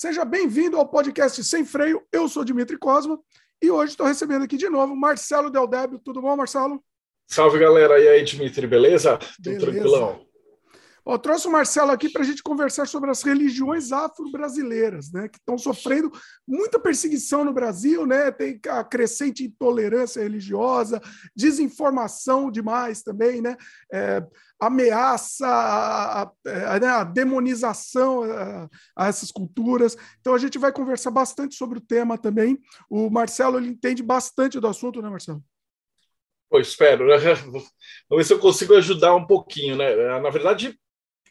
Seja bem-vindo ao podcast Sem Freio. Eu sou Dimitri Cosma e hoje estou recebendo aqui de novo Marcelo Del Débio. Tudo bom, Marcelo? Salve, galera. E aí, Dimitri, beleza? Tudo beleza. tranquilão? Trouxe o Marcelo aqui para a gente conversar sobre as religiões afro-brasileiras, né, que estão sofrendo muita perseguição no Brasil, né, tem a crescente intolerância religiosa, desinformação demais também, né, é, ameaça, a, a, a, né, a demonização a, essas culturas. Então a gente vai conversar bastante sobre o tema também. O Marcelo ele entende bastante do assunto, né, Marcelo? Pô, espero. Né? Vamos ver se eu consigo ajudar um pouquinho, né? Na verdade,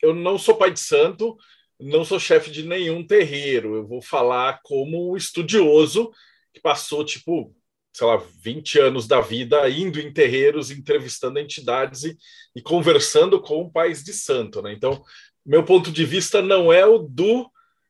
eu não sou pai de santo, não sou chefe de nenhum terreiro. Eu vou falar como estudioso que passou, tipo, sei lá, 20 anos da vida indo em terreiros, entrevistando entidades e, e conversando com pais de santo, né? Então, meu ponto de vista não é o do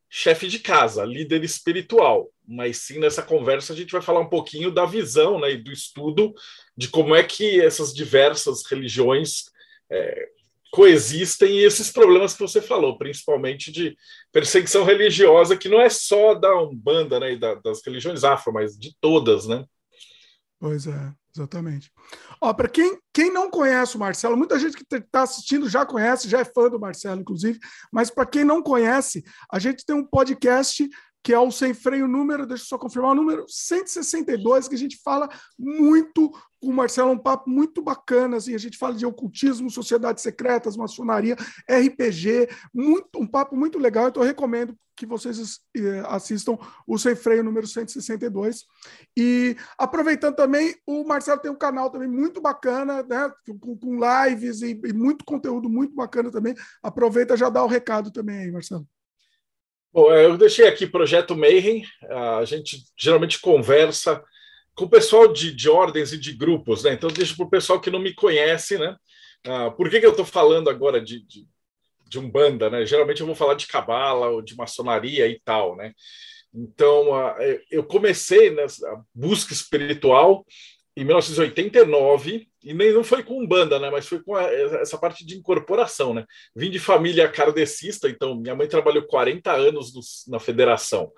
chefe de casa, líder espiritual, mas sim nessa conversa a gente vai falar um pouquinho da visão né, e do estudo de como é que essas diversas religiões é, coexistem esses problemas que você falou, principalmente de perseguição religiosa, que não é só da Umbanda né, e da, das religiões afro, mas de todas, né? Pois é, exatamente. Ó, para quem, quem não conhece o Marcelo, muita gente que está assistindo já conhece, já é fã do Marcelo, inclusive, mas para quem não conhece, a gente tem um podcast que é o Sem Freio número, deixa eu só confirmar, o número 162, que a gente fala muito com o Marcelo, um papo muito bacana, assim, a gente fala de ocultismo, sociedades secretas, maçonaria, RPG, muito, um papo muito legal, então eu recomendo que vocês eh, assistam o Sem Freio número 162. E aproveitando também, o Marcelo tem um canal também muito bacana, né, com, com lives e, e muito conteúdo muito bacana também. Aproveita já dá o recado também aí, Marcelo. Bom, é, eu deixei aqui Projeto Mayhem. A gente geralmente conversa com o pessoal de, de ordens e de grupos, né? Então, deixa para o pessoal que não me conhece, né? Ah, por que, que eu estou falando agora de, de, de Umbanda, né? Geralmente eu vou falar de Cabala ou de maçonaria e tal, né? Então, ah, eu comecei nessa busca espiritual em 1989, e nem não foi com banda, né? Mas foi com a, essa parte de incorporação, né? Vim de família kardecista, então minha mãe trabalhou 40 anos no, na federação.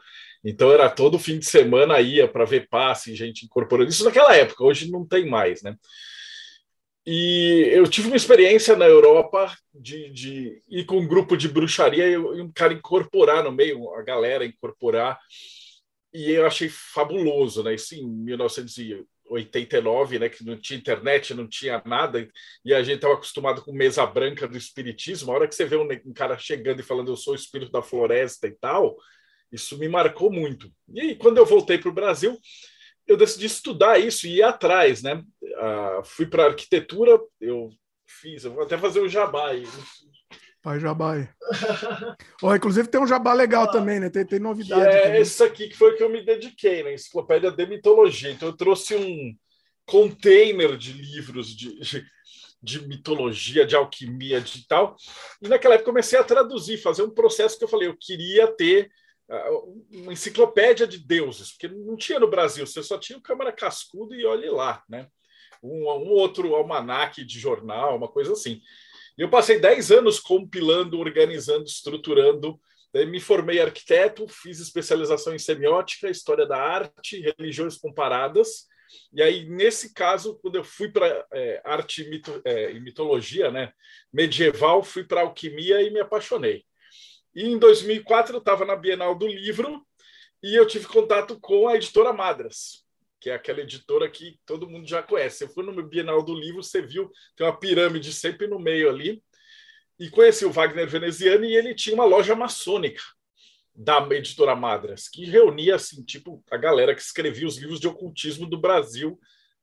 Então era todo fim de semana ia para ver passe, gente incorporando. Isso naquela época, hoje não tem mais, né? E eu tive uma experiência na Europa de, de ir com um grupo de bruxaria e um cara incorporar no meio, a galera incorporar. E eu achei fabuloso, né? Isso em 1900 89, né, que não tinha internet, não tinha nada, e a gente estava acostumado com mesa branca do espiritismo. A hora que você vê um, um, cara chegando e falando eu sou o espírito da floresta e tal, isso me marcou muito. E aí, quando eu voltei para o Brasil, eu decidi estudar isso e ir atrás, né? Uh, fui para arquitetura, eu fiz, eu vou até fazer o um jabá aí. Pai Jabá aí. oh, inclusive tem um jabá legal ah, também, né? Tem, tem novidade. é também. esse aqui que foi que eu me dediquei, né? Enciclopédia de Mitologia. Então eu trouxe um container de livros de, de, de mitologia, de alquimia, de tal. E naquela época comecei a traduzir, fazer um processo que eu falei, eu queria ter uh, uma enciclopédia de deuses, porque não tinha no Brasil, você só tinha o Câmara Cascudo e olhe lá, né? Um, um outro almanaque de jornal, uma coisa assim. Eu passei 10 anos compilando, organizando, estruturando. Daí me formei arquiteto, fiz especialização em semiótica, história da arte, religiões comparadas. E aí, nesse caso, quando eu fui para é, arte mito, é, e mitologia né, medieval, fui para alquimia e me apaixonei. E em 2004 eu estava na Bienal do Livro e eu tive contato com a editora Madras que é aquela editora que todo mundo já conhece. Você foi no Bienal do Livro, você viu, tem uma pirâmide sempre no meio ali. E conheci o Wagner Veneziani e ele tinha uma loja maçônica da editora Madras, que reunia assim, tipo, a galera que escrevia os livros de ocultismo do Brasil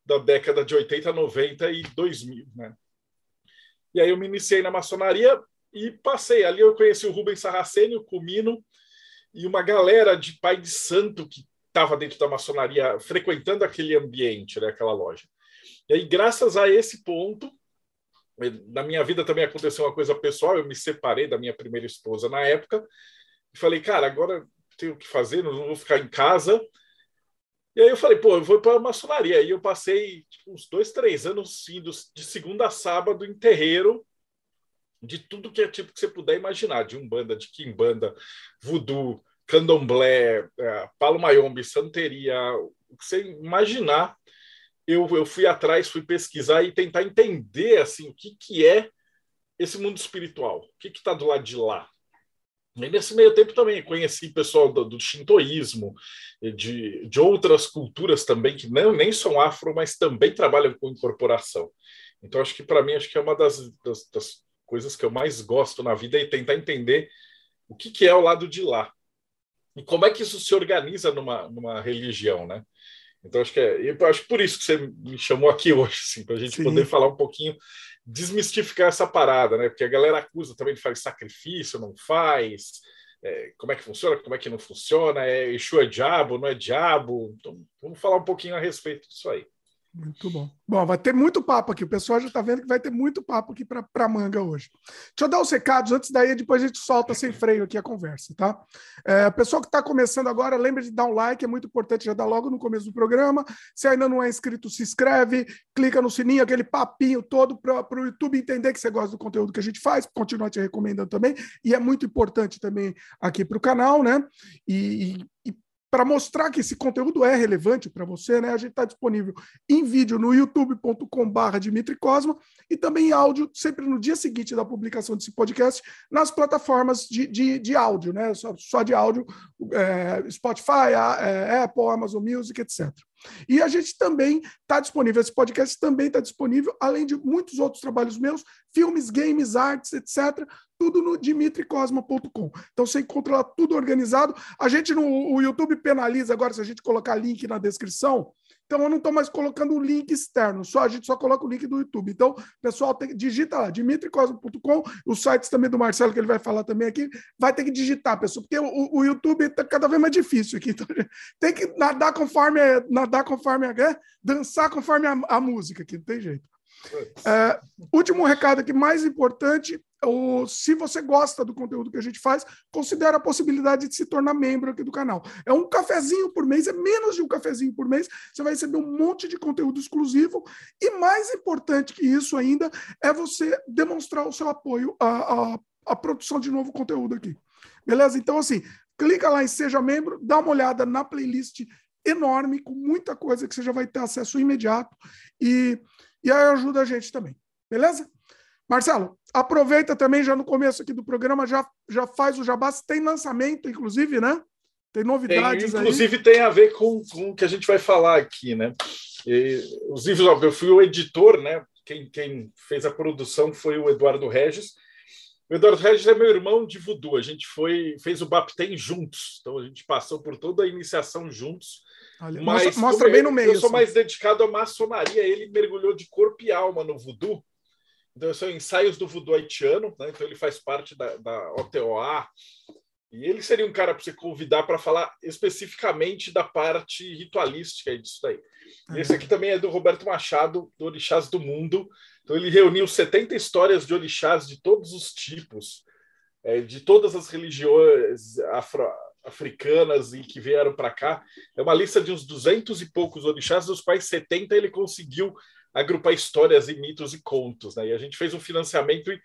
da década de 80, 90 e 2000, né? E aí eu me iniciei na maçonaria e passei ali eu conheci o Rubens Sarraceni, o Comino e uma galera de pai de santo que estava dentro da maçonaria, frequentando aquele ambiente, né, aquela loja. E aí, graças a esse ponto, na minha vida também aconteceu uma coisa pessoal, eu me separei da minha primeira esposa na época, e falei, cara, agora tenho que fazer, não vou ficar em casa. E aí eu falei, pô, eu vou para a maçonaria. E eu passei tipo, uns dois, três anos indo de segunda a sábado em terreiro, de tudo que é tipo que você puder imaginar, de umbanda, de quimbanda, voodoo, candomblé, é, palo mayombe, santeria, o que você imaginar, eu, eu fui atrás, fui pesquisar e tentar entender assim o que, que é esse mundo espiritual, o que está do lado de lá. E nesse meio tempo também conheci pessoal do, do shintoísmo, de, de outras culturas também, que não, nem são afro, mas também trabalham com incorporação. Então, acho que para mim, acho que é uma das, das, das, coisas que eu mais gosto na vida é tentar entender o que, que é o lado de lá. E como é que isso se organiza numa, numa religião, né? Então, acho que é. Eu acho por isso que você me chamou aqui hoje, assim, para a gente Sim. poder falar um pouquinho, desmistificar essa parada, né? Porque a galera acusa também de fazer sacrifício, não faz. É, como é que funciona, como é que não funciona, é Exu é diabo, não é diabo. Então, vamos falar um pouquinho a respeito disso aí. Muito bom. Bom, vai ter muito papo aqui. O pessoal já está vendo que vai ter muito papo aqui para manga hoje. Deixa eu dar os recados antes daí, depois a gente solta sem freio aqui a conversa, tá? É, pessoal que está começando agora, lembra de dar um like, é muito importante já dar logo no começo do programa. Se ainda não é inscrito, se inscreve, clica no sininho, aquele papinho todo para o YouTube entender que você gosta do conteúdo que a gente faz, continuar te recomendando também. E é muito importante também aqui para o canal, né? E, e para mostrar que esse conteúdo é relevante para você, né? A gente está disponível em vídeo no youtube.com/barra Dimitri Cosma e também em áudio, sempre no dia seguinte da publicação desse podcast, nas plataformas de, de, de áudio, né? Só, só de áudio, é, Spotify, é, Apple, Amazon Music, etc. E a gente também está disponível, esse podcast também está disponível, além de muitos outros trabalhos meus, filmes, games, artes, etc., tudo no dimitricosma.com. Então você encontra lá tudo organizado. A gente no o YouTube penaliza agora se a gente colocar link na descrição. Então eu não estou mais colocando o link externo, só a gente só coloca o link do YouTube. Então, pessoal, tem, digita lá, dimitricosmo.com, os sites também do Marcelo, que ele vai falar também aqui, vai ter que digitar, pessoal, porque o, o YouTube está cada vez mais difícil aqui. Então, tem que nadar conforme, nadar conforme a, é, dançar conforme a, a música aqui, não tem jeito. É, último recado aqui, mais importante, o, se você gosta do conteúdo que a gente faz, considere a possibilidade de se tornar membro aqui do canal. É um cafezinho por mês, é menos de um cafezinho por mês, você vai receber um monte de conteúdo exclusivo, e mais importante que isso ainda, é você demonstrar o seu apoio à, à, à produção de novo conteúdo aqui. Beleza? Então, assim, clica lá em Seja Membro, dá uma olhada na playlist enorme, com muita coisa que você já vai ter acesso imediato, e e aí ajuda a gente também. Beleza? Marcelo, aproveita também já no começo aqui do programa, já, já faz o jabá. Tem lançamento, inclusive, né? Tem novidades tem, inclusive, aí. tem a ver com, com o que a gente vai falar aqui, né? E, os livros, eu fui o editor, né? Quem, quem fez a produção foi o Eduardo Regis. O Eduardo Regis é meu irmão de voodoo. A gente foi fez o Baptem juntos. Então a gente passou por toda a iniciação juntos. Olha, Mas mostra, mostra bem no meio. Eu sou mais dedicado à maçonaria. Ele mergulhou de corpo e alma no voodoo. Então, são ensaios do voodoo haitiano, né? então ele faz parte da, da OTOA. E ele seria um cara para você convidar para falar especificamente da parte ritualística disso daí. Esse aqui também é do Roberto Machado, do Orixás do Mundo. Então ele reuniu 70 histórias de orixás de todos os tipos, é, de todas as religiões afro, africanas e que vieram para cá. É uma lista de uns duzentos e poucos orixás, dos quais 70 ele conseguiu agrupar histórias e mitos e contos. Né? E a gente fez um financiamento e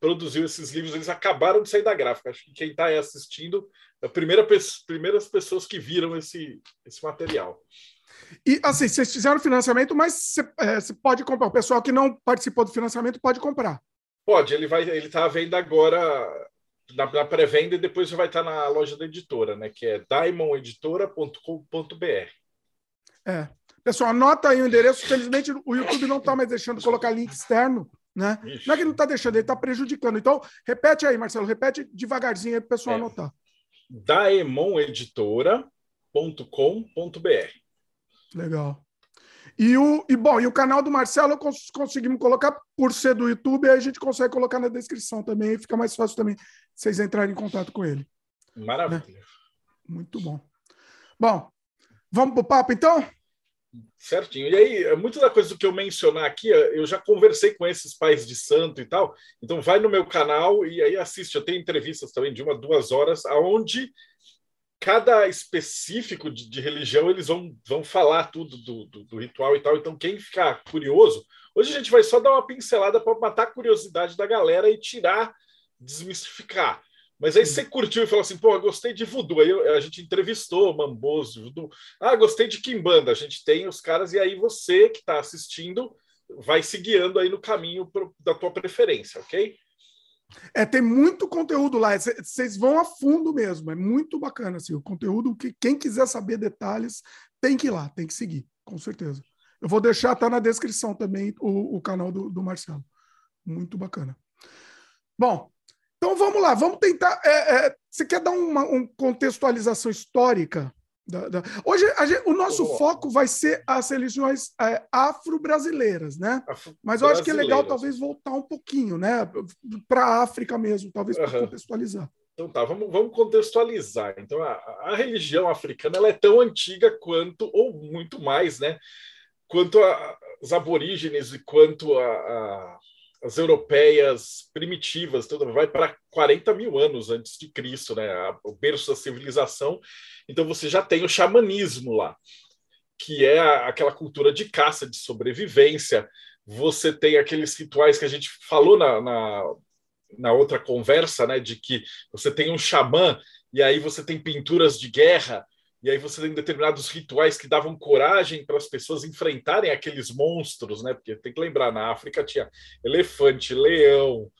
produziu esses livros. Eles acabaram de sair da gráfica. Acho que quem está assistindo é a primeira primeiras pessoas que viram esse, esse material. E assim, vocês fizeram financiamento, mas você, é, pode comprar. O pessoal que não participou do financiamento pode comprar. Pode, ele vai, ele está à venda agora na, na pré-venda e depois vai estar na loja da editora, né? Que é diamondeditora.com.br. É. Pessoal, anota aí o endereço. Felizmente, o YouTube não está mais deixando colocar link externo, né? Não é que não está deixando, ele está prejudicando. Então, repete aí, Marcelo, repete devagarzinho aí para o pessoal é. anotar. daemoneditora.com.br. Legal. E o, e, bom, e o canal do Marcelo cons conseguimos colocar, por ser do YouTube, aí a gente consegue colocar na descrição também, fica mais fácil também vocês entrarem em contato com ele. Maravilha. Né? Muito bom. Bom, vamos para o papo então? Certinho. E aí, muita da coisa que eu mencionar aqui, eu já conversei com esses pais de santo e tal. Então, vai no meu canal e aí assiste. Eu tenho entrevistas também de uma, duas horas, aonde cada específico de, de, religião eles vão, vão falar tudo do, do, do, ritual e tal. Então, quem ficar curioso, hoje a gente vai só dar uma pincelada para matar a curiosidade da galera e tirar, desmistificar. Mas aí você curtiu e falou assim, pô, gostei de voodoo. Aí a gente entrevistou Mambos de voodoo. Ah, gostei de Kimbanda. A gente tem os caras, e aí você que está assistindo vai se guiando aí no caminho pro, da tua preferência, ok? É, tem muito conteúdo lá. Vocês vão a fundo mesmo. É muito bacana assim, o conteúdo. que Quem quiser saber detalhes, tem que ir lá, tem que seguir, com certeza. Eu vou deixar, tá na descrição também o, o canal do, do Marcelo. Muito bacana. Bom, vamos lá, vamos tentar. É, é, você quer dar uma, uma contextualização histórica? Da, da... Hoje gente, o nosso oh. foco vai ser as religiões é, afro-brasileiras, né? Afro Mas eu acho que é legal talvez voltar um pouquinho, né? Para a África mesmo, talvez para uhum. contextualizar. Então tá, vamos, vamos contextualizar. Então a, a, religião africana ela é tão antiga quanto, ou muito mais, né? Quanto a, os aborígenes e quanto a, a as europeias primitivas, tudo vai para 40 mil anos antes de Cristo, né? O berço da civilização. Então você já tem o xamanismo lá, que é aquela cultura de caça, de sobrevivência. Você tem aqueles rituais que a gente falou na, na, na outra conversa, né? De que você tem um xamã e aí você tem pinturas de guerra e aí você tem determinados rituais que davam coragem para as pessoas enfrentarem aqueles monstros, né? Porque tem que lembrar, na África tinha elefante, leão.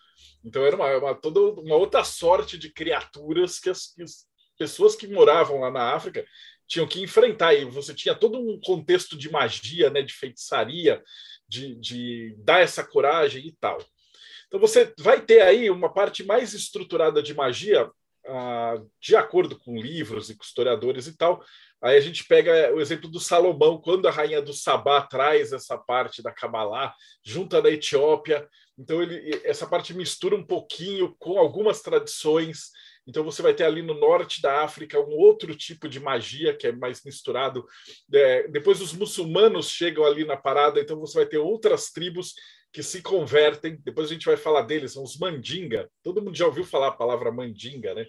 Então era uma, uma toda uma outra sorte de criaturas que as, que as pessoas que moravam lá na África tinham que enfrentar. E você tinha todo um contexto de magia, né? De feitiçaria, de, de dar essa coragem e tal. Então você vai ter aí uma parte mais estruturada de magia de acordo com livros e com historiadores e tal, aí a gente pega o exemplo do Salomão, quando a rainha do Sabá traz essa parte da Kabbalah, junta da Etiópia, então ele, essa parte mistura um pouquinho com algumas tradições, então você vai ter ali no norte da África um outro tipo de magia que é mais misturado. É, depois os muçulmanos chegam ali na parada, então você vai ter outras tribos que se convertem. Depois a gente vai falar deles, são os mandinga. Todo mundo já ouviu falar a palavra mandinga, né?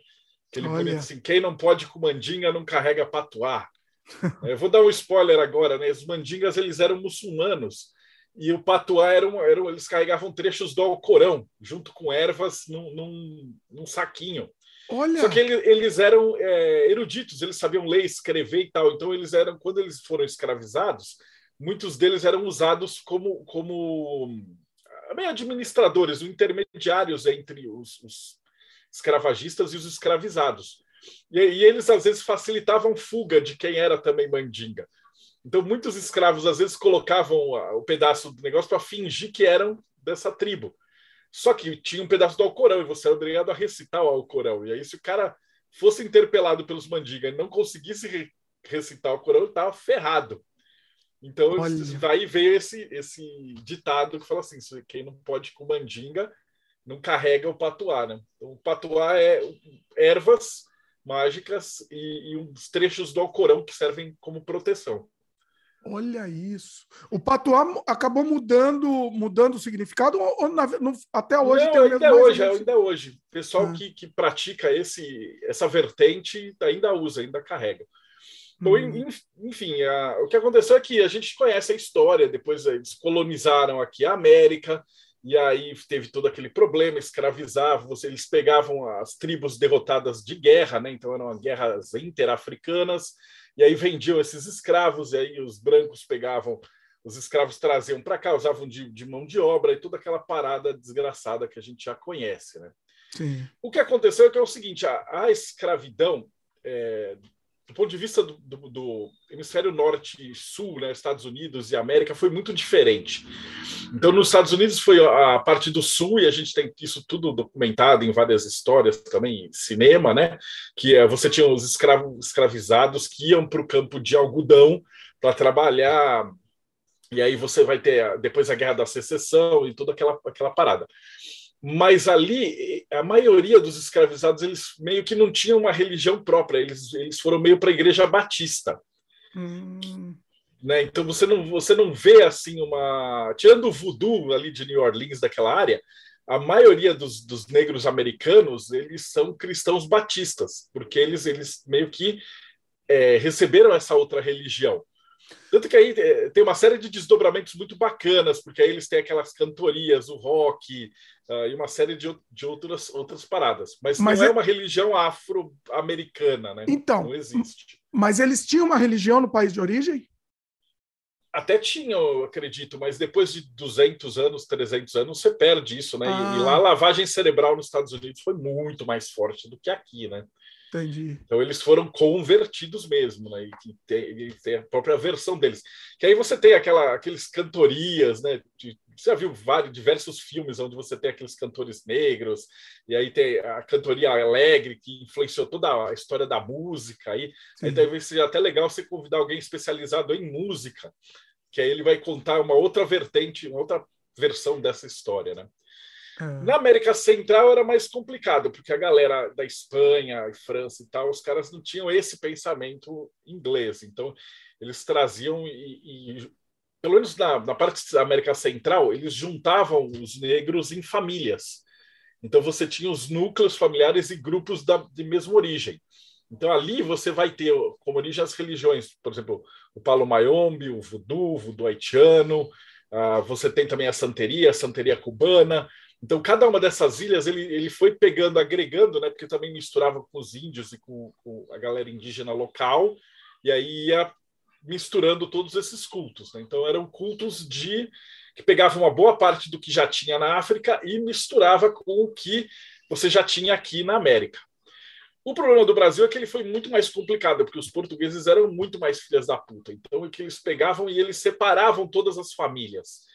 Aquele bonito assim, quem não pode com mandinga não carrega patuá. Eu vou dar um spoiler agora, né? Os mandingas eles eram muçulmanos e o patuá era, um, era eles carregavam trechos do Alcorão junto com ervas num, num, num saquinho. Olha. Só que ele, eles eram é, eruditos, eles sabiam ler, escrever e tal. Então eles eram quando eles foram escravizados, muitos deles eram usados como, como meio administradores, intermediários entre os, os, escravagistas e os escravizados. E, e, eles, às vezes, facilitavam fuga de quem era também mandinga. Então, muitos escravos, às vezes, colocavam o pedaço do negócio para fingir que eram dessa tribo. Só que tinha um pedaço do Alcorão e você era obrigado a recitar o Alcorão. E aí, se o cara fosse interpelado pelos mandingas e não conseguisse re recitar o Alcorão, ele estava ferrado. Então, daí veio esse, esse ditado que fala assim: quem não pode com mandinga não carrega o patuá. Né? Então, o patuá é ervas mágicas e, e uns trechos do Alcorão que servem como proteção. Olha isso. O patuá acabou mudando mudando o significado ou na, no, até hoje Não, ainda é hoje, ainda hoje. O pessoal ah. que, que pratica esse, essa vertente ainda usa, ainda carrega. Bom, hum. enfim, a, o que aconteceu é que a gente conhece a história, depois eles colonizaram aqui a América, e aí teve todo aquele problema, escravizavam, eles pegavam as tribos derrotadas de guerra, né? então eram guerras interafricanas, e aí vendiam esses escravos, e aí os brancos pegavam, os escravos traziam para cá, usavam de, de, mão de obra, e toda aquela parada desgraçada que a gente já conhece. Né? Sim. O que aconteceu é que é o seguinte, a, a escravidão é, do ponto de vista do, do, do hemisfério norte e sul, né, Estados Unidos e América, foi muito diferente. Então, nos Estados Unidos foi a parte do sul, e a gente tem isso tudo documentado em várias histórias também, cinema, né? Que é, você tinha os escravos, escravizados que iam para o campo de algodão para trabalhar, e aí você vai ter depois a Guerra da Secessão e toda aquela, aquela parada mas ali a maioria dos escravizados eles meio que não tinham uma religião própria, eles, eles foram meio para a igreja batista. Hum. Né? Então você não, você não vê assim uma. Tirando o voodoo ali de New Orleans, daquela área, a maioria dos, dos negros americanos eles são cristãos batistas, porque eles, eles meio que é, receberam essa outra religião. Tanto que aí é, tem uma série de desdobramentos muito bacanas, porque aí eles têm aquelas cantorias, o rock, uh, e uma série de, de outras, outras paradas. Mas, mas não é, é uma religião afro-americana, né? Então, não existe. Mas eles tinham uma religião no país de origem? Até tinham, eu acredito, mas depois de 200 anos, 300 anos, você perde isso, né? Ah. E lá a lavagem cerebral nos Estados Unidos foi muito mais forte do que aqui, né? Entendi. Então eles foram convertidos mesmo, né? E tem, tem, a própria versão deles. Que aí você tem aquela, aqueles cantorias, né? De, já viu vários, diversos filmes onde você tem aqueles cantores negros, e aí tem a cantoria alegre que influenciou toda a história da música. Aí, aí deve ser até legal você convidar alguém especializado em música, que aí ele vai contar uma outra vertente, uma outra versão dessa história, né? É. Na América Central era mais complicado, porque a galera da Espanha e França e tal, os caras não tinham esse pensamento inglês. Então, eles traziam, e, e pelo menos na, na, parte da América Central, eles juntavam os negros em famílias. Então, você tinha os núcleos familiares e grupos da, de mesma origem. Então, ali você vai ter como origem as religiões, por exemplo, o Palo Mayombe, o Voodoo, o Voodoo haitiano, uh, você tem também a Santeria, a Santeria cubana, então, cada uma dessas ilhas ele, ele foi pegando, agregando, né, porque também misturava com os índios e com, com a galera indígena local, e aí ia misturando todos esses cultos. Né? Então, eram cultos de que pegavam uma boa parte do que já tinha na África e misturava com o que você já tinha aqui na América. O problema do Brasil é que ele foi muito mais complicado, porque os portugueses eram muito mais filhas da puta. Então, é que eles pegavam e eles separavam todas as famílias.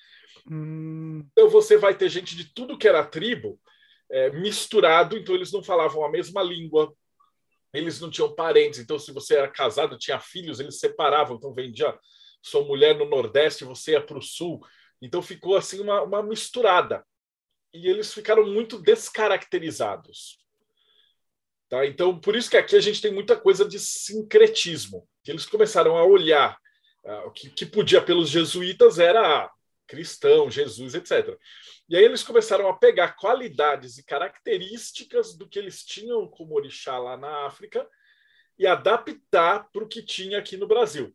Hum. Então você vai ter gente de tudo que era tribo é, misturado, então eles não falavam a mesma língua, eles não tinham parentes, então se você era casado, tinha filhos, eles separavam, então vendia sua mulher no Nordeste, você ia para o Sul, então ficou assim uma, uma misturada. E eles ficaram muito descaracterizados. Tá? Então, por isso que aqui a gente tem muita coisa de sincretismo, que eles começaram a olhar uh, o que, que podia pelos jesuítas era cristão, Jesus, etc. E aí eles começaram a pegar qualidades e características do que eles tinham como orixá lá na África e adaptar para o que tinha aqui no Brasil.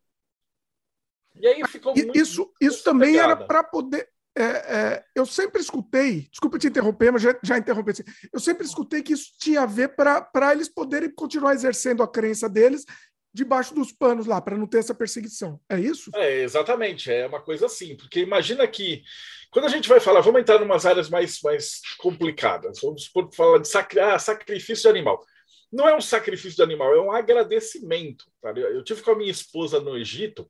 E aí ficou muito. Isso, isso também pegada. era para poder. É, é, eu sempre escutei, desculpa te interromper, mas já, já interrompi. Eu sempre escutei que isso tinha a ver para eles poderem continuar exercendo a crença deles debaixo dos panos lá, para não ter essa perseguição. É isso? É, exatamente. É uma coisa assim. Porque imagina que, quando a gente vai falar, vamos entrar em umas áreas mais, mais complicadas. Vamos supor, falar de sacri ah, sacrifício de animal. Não é um sacrifício de animal, é um agradecimento. Tá? Eu tive com a minha esposa no Egito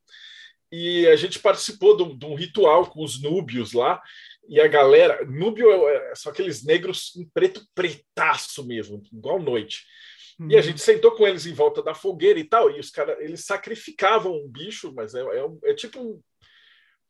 e a gente participou de um, de um ritual com os núbios lá. E a galera, núbio é, é são aqueles negros em preto pretaço mesmo, igual noite. E a uhum. gente sentou com eles em volta da fogueira e tal, e os caras, eles sacrificavam um bicho, mas é, é, é tipo um,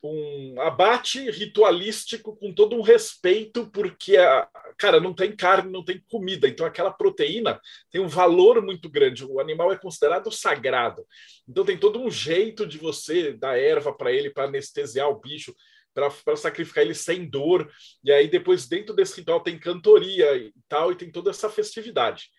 um, abate ritualístico com todo um respeito, porque, a, cara, não tem carne, não tem comida, então aquela proteína tem um valor muito grande, o animal é considerado sagrado. Então tem todo um jeito de você dar erva para ele, para anestesiar o bicho, para sacrificar ele sem dor, e aí depois dentro desse ritual tem cantoria e tal, e tem toda essa festividade.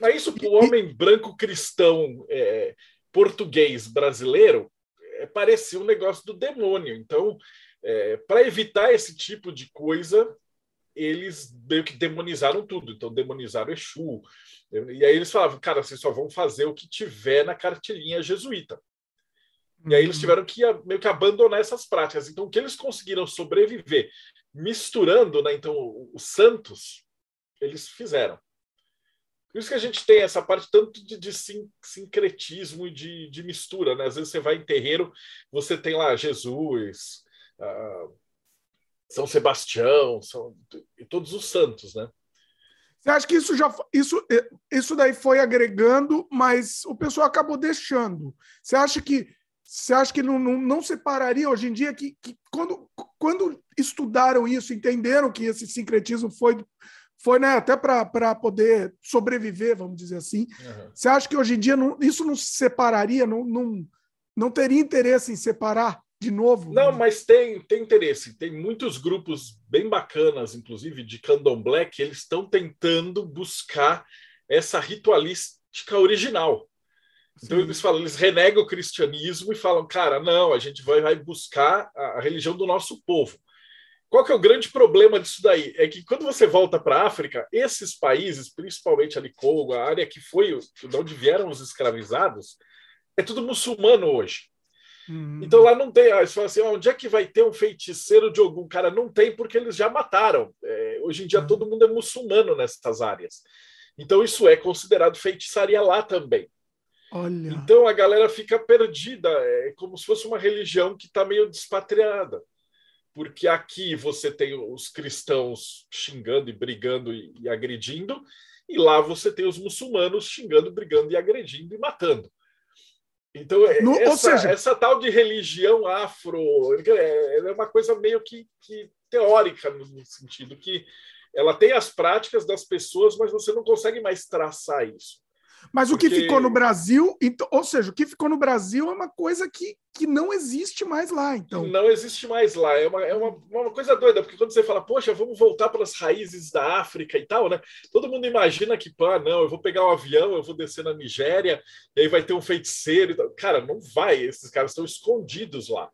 Mas isso para o homem branco cristão é, português brasileiro é, parecia um negócio do demônio. Então, é, para evitar esse tipo de coisa, eles meio que demonizaram tudo. Então, demonizaram Exu. E aí eles falavam, cara, vocês só vão fazer o que tiver na cartilhinha jesuíta. E aí eles uhum. tiveram que meio que abandonar essas práticas. Então, o que eles conseguiram sobreviver misturando, né? Então, os santos, eles fizeram. Por isso que a gente tem essa parte tanto de, de sincretismo e de, de, mistura, né? Às vezes você vai em terreiro, você tem lá Jesus, uh, São Sebastião, São, e todos os santos, né? Você acha que isso já isso, isso daí foi agregando, mas o pessoal acabou deixando? Você acha que você acha que não, não, não separaria hoje em dia que, que quando, quando estudaram isso, entenderam que esse sincretismo foi foi né, até para poder sobreviver, vamos dizer assim. Uhum. Você acha que hoje em dia não, isso não se separaria, não, não, não teria interesse em separar de novo? Não, mas tem, tem interesse. Tem muitos grupos bem bacanas, inclusive de candomblé, que eles estão tentando buscar essa ritualística original. Então Sim. eles falam, eles renegam o cristianismo e falam, cara, não, a gente vai, vai buscar a, a religião do nosso povo. Qual que é o grande problema disso daí? É que quando você volta para a África, esses países, principalmente ali Congo, a área que foi de onde vieram os escravizados, é tudo muçulmano hoje. Uhum. Então lá não tem. Aí você fala assim: onde é que vai ter um feiticeiro de algum cara? Não tem, porque eles já mataram. É, hoje em dia uhum. todo mundo é muçulmano nessas áreas. Então isso é considerado feitiçaria lá também. Olha. Então a galera fica perdida, é como se fosse uma religião que está meio despatriada porque aqui você tem os cristãos xingando e brigando e, e, agredindo, e lá você tem os muçulmanos xingando, brigando e agredindo e matando. Então, é, no, essa, seja... essa, tal de religião afro é, é uma coisa meio que, que teórica, no sentido que ela tem as práticas das pessoas, mas você não consegue mais traçar isso. Mas Porque... o que ficou no Brasil, então, ou seja, o que ficou no Brasil é uma coisa que, que não existe mais lá, então. Não existe mais lá. É uma, é uma, uma coisa doida, porque quando você fala, poxa, vamos voltar para as raízes da África e tal, né? Todo mundo imagina que, pá, não, eu vou pegar um avião, eu vou descer na Nigéria, e aí vai ter um feiticeiro. Cara, não vai, esses caras estão escondidos lá.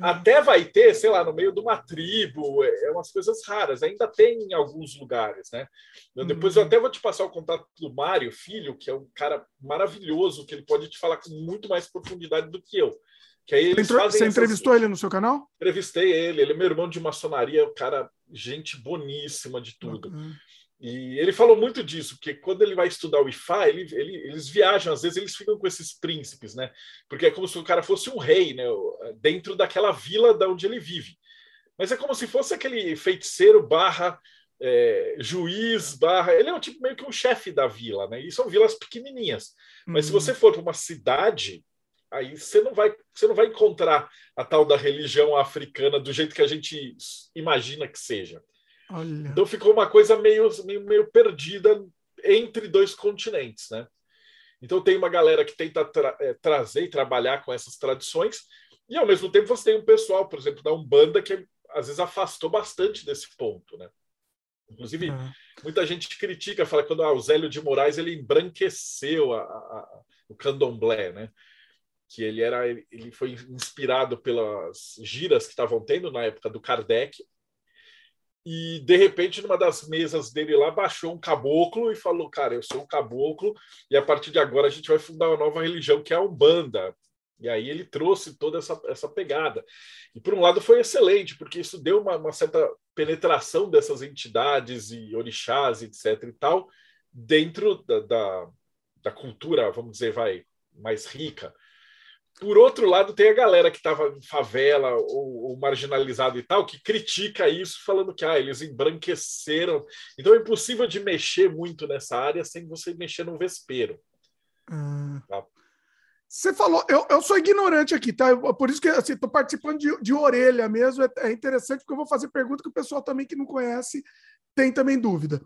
Até vai ter, sei lá, no meio de uma tribo, é, é umas coisas raras, ainda tem em alguns lugares, né? Depois eu uhum. até vou te passar o contato do Mário, filho, que é um cara maravilhoso, que ele pode te falar com muito mais profundidade do que eu. Que aí eles Você, você entrevistou essas... ele no seu canal? Entrevistei ele, ele é meu irmão de maçonaria, um cara, gente boníssima de tudo. Uhum. E ele falou muito disso, porque quando ele vai estudar o IFA, ele, ele, eles viajam, às vezes eles ficam com esses príncipes, né? Porque é como se o cara fosse um rei, né? Dentro daquela vila da onde ele vive. Mas é como se fosse aquele feiticeiro barra é, juiz barra. Ele é um tipo meio que um chefe da vila, né? E são vilas pequenininhas. Mas uhum. se você for para uma cidade, aí você não vai você não vai encontrar a tal da religião africana do jeito que a gente imagina que seja. Olha. Então ficou uma coisa meio, meio, meio perdida entre dois continentes, né? Então tem uma galera que tenta tra é, trazer e trabalhar com essas tradições, e ao mesmo tempo você tem um pessoal, por exemplo, da Umbanda, que às vezes afastou bastante desse ponto, né? Inclusive, uhum. muita gente critica, fala quando ah, o Zélio de Moraes ele embranqueceu a, a, a, o candomblé, né? Que ele era, ele foi inspirado pelas giras que estavam tendo na época do Kardec, e de repente, numa das mesas dele lá, baixou um caboclo e falou: Cara, eu sou um caboclo, e a partir de agora a gente vai fundar uma nova religião que é a Umbanda. E aí ele trouxe toda essa, essa pegada. E por um lado foi excelente, porque isso deu uma, uma certa penetração dessas entidades e orixás, etc. e tal, dentro da, da, da cultura, vamos dizer, vai mais rica. Por outro lado, tem a galera que estava em favela ou, ou, marginalizado e tal, que critica isso, falando que ah, eles embranqueceram. Então é impossível de mexer muito nessa área sem você mexer no vespeiro. Hum. Tá? Você falou, eu, eu sou ignorante aqui, tá? Por isso que assim, estou participando de, de orelha mesmo. É, é, interessante porque eu vou fazer pergunta que o pessoal também que não conhece tem também dúvida.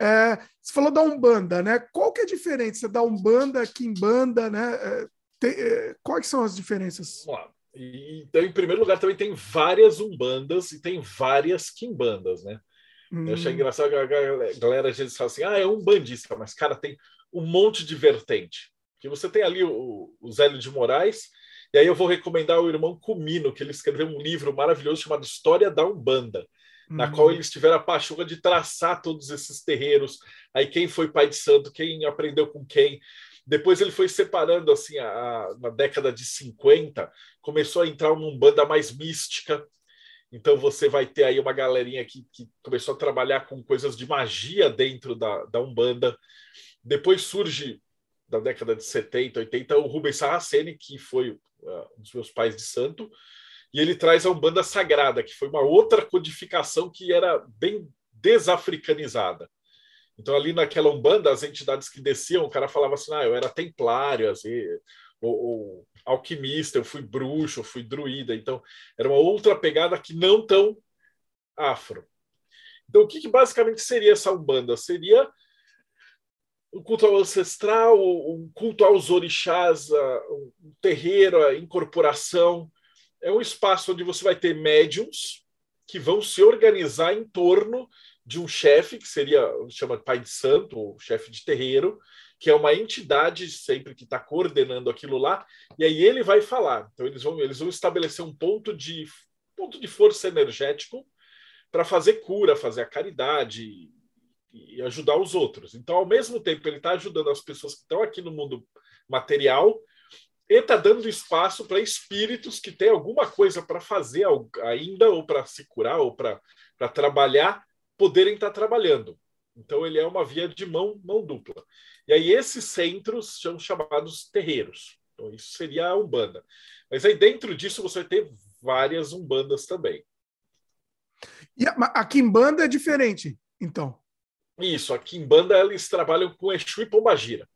É, você falou da Umbanda, né? Qual que é a diferença da Umbanda, Kimbanda, né? É, tem, é, quais são as diferenças? Vamos lá. E, então, em primeiro lugar, também tem várias umbandas e tem várias quimbandas, né? Hum. Eu achei engraçado que a galera às vezes fala assim: ah, é um bandista, mas, cara, tem um monte de vertente. Porque você tem ali o, o Zélio de Moraes, e aí eu vou recomendar o irmão Cumino, que ele escreveu um livro maravilhoso chamado História da Umbanda, na hum. qual eles tiveram a paixão de traçar todos esses terreiros, aí quem foi pai de santo, quem aprendeu com quem, depois ele foi separando, assim, a, a, na década de 50, começou a entrar uma banda mais mística. Então você vai ter aí uma galerinha que, que começou a trabalhar com coisas de magia dentro da, da Umbanda. Depois surge, da década de 70, 80, o Rubens Saraceni, que foi uh, um dos meus pais de santo, e ele traz a Umbanda Sagrada, que foi uma outra codificação que era bem desafricanizada. Então, ali naquela Umbanda, as entidades que desciam, o cara falava assim: ah, eu era templário, assim, ou, ou alquimista, eu fui bruxo, eu fui druida. Então, era uma outra pegada que não tão afro. Então, o que, que basicamente seria essa Umbanda? Seria um culto ancestral, um culto aos orixás, um terreiro, a incorporação. É um espaço onde você vai ter médiums que vão se organizar em torno de um chefe, que seria, chama pai de santo, ou chefe de terreiro, que é uma entidade sempre que está coordenando aquilo lá, e aí ele vai falar. Então, eles vão, eles vão estabelecer um ponto de, ponto de força energético para fazer cura, fazer a caridade e ajudar os outros. Então, ao mesmo tempo, ele está ajudando as pessoas que estão aqui no mundo material e está dando espaço para espíritos que têm alguma coisa para fazer ainda, ou para se curar, ou para trabalhar, poderem estar trabalhando. Então, ele é uma via de mão, mão dupla. E aí, esses centros são chamados terreiros. Então, isso seria a Umbanda. Mas aí, dentro disso, você vai ter várias Umbandas também. E a, a Kimbanda é diferente, então? Isso, a Kimbanda, eles trabalham com Exu e Pombagira.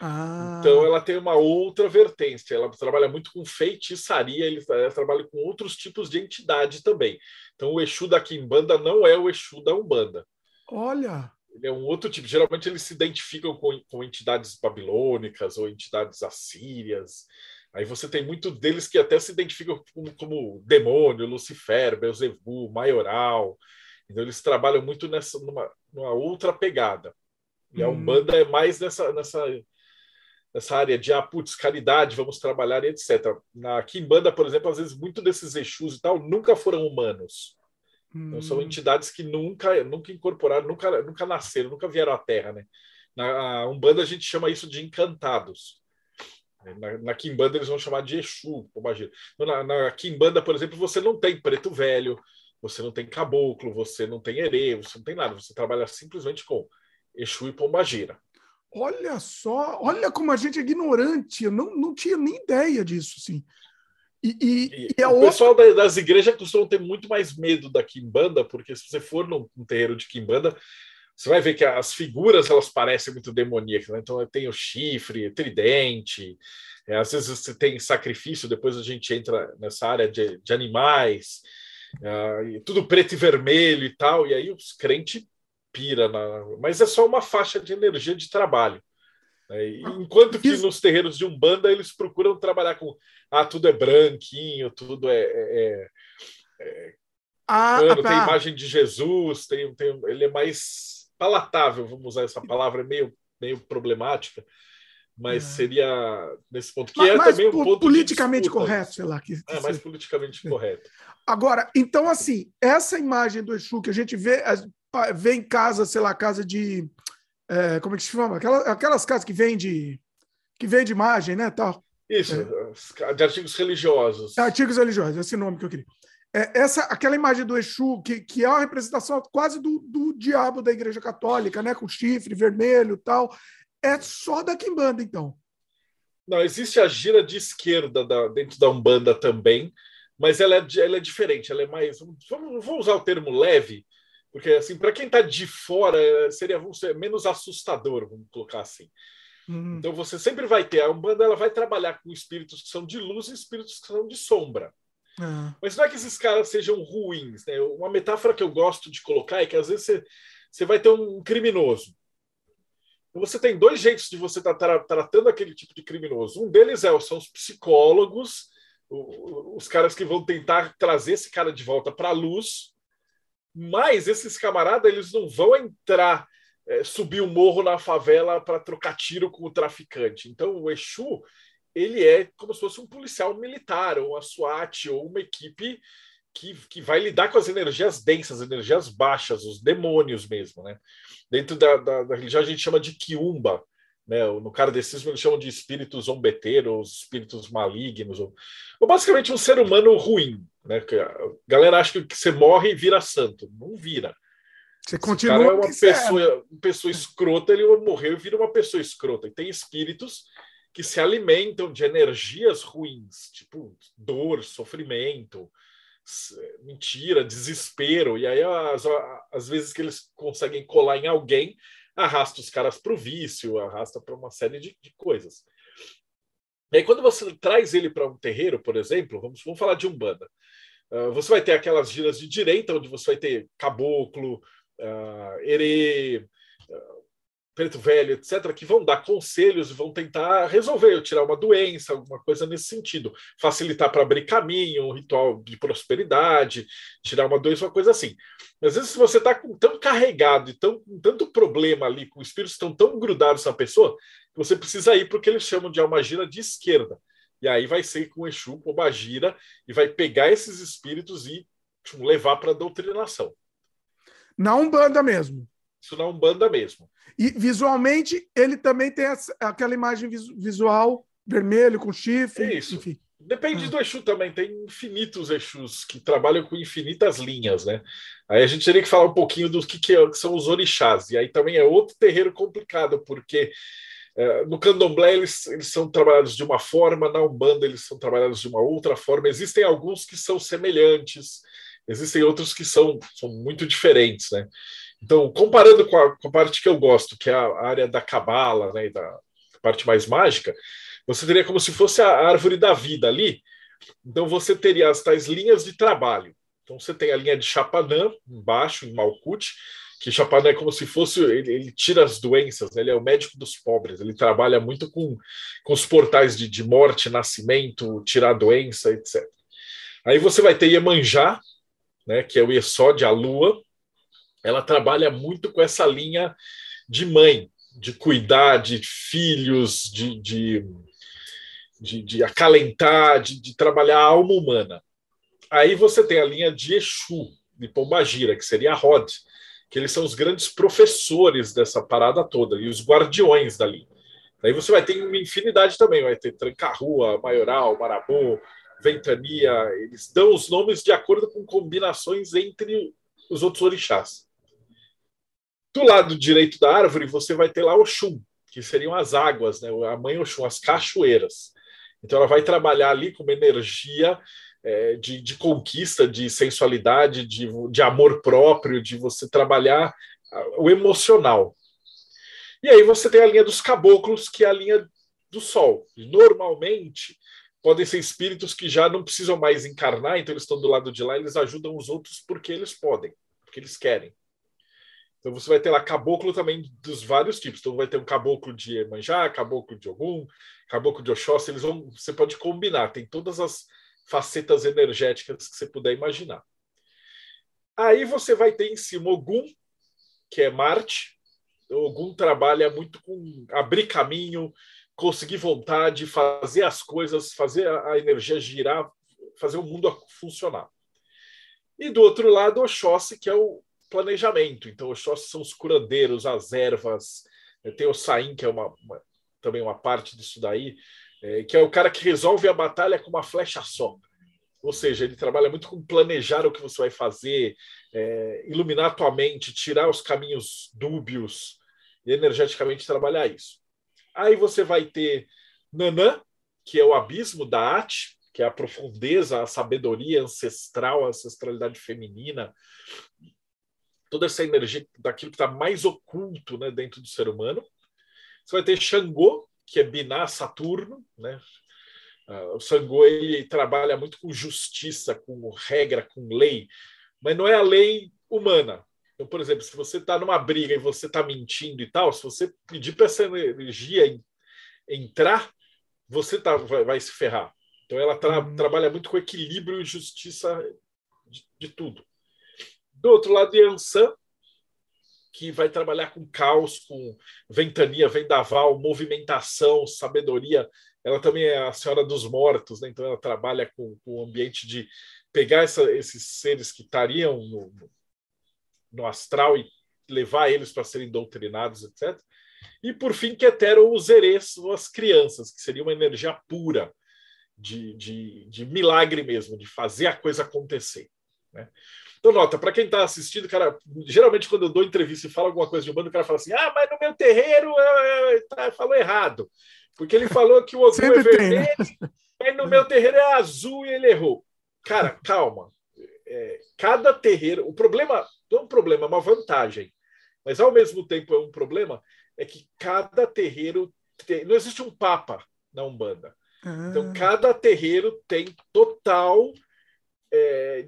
Ah. Então ela tem uma outra vertente, ela trabalha muito com feitiçaria, ele, ela trabalha com outros tipos de entidade também. Então o Exu da Kimbanda não é o Exu da Umbanda. Olha! Ele é um outro tipo. Geralmente eles se identificam com, com entidades babilônicas ou entidades assírias. Aí você tem muito deles que até se identificam como, como demônio, Lucifer, Beelzebub, Maioral. Então eles trabalham muito nessa numa, numa outra pegada. E a hum. Umbanda é mais nessa, nessa nessa área de, ah, putz, caridade, vamos trabalhar e etc. Na Kimbanda, por exemplo, às vezes muito desses Exus e tal nunca foram humanos. Hum. Então, são hum. entidades que nunca, nunca incorporaram, nunca, nunca nasceram, nunca vieram à Terra, né? Na Umbanda a gente chama isso de encantados. Na, na Kimbanda eles vão chamar de Exu, imagina. Então, na, na Kimbanda, por exemplo, você não tem preto velho, você não tem caboclo, você não tem herê, você não tem nada. Você trabalha simplesmente com Exu e Pombagira. Olha só, olha como a gente é ignorante. Eu não, não tinha nem ideia disso, assim. E, e, e, o pessoal das igrejas costumam ter muito mais medo da quimbanda, porque se você for num, num terreiro de quimbanda, você vai ver que as figuras elas parecem muito demoníacas. Né? Então tem o chifre, tridente, é, às vezes você tem sacrifício. Depois a gente entra nessa área de, de animais, uh, tudo preto e vermelho e tal. E aí os crentes pira, na... mas é só uma faixa de energia de trabalho. Né? Enquanto que nos terreiros de Umbanda eles procuram trabalhar com ah, tudo é branquinho, tudo é. é, é, é ah, tem tá. imagem de Jesus, tem, tem, ele é mais palatável, vamos usar essa palavra, é meio, meio problemática, mas é. seria nesse ponto que mas, é também um ponto politicamente correto, sei lá. Que, que é mais politicamente correto. Agora, então, assim, essa imagem do Exu que a gente vê, vê em casa, sei lá, casa de. É, como é que se chama? Aquelas, aquelas casas que vende que vende imagem, né? Tal. Isso, é. de artigos religiosos. Artigos religiosos, esse nome que eu queria. É, essa, aquela imagem do Exu, que, que é uma representação quase do, do diabo da Igreja Católica, né? Com chifre vermelho tal. É só da Kimbanda, então. Não, existe a gira de esquerda da, dentro da Umbanda também, mas ela é, ela é diferente, ela é mais. Vamos, vamos usar o termo leve, porque, assim, para quem está de fora, seria menos assustador, vamos colocar assim. Uhum. Então, você sempre vai ter. A Umbanda ela vai trabalhar com espíritos que são de luz e espíritos que são de sombra. Uhum. Mas não é que esses caras sejam ruins. Né? Uma metáfora que eu gosto de colocar é que, às vezes, você, você vai ter um criminoso. Então, você tem dois jeitos de você estar tá tratando aquele tipo de criminoso. Um deles é, são os psicólogos, os caras que vão tentar trazer esse cara de volta para a luz mas esses camaradas eles não vão entrar, é, subir o morro na favela para trocar tiro com o traficante. Então o Exu ele é como se fosse um policial militar, ou uma SWAT, ou uma equipe que, que vai lidar com as energias densas, energias baixas, os demônios mesmo. Né? Dentro da, da, da religião a gente chama de Kiumba, né? No kardecismo eles chamam de espíritos zombeteiros, espíritos malignos, ou, ou, basicamente um ser humano ruim. Né? A galera acha que você morre e vira santo. Não vira. Você continua. O cara é uma pessoa, uma pessoa escrota, ele morreu e vira uma pessoa escrota. E tem espíritos que se alimentam de energias ruins, tipo dor, sofrimento, mentira, desespero. E aí, às, às vezes que eles conseguem colar em alguém, arrasta os caras para o vício, arrasta para uma série de, de, coisas. E aí, quando você traz ele para um terreiro, por exemplo, vamos, vamos falar de Umbanda, uh, você vai ter aquelas giras de direita, onde você vai ter caboclo, uh, herê, preto velho, etc., que vão dar conselhos, vão tentar resolver, tirar uma doença, alguma coisa nesse sentido, facilitar para abrir caminho, um ritual de prosperidade, tirar uma doença, uma coisa assim. Às vezes, se você está tão carregado e tão, com tanto problema ali, com os espíritos estão tão grudados na pessoa, você precisa ir para o que eles chamam de almagira de esquerda. E aí vai ser com Exu, com Bagira, e vai pegar esses espíritos e tipo, levar para a doutrinação. Na Umbanda mesmo. Isso na Umbanda mesmo. E visualmente, ele também tem essa, aquela imagem visual vermelho com chifre. Isso. Enfim. Depende ah. do Exu também, tem infinitos Exus que trabalham com infinitas linhas, né? Aí a gente teria que falar um pouquinho do que, que, é, que são os orixás, e aí também é outro terreiro complicado, porque é, no candomblé eles, eles são trabalhados de uma forma, na Umbanda eles são trabalhados de uma outra forma. Existem alguns que são semelhantes, existem outros que são, são muito diferentes, né? Então, comparando com a, com a parte que eu gosto, que é a área da cabala, né, da parte mais mágica, você teria como se fosse a árvore da vida ali. Então, você teria as tais linhas de trabalho. Então, você tem a linha de Chapanã, embaixo, em Malkuth, que Chapanã é como se fosse, ele, ele tira as doenças, né? ele é o médico dos pobres, ele trabalha muito com, com os portais de, de morte, nascimento, tirar doença, etc. Aí você vai ter Iemanjá, né, que é o Esode, a lua, ela trabalha muito com essa linha de mãe, de cuidar de filhos, de, de, de, de acalentar, de, de, trabalhar a alma humana. Aí você tem a linha de Exu, de Pombagira, que seria a Rod, que eles são os grandes professores dessa parada toda e os guardiões dali. Aí você vai ter uma infinidade também, vai ter Tranca-Rua, Maioral, Marabô, Ventania, eles dão os nomes de acordo com combinações entre os outros orixás. Do lado direito da árvore, você vai ter lá o Oxum, que seriam as águas, né? a mãe Oxum, as cachoeiras. Então, ela vai trabalhar ali com uma energia é, de, de, conquista, de sensualidade, de, de amor próprio, de você trabalhar o emocional. E aí você tem a linha dos caboclos, que é a linha do sol. Normalmente, podem ser espíritos que já não precisam mais encarnar, então eles estão do lado de lá, eles ajudam os outros porque eles podem, porque eles querem. Então você vai ter lá caboclo também dos vários tipos. Então vai ter um caboclo de Emanjá, caboclo de Ogum, caboclo de Oxóssi, eles vão, você pode combinar, tem todas as facetas energéticas que você puder imaginar. Aí você vai ter em cima Ogum, que é Marte. Ogum trabalha muito com abrir caminho, conseguir vontade, fazer as coisas, fazer a energia girar, fazer o mundo funcionar. E do outro lado, Oxóssi, que é o planejamento. Então, os sócios são os curandeiros, as ervas. Tem o Saim, que é uma, uma, também uma parte disso daí, é, que é o cara que resolve a batalha com uma flecha só. Ou seja, ele trabalha muito com planejar o que você vai fazer, é, iluminar a tua mente, tirar os caminhos dúbios e energeticamente trabalhar isso. Aí você vai ter Nanã, que é o abismo da arte, que é a profundeza, a sabedoria ancestral, a ancestralidade feminina, toda essa energia daquilo que está mais oculto né, dentro do ser humano. Você vai ter Xangô, que é Biná Saturno, né? Uh, o Xangô ele trabalha muito com justiça, com regra, com lei, mas não é a lei humana. Então, por exemplo, se você está numa briga e você está mentindo e tal, se você pedir para essa energia entrar, você tá, vai, vai se ferrar. Então, ela tra uhum. trabalha muito com equilíbrio e justiça de, de tudo. Do outro lado, Yansan, que vai trabalhar com caos, com ventania, vendaval, movimentação, sabedoria. Ela também é a senhora dos mortos, né? então ela trabalha com, o ambiente de pegar essa, esses seres que estariam no, no astral e levar eles para serem doutrinados, etc. E por fim, Ketero os Eres, as crianças, que seria uma energia pura, de, de, de milagre mesmo, de fazer a coisa acontecer. Né? Então, nota, para quem está assistindo, cara, geralmente quando eu dou entrevista e falo alguma coisa de um bando, o cara fala assim: ah, mas no meu terreiro eu, tá, falou errado. Porque ele falou que o Ogum é vermelho, mas no meu terreiro é azul e ele errou. Cara, calma. É, cada terreiro. O problema não é um problema, é uma vantagem. Mas ao mesmo tempo é um problema, é que cada terreiro. Tem, não existe um papa na Umbanda. Então, ah. cada terreiro tem total é,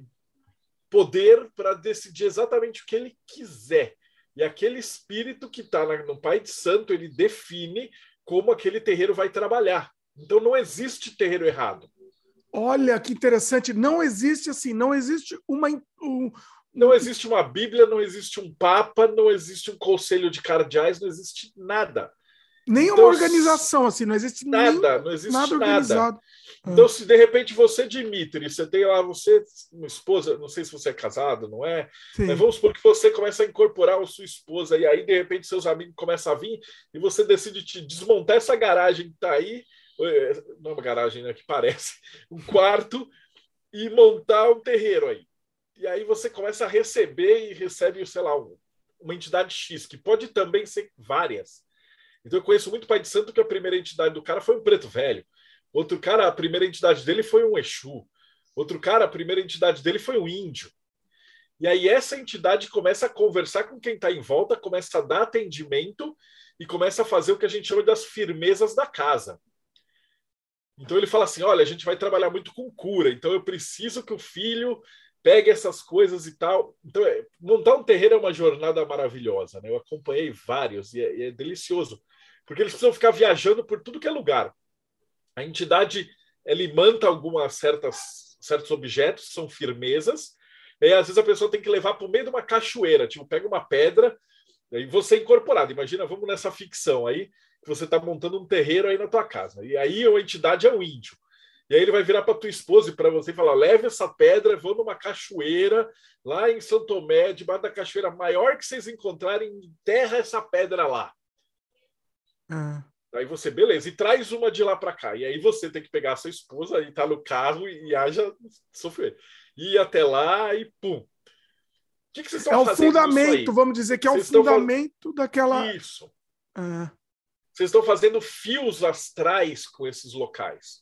poder para decidir exatamente o que ele quiser. E aquele espírito que está no Pai de Santo, ele define como aquele terreiro vai trabalhar. Então não existe terreiro errado. Olha que interessante. Não existe assim, não existe uma. Um... Não existe uma Bíblia, não existe um Papa, não existe um conselho de cardeais, não existe nada. Nenhuma então, organização, assim, não existe nada, não existe nada organizado. Nada. Então, se de repente você, Dimitri, você tem lá, você, uma esposa, não sei se você é casado, não é? Sim. Mas vamos supor que você começa a incorporar a sua esposa, e aí, de repente, seus amigos começam a vir, e você decide te desmontar essa garagem que está aí, não é uma garagem, né? Que parece, um quarto, e montar um terreiro aí. E aí você começa a receber e recebe, sei lá, uma entidade X, que pode também ser várias. Então eu conheço muito pai de santo que a primeira entidade do cara foi um preto velho. Outro cara, a primeira entidade dele foi um Exu. Outro cara, a primeira entidade dele foi um índio. E aí essa entidade começa a conversar com quem está em volta, começa a dar atendimento e começa a fazer o que a gente chama das firmezas da casa. Então ele fala assim: olha, a gente vai trabalhar muito com cura, então eu preciso que o filho pegue essas coisas e tal. Então, é, montar um terreiro é uma jornada maravilhosa, né? Eu acompanhei vários e é, é delicioso porque eles precisam ficar viajando por tudo que é lugar. A entidade ele manta algumas certas certos objetos, são firmezas, e às vezes a pessoa tem que levar para o meio de uma cachoeira, tipo, pega uma pedra e você é incorporado. Imagina, vamos nessa ficção aí, que você está montando um terreiro aí na tua casa. E aí a entidade é um índio. E aí ele vai virar para tua esposa e para você falar: leve essa pedra, vou numa cachoeira lá em São Tomé, debaixo da cachoeira maior que vocês encontrarem, enterra essa pedra lá. Ah. Aí você, beleza, e traz uma de lá para cá. E aí você tem que pegar a sua esposa e tá no carro e, haja sofrer. Ir até lá e pum. O que, que vocês estão é fazendo? É o fundamento, vamos dizer que é vocês o fundamento daquela. Isso. Ah. Vocês estão fazendo fios astrais com esses locais.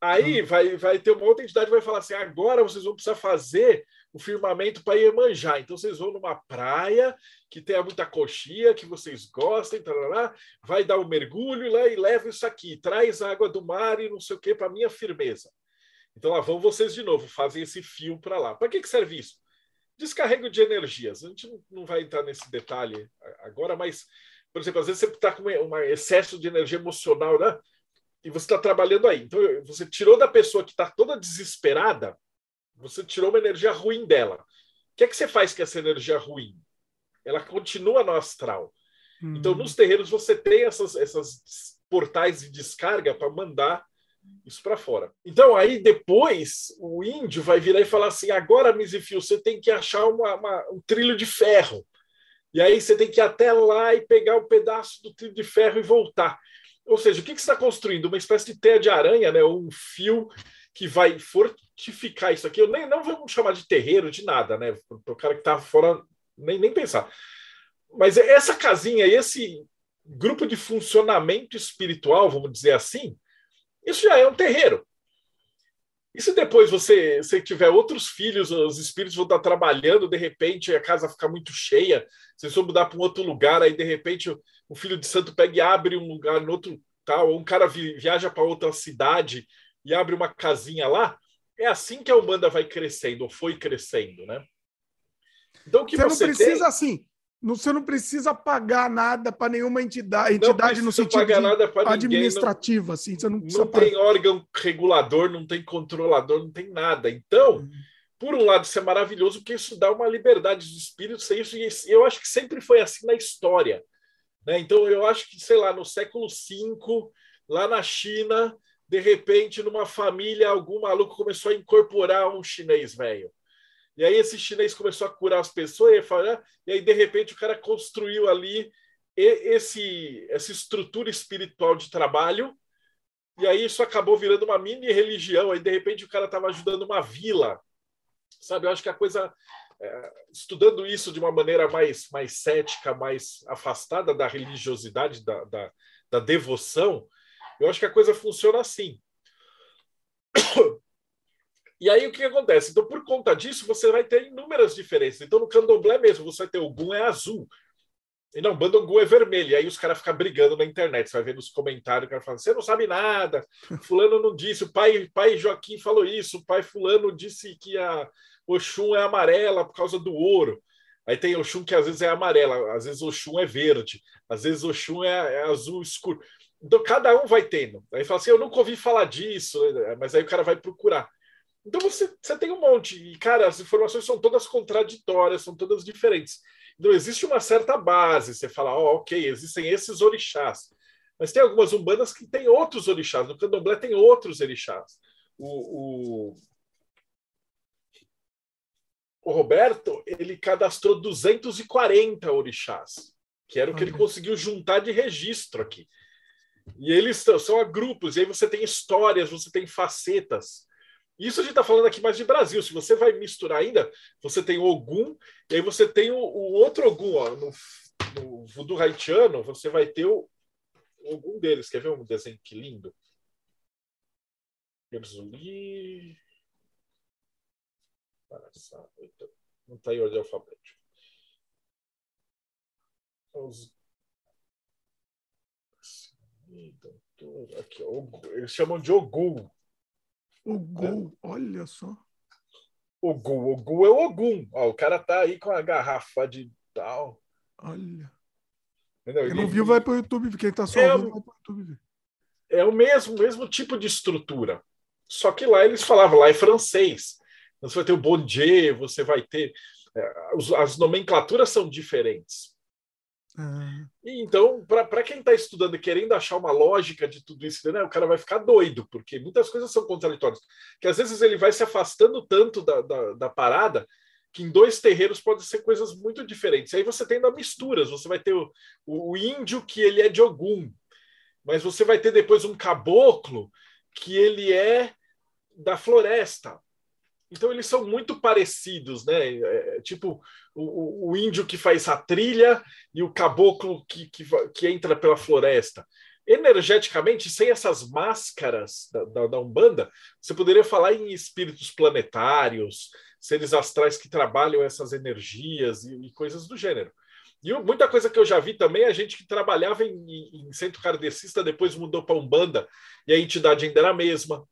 Aí hum. vai, vai ter uma outra entidade que vai falar assim: agora vocês vão precisar fazer o firmamento para Iemanjá. Então vocês vão numa praia que tenha muita coxinha, que vocês gostem, tarará, vai dar um mergulho lá e leva isso aqui, traz água do mar e não sei o que para minha firmeza. Então lá vão vocês de novo, fazem esse fio para lá. Para que, que serve isso? Descarrego de energias. A gente não vai entrar nesse detalhe agora, mas, por exemplo, às vezes você está com um excesso de energia emocional, né? E você está trabalhando aí. Então, você tirou da pessoa que está toda desesperada, você tirou uma energia ruim dela. O que é que você faz com essa energia ruim? Ela continua no astral. Hum. Então, nos terreiros, você tem essas, essas portais de descarga para mandar isso para fora. Então, aí depois, o índio vai virar e falar assim: agora, Misifio, você tem que achar uma, uma, um trilho de ferro. E aí você tem que ir até lá e pegar um pedaço do trilho de ferro e voltar. Ou seja, o que, que você está construindo? Uma espécie de teia de aranha, né? um fio que vai fortificar isso aqui. Eu nem não vamos chamar de terreiro, de nada, né? Para o cara que está fora, nem, nem pensar. Mas essa casinha, esse grupo de funcionamento espiritual, vamos dizer assim, isso já é um terreiro. E se depois você, você tiver outros filhos, os espíritos vão estar trabalhando, de repente a casa ficar muito cheia, vocês vão mudar para um outro lugar, aí de repente o, filho de santo pega e abre um lugar no outro tal, ou um cara vi, viaja para outra cidade e abre uma casinha lá, é assim que a Umbanda vai crescendo, ou foi crescendo, né? Então, que você, você não precisa, tem... assim, você não precisa pagar nada para nenhuma entidade, entidade no sentido administrativo, assim, você não, não tem órgão regulador, não tem controlador, não tem nada. Então, uhum. por um lado, isso é maravilhoso, porque isso dá uma liberdade dos espíritos, isso, e eu acho que sempre foi assim na história. Né? Então, eu acho que, sei lá, no século V, lá na China, de repente, numa família, algum maluco começou a incorporar um chinês velho. E aí esse chinês começou a curar as pessoas, e, fala, e aí, de repente, o cara construiu ali esse, essa estrutura espiritual de trabalho, e aí isso acabou virando uma mini religião, aí de repente o cara estava ajudando uma vila. Sabe, eu acho que a coisa, é, estudando isso de uma maneira mais, mais cética, mais afastada da religiosidade, da, da, da devoção, eu acho que a coisa funciona assim. E aí o que acontece? Então, por conta disso, você vai ter inúmeras diferenças. Então, no candomblé mesmo, você vai ter o Gum é azul. E não, Bandongu é vermelho. E aí os caras ficam brigando na internet. Você vai ver nos comentários, o cara fala: você não sabe nada, Fulano não disse, o pai, pai Joaquim falou isso, o pai Fulano disse que a Oxum é amarela por causa do ouro. Aí tem Oxum que às vezes é amarela, às vezes Oxum é verde, às vezes Oxum é, é azul escuro. Então, cada um vai tendo. Aí fala assim: eu nunca ouvi falar disso, né? mas aí o cara vai procurar. Então, você, você tem um monte. E, cara, as informações são todas contraditórias, são todas diferentes. Então, existe uma certa base. Você fala: ó, oh, ok, existem esses orixás. Mas tem algumas umbandas que tem outros orixás. No candomblé tem outros orixás. O, o, o Roberto, ele cadastrou 240 orixás, que era o que ele conseguiu juntar de registro aqui. E eles são a grupos, e aí você tem histórias, você tem facetas. Isso a gente está falando aqui mais de Brasil. Se você vai misturar ainda, você tem o Ogum, e aí você tem o, o outro Ogum. Ó, no, no voodoo haitiano, você vai ter o, algum deles. Quer ver um desenho que lindo? Não está em ordem alfabética. Os... Aqui, eles chamam de Ogum. Ogum, é. olha só. Ogum, Ogum é o Ogum. Ó, o cara tá aí com a garrafa de tal. Olha. Entendeu? Quem não viu, vai para o YouTube. Quem está só é, ouvindo, vai para o YouTube. É o mesmo, mesmo tipo de estrutura. Só que lá eles falavam, lá é francês. Você vai ter o bon Dieu, você vai ter. É, as nomenclaturas são diferentes. Ah. então, para quem está estudando e querendo achar uma lógica de tudo isso, né, o cara vai ficar doido, porque muitas coisas são contraditórias. Que às vezes ele vai se afastando tanto da, da, da parada que em dois terreiros pode ser coisas muito diferentes. Aí você tem da misturas, você vai ter o, o, índio que ele é de Ogum, mas você vai ter depois um caboclo que ele é da floresta. Então eles são muito parecidos, né? É, é tipo o, o, índio que faz a trilha e o caboclo que, que, que entra pela floresta energeticamente, sem essas máscaras da, da, da, Umbanda, você poderia falar em espíritos planetários, seres astrais que trabalham essas energias e, e coisas do gênero. E muita coisa que eu já vi também, a gente que trabalhava em, em centro kardecista, depois mudou para Umbanda, e a entidade ainda era a mesma.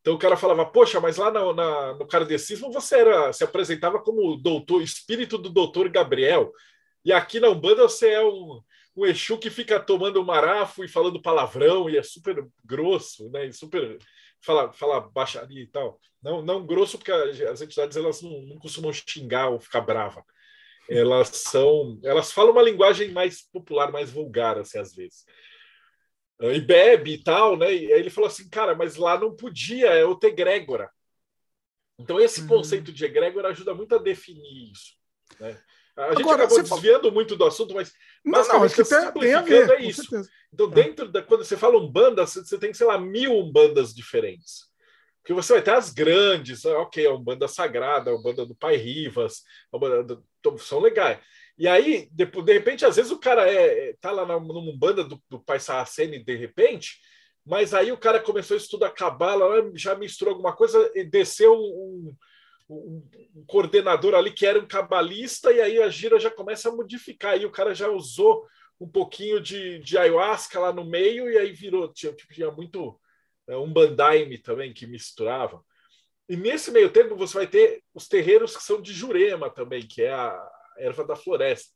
Então o cara falava, poxa, mas lá no, na, no kardecismo você era, se apresentava como doutor, espírito do doutor Gabriel, e aqui na Umbanda você é um, um Exu que fica tomando marafo e falando palavrão, e é super grosso, né? E super fala, fala baixaria e tal. Não, não grosso, porque as entidades elas não, não costumam xingar ou ficar brava. Elas são, elas falam uma linguagem mais popular, mais vulgar, assim, às vezes. E bebe e tal, né? E aí ele falou assim, cara, mas lá não podia, é o egrégora. Então, esse uhum. conceito de egrégora ajuda muito a definir isso. Né? A gente Agora, acabou desviando fala... muito do assunto, mas não, não, acho que tem, tem a ver, é isso. Então, é. dentro da, quando você fala umbanda, você, você tem, sei lá, mil umbandas diferentes. Porque você vai ter as grandes, ok, a Umbanda Sagrada, a Umbanda do Pai Rivas, a Umbanda do, são legais. E aí, de, de, repente, às vezes o cara é, é tá lá na, numa Umbanda do, do Pai Saraceni, de repente, mas aí o cara começou a estudar cabala, já misturou alguma coisa e desceu um, um, um, coordenador ali que era um cabalista, e aí a gira já começa a modificar. Aí o cara já usou um pouquinho de, de ayahuasca lá no meio, e aí virou, tinha, tipo, tinha muito é, um bandaime também que misturava. E nesse meio tempo você vai ter os terreiros que são de Jurema também, que é a erva da floresta.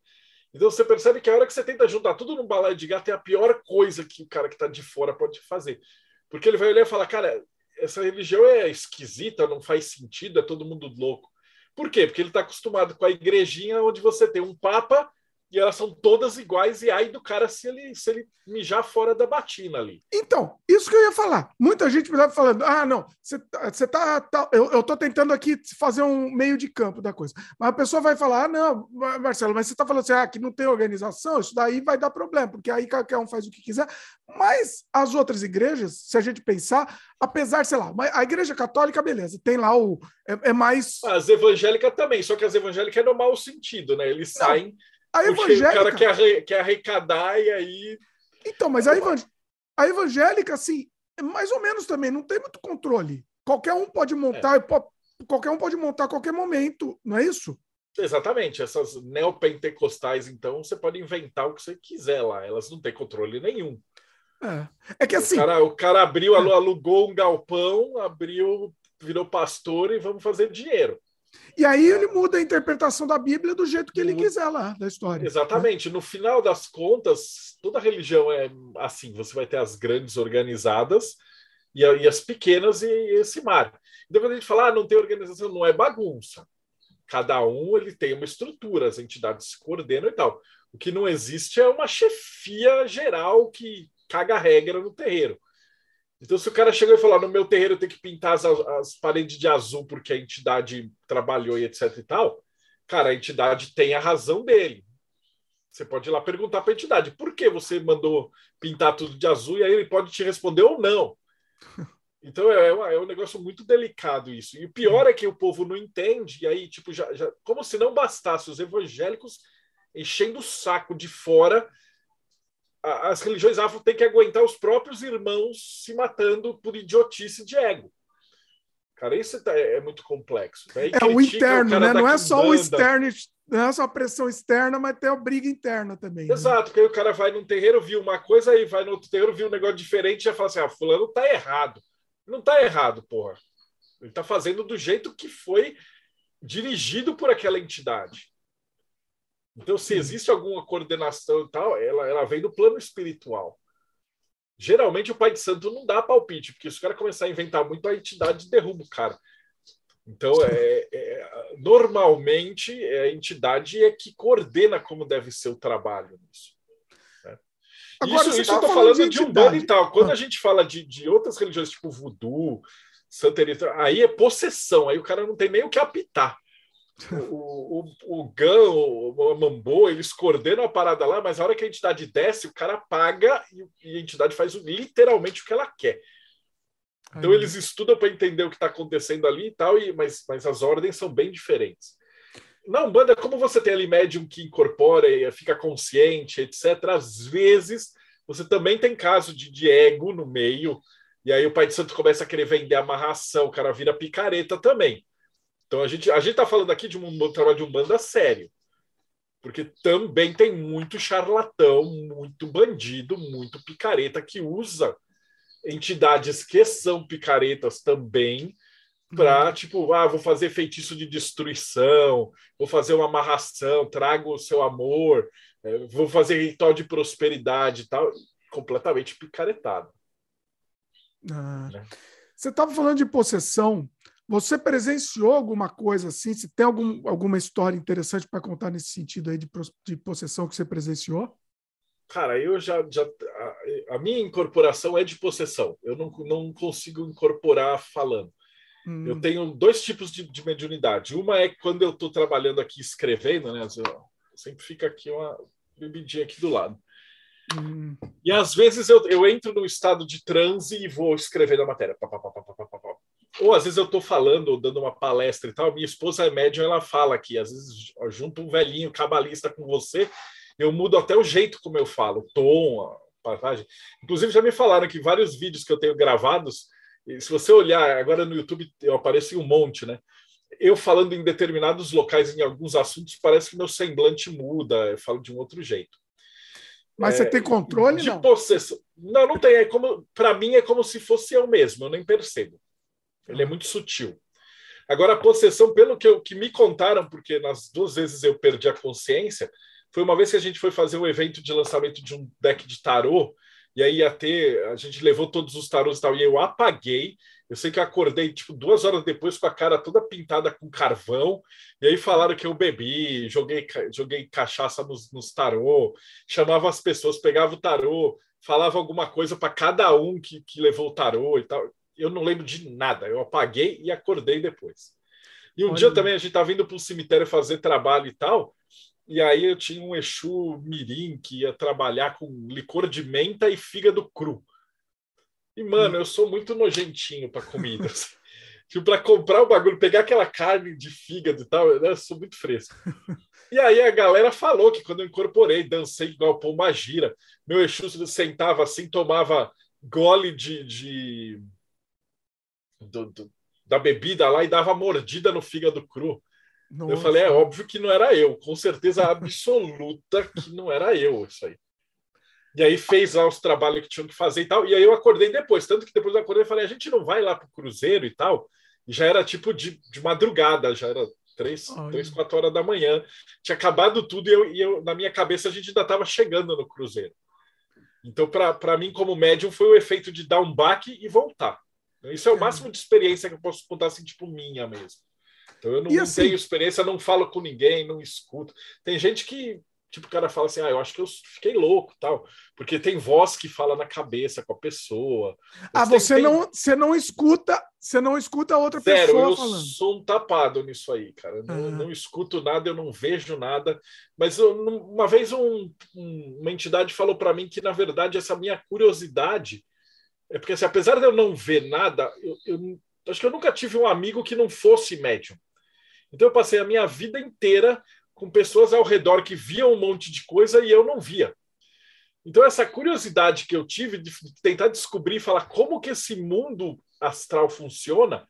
Então você percebe que a hora que você tenta juntar tudo num balaio de gato é a pior coisa que o cara que está de fora pode fazer. Porque ele vai olhar e falar, cara, essa religião é esquisita, não faz sentido, é todo mundo louco. Por quê? Porque ele está acostumado com a igrejinha onde você tem um papa e elas são todas iguais, e aí do cara se ele, se ele mijar fora da batina ali. Então, isso que eu ia falar. Muita gente me leva falando: ah, não, você tá, tá. eu, eu tô tentando aqui fazer um meio de campo da coisa. Mas a pessoa vai falar: ah, não, Marcelo, mas você tá falando assim, ah, que não tem organização, isso daí vai dar problema, porque aí qualquer um faz o que quiser. Mas as outras igrejas, se a gente pensar, apesar, sei lá, a igreja católica, beleza, tem lá o. É, é mais. As evangélicas também, só que as evangélicas é no mau sentido, né? Eles não. A evangélica. O cara quer, quer arrecadar e aí. Então, mas a, evang... a evangélica, assim, é mais ou menos também, não tem muito controle. Qualquer um pode montar, é. qualquer um pode montar a qualquer momento, não é isso? Exatamente. Essas neopentecostais, então, você pode inventar o que você quiser lá. Elas não têm controle nenhum. É, é que assim. O cara, o cara abriu, é. alugou um galpão, abriu, virou pastor e vamos fazer dinheiro. E aí ele muda a interpretação da Bíblia do jeito que ele quiser lá, da história. Exatamente. Né? No final das contas, toda religião é assim: você vai ter as grandes organizadas e, as pequenas e esse mar. Então, quando a gente fala, ah, não tem organização, não é bagunça. Cada um ele tem uma estrutura, as entidades se coordenam e tal. O que não existe é uma chefia geral que caga a regra no terreiro. Então, se o cara chegou e falou: no meu terreiro eu tenho que pintar as, as paredes de azul porque a entidade trabalhou e etc e tal, cara, a entidade tem a razão dele. Você pode ir lá perguntar para a entidade por que você mandou pintar tudo de azul e aí ele pode te responder ou não. Então é, é, um negócio muito delicado isso. E o pior é que o povo não entende, e aí, tipo, já, já como se não bastasse os evangélicos enchendo o saco de fora, as religiões afro têm que aguentar os próprios irmãos se matando por idiotice de ego. Cara, isso tá, é muito complexo. Né? É o interno, o né? Não é só o externo, não é só a pressão externa, mas tem a briga interna também. Né? Exato, né? porque o cara vai num terreiro, viu uma coisa, aí vai no outro terreiro, viu um negócio diferente e já fala assim: ah, fulano tá errado. Não tá errado, porra. Ele tá fazendo do jeito que foi dirigido por aquela entidade. Então, se existe alguma coordenação e tal, ela, ela vem do plano espiritual. Geralmente o pai de santo não dá palpite, porque se o cara começar a inventar muito, a entidade derruba o cara. Então, é, é, normalmente, a entidade é que coordena como deve ser o trabalho nisso. Né? Agora, isso, isso eu estou falando, falando de, de Umbanda e tal. Quando ah. a gente fala de, de outras religiões, tipo voodoo, santeria, aí é possessão, aí o cara não tem nem o que apitar o, o, o Gan, o, o Mambô, eles coordenam a parada lá, mas a hora que a entidade desce, o cara paga e, e a entidade faz literalmente o que ela quer. Então Aí. eles estudam para entender o que está acontecendo ali e tal, e, mas, mas as ordens são bem diferentes. Na Umbanda, como você tem ali médium que incorpora e fica consciente, etc., às vezes você também tem caso de, de ego no meio, e aí o pai de santo começa a querer vender amarração, o cara vira picareta também. Então a gente a gente está falando aqui de um trabalho de um banda sério, porque também tem muito charlatão, muito bandido, muito picareta que usa entidades que são picaretas também para uhum. tipo, ah, vou fazer feitiço de destruição, vou fazer uma amarração, trago o seu amor, é, vou fazer ritual de prosperidade e tal, completamente picaretado. Ah. Né? Você estava falando de possessão. Você presenciou alguma coisa assim? Se tem algum, alguma história interessante para contar nesse sentido aí de, de possessão que você presenciou? Cara, eu já. já a, a, minha incorporação é de possessão. Eu não, não consigo incorporar falando. Hum. Eu tenho dois tipos de, de mediunidade. Uma é quando eu estou trabalhando aqui escrevendo, né? Eu, sempre fica aqui uma bebidinha aqui do lado. Hum. E às vezes eu, eu entro no estado de transe e vou escrevendo a matéria. Pá, pá, pá, ou às vezes eu estou falando ou dando uma palestra e tal, minha esposa é médium, ela fala aqui, às vezes junto um velhinho cabalista com você, eu mudo até o jeito como eu falo, o tom, a passagem. Inclusive já me falaram que vários vídeos que eu tenho gravados, se você olhar agora no YouTube, eu apareço em um monte, né? Eu falando em determinados locais, em alguns assuntos, parece que meu semblante muda, eu falo de um outro jeito. Mas é, você tem controle, de não? Possessão. Não, não tem. É como, para mim é como se fosse eu mesmo. Eu nem percebo. Ele é muito sutil. Agora, a possessão, pelo que, eu, que me contaram, porque nas duas vezes eu perdi a consciência, foi uma vez que a gente foi fazer um evento de lançamento de um deck de tarô, e aí ia ter, a gente levou todos os tarôs e tal, e eu apaguei. Eu sei que eu acordei, tipo, duas horas depois com a cara toda pintada com carvão, e aí falaram que eu bebi, joguei, joguei cachaça nos, nos tarô, chamava as pessoas, pegava o tarô, falava alguma coisa para cada um que, que levou o tarô e tal eu não lembro de nada. Eu apaguei e acordei depois. E um Olha. dia também a gente estava indo para o cemitério fazer trabalho e tal. E aí eu tinha um Exu Mirim que ia trabalhar com licor de menta e fígado cru. E, mano, eu sou muito nojentinho para comidas. tipo, para comprar o bagulho, pegar aquela carne de fígado e tal, eu sou muito fresco. E aí a galera falou que quando eu incorporei, dancei igual Pomba Gira, meu Exu sentava assim, tomava gole de, de do, do, da bebida lá e dava mordida no fígado cru. Nossa. Eu falei, é óbvio que não era eu, com certeza absoluta que não era eu isso aí. E aí fez lá os trabalhos que tinham que fazer e tal. E aí eu acordei depois, tanto que depois eu acordei e falei, a gente não vai lá pro cruzeiro e tal. E já era tipo de, de madrugada, já era três, três, quatro horas da manhã. Tinha acabado tudo e, eu, e eu, na minha cabeça a gente ainda estava chegando no cruzeiro. Então, para mim, como médium, foi o efeito de dar um baque e voltar. Isso é o máximo de experiência que eu posso contar, assim, tipo, minha mesmo. Então, eu não, assim, tenho experiência, não falo com ninguém, não escuto. Tem gente que tipo, o cara fala assim, ah, eu acho que eu fiquei louco, tal, porque tem voz que fala na cabeça com a pessoa. Ah, tem, você tem... não, você não escuta, você não escuta outra Zero, pessoa eu falando. sou um tapado nisso aí, cara. Não, não escuto nada, eu não vejo nada. Mas eu, uma vez um, um, uma entidade falou para mim que na verdade essa minha curiosidade é porque assim, apesar de eu não ver nada, eu, eu acho que eu nunca tive um amigo que não fosse médium. Então eu passei a minha vida inteira com pessoas ao redor que viam um monte de coisa e eu não via. Então essa curiosidade que eu tive de tentar descobrir falar como que esse mundo astral funciona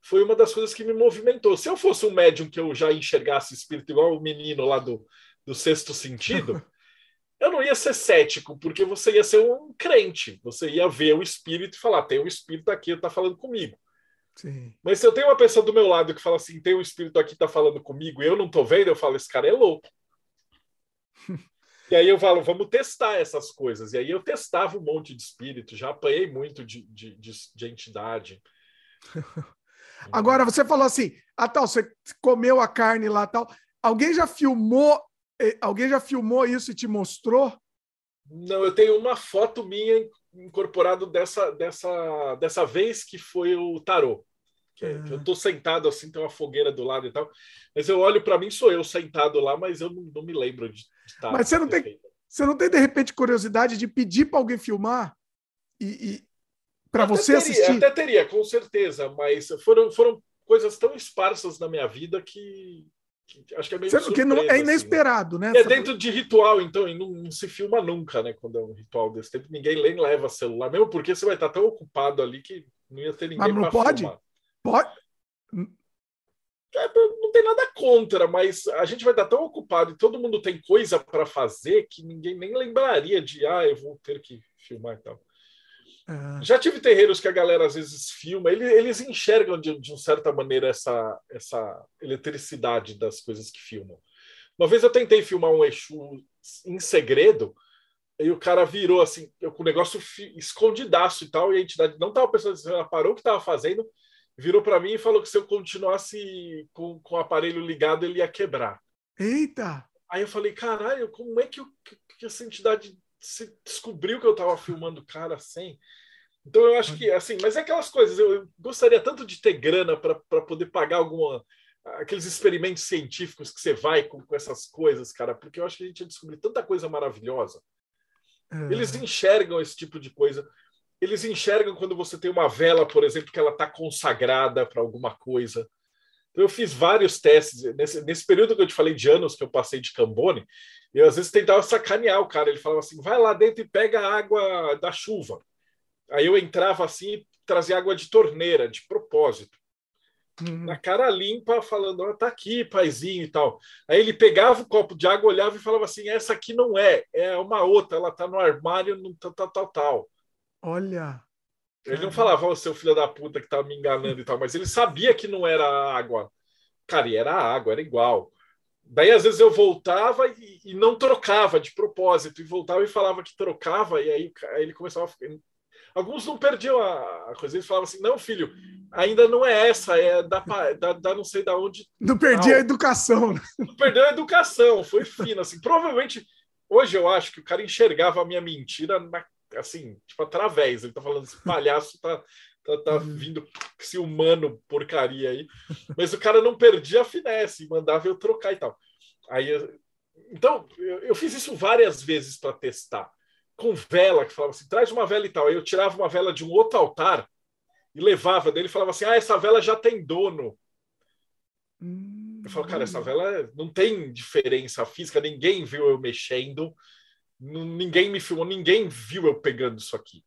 foi uma das coisas que me movimentou. Se eu fosse um médium que eu já enxergasse espírito igual o menino lá do, do sexto sentido, eu não ia ser cético, porque você ia ser um crente. Você ia ver o espírito e falar: tem um espírito aqui, está falando comigo. Sim. Mas se eu tenho uma pessoa do meu lado que fala assim, tem um espírito aqui que tá falando comigo e eu não tô vendo, eu falo, esse cara é louco. e aí eu falo, vamos testar essas coisas. E aí eu testava um monte de espírito, já apanhei muito de, de, de, de entidade. Agora, você falou assim, ah, tal, você comeu a carne lá tal. Alguém já filmou, alguém já filmou isso e te mostrou? Não, eu tenho uma foto minha incorporado dessa, dessa, dessa vez que foi o tarô. Que é, Eu estou sentado assim, tem uma fogueira do lado e tal. Mas eu olho para mim, sou eu sentado lá, mas eu não, não me lembro de, de estar. Mas você não, tem, você não tem, de repente, curiosidade de pedir para alguém filmar e, e para você teria, assistir? Até teria, com certeza, mas foram, foram coisas tão esparsas na minha vida que, acho que é meio surpresa, não, é inesperado, assim, né? É dentro de ritual, então, e não, não, se filma nunca, né? Quando é um ritual desse tempo, ninguém nem leva celular, mesmo porque você vai estar tão ocupado ali que não ia ter ninguém para pode? filmar. Pode? É, não tem nada contra, mas a gente vai estar tão ocupado e todo mundo tem coisa para fazer que ninguém nem lembraria de, ah, eu vou ter que filmar e tal. É. Já tive terreiros que a galera às vezes filma, eles, eles enxergam de, de uma certa maneira essa, essa eletricidade das coisas que filmam. Uma vez eu tentei filmar um Exu em segredo, e o cara virou assim, eu, com o negócio escondidaço e tal, e a entidade não estava pensando ela parou o que estava fazendo, virou para mim e falou que se eu continuasse com, com o aparelho ligado, ele ia quebrar. Eita! Aí eu falei, caralho, como é que, eu, que essa entidade se descobriu que eu estava filmando o cara sem? Então eu acho que assim, mas é aquelas coisas, eu, gostaria tanto de ter grana para poder pagar alguma aqueles experimentos científicos que você vai com, com, essas coisas, cara, porque eu acho que a gente ia descobrir tanta coisa maravilhosa. É. Eles enxergam esse tipo de coisa. Eles enxergam quando você tem uma vela, por exemplo, que ela está consagrada para alguma coisa. Então, eu fiz vários testes. Nesse, nesse período que eu te falei de anos que eu passei de Cambone, eu às vezes tentava sacanear o cara. Ele falava assim: vai lá dentro e pega a água da chuva. Aí eu entrava assim e trazia água de torneira, de propósito. Uhum. Na cara limpa, falando, oh, tá aqui, paizinho e tal. Aí ele pegava o copo de água, olhava e falava assim: essa aqui não é, é uma outra, ela tá no armário, no tal, tal, tal, tal. Olha. Ele não falava, oh, seu filho da puta que tá me enganando e tal, mas ele sabia que não era água. Cara, e era água, era igual. Daí, às vezes, eu voltava e, e, não trocava de propósito, e voltava e falava que trocava, e aí, aí ele começava a ficar, Alguns não perdiam a, a coisa, eles falavam assim: não, filho, ainda não é essa, é da, da, da não sei da onde. Não perdi a educação. Né? Não perdeu a educação, foi fino. Assim, provavelmente, hoje eu acho que o cara enxergava a minha mentira na, assim, tipo, através. Ele tá falando, esse palhaço tá, tá, tá uhum. vindo esse humano porcaria aí. Mas o cara não perdia a finesse, mandava eu trocar e tal. Aí, então, eu, eu fiz isso várias vezes para testar com vela, que falava assim: traz uma vela e tal. Aí eu tirava uma vela de um outro altar e levava dele e falava assim: ah, essa vela já tem dono. Hum, eu falo, cara, essa vela não tem diferença física, ninguém viu eu mexendo, ninguém me filmou, ninguém viu eu pegando isso aqui.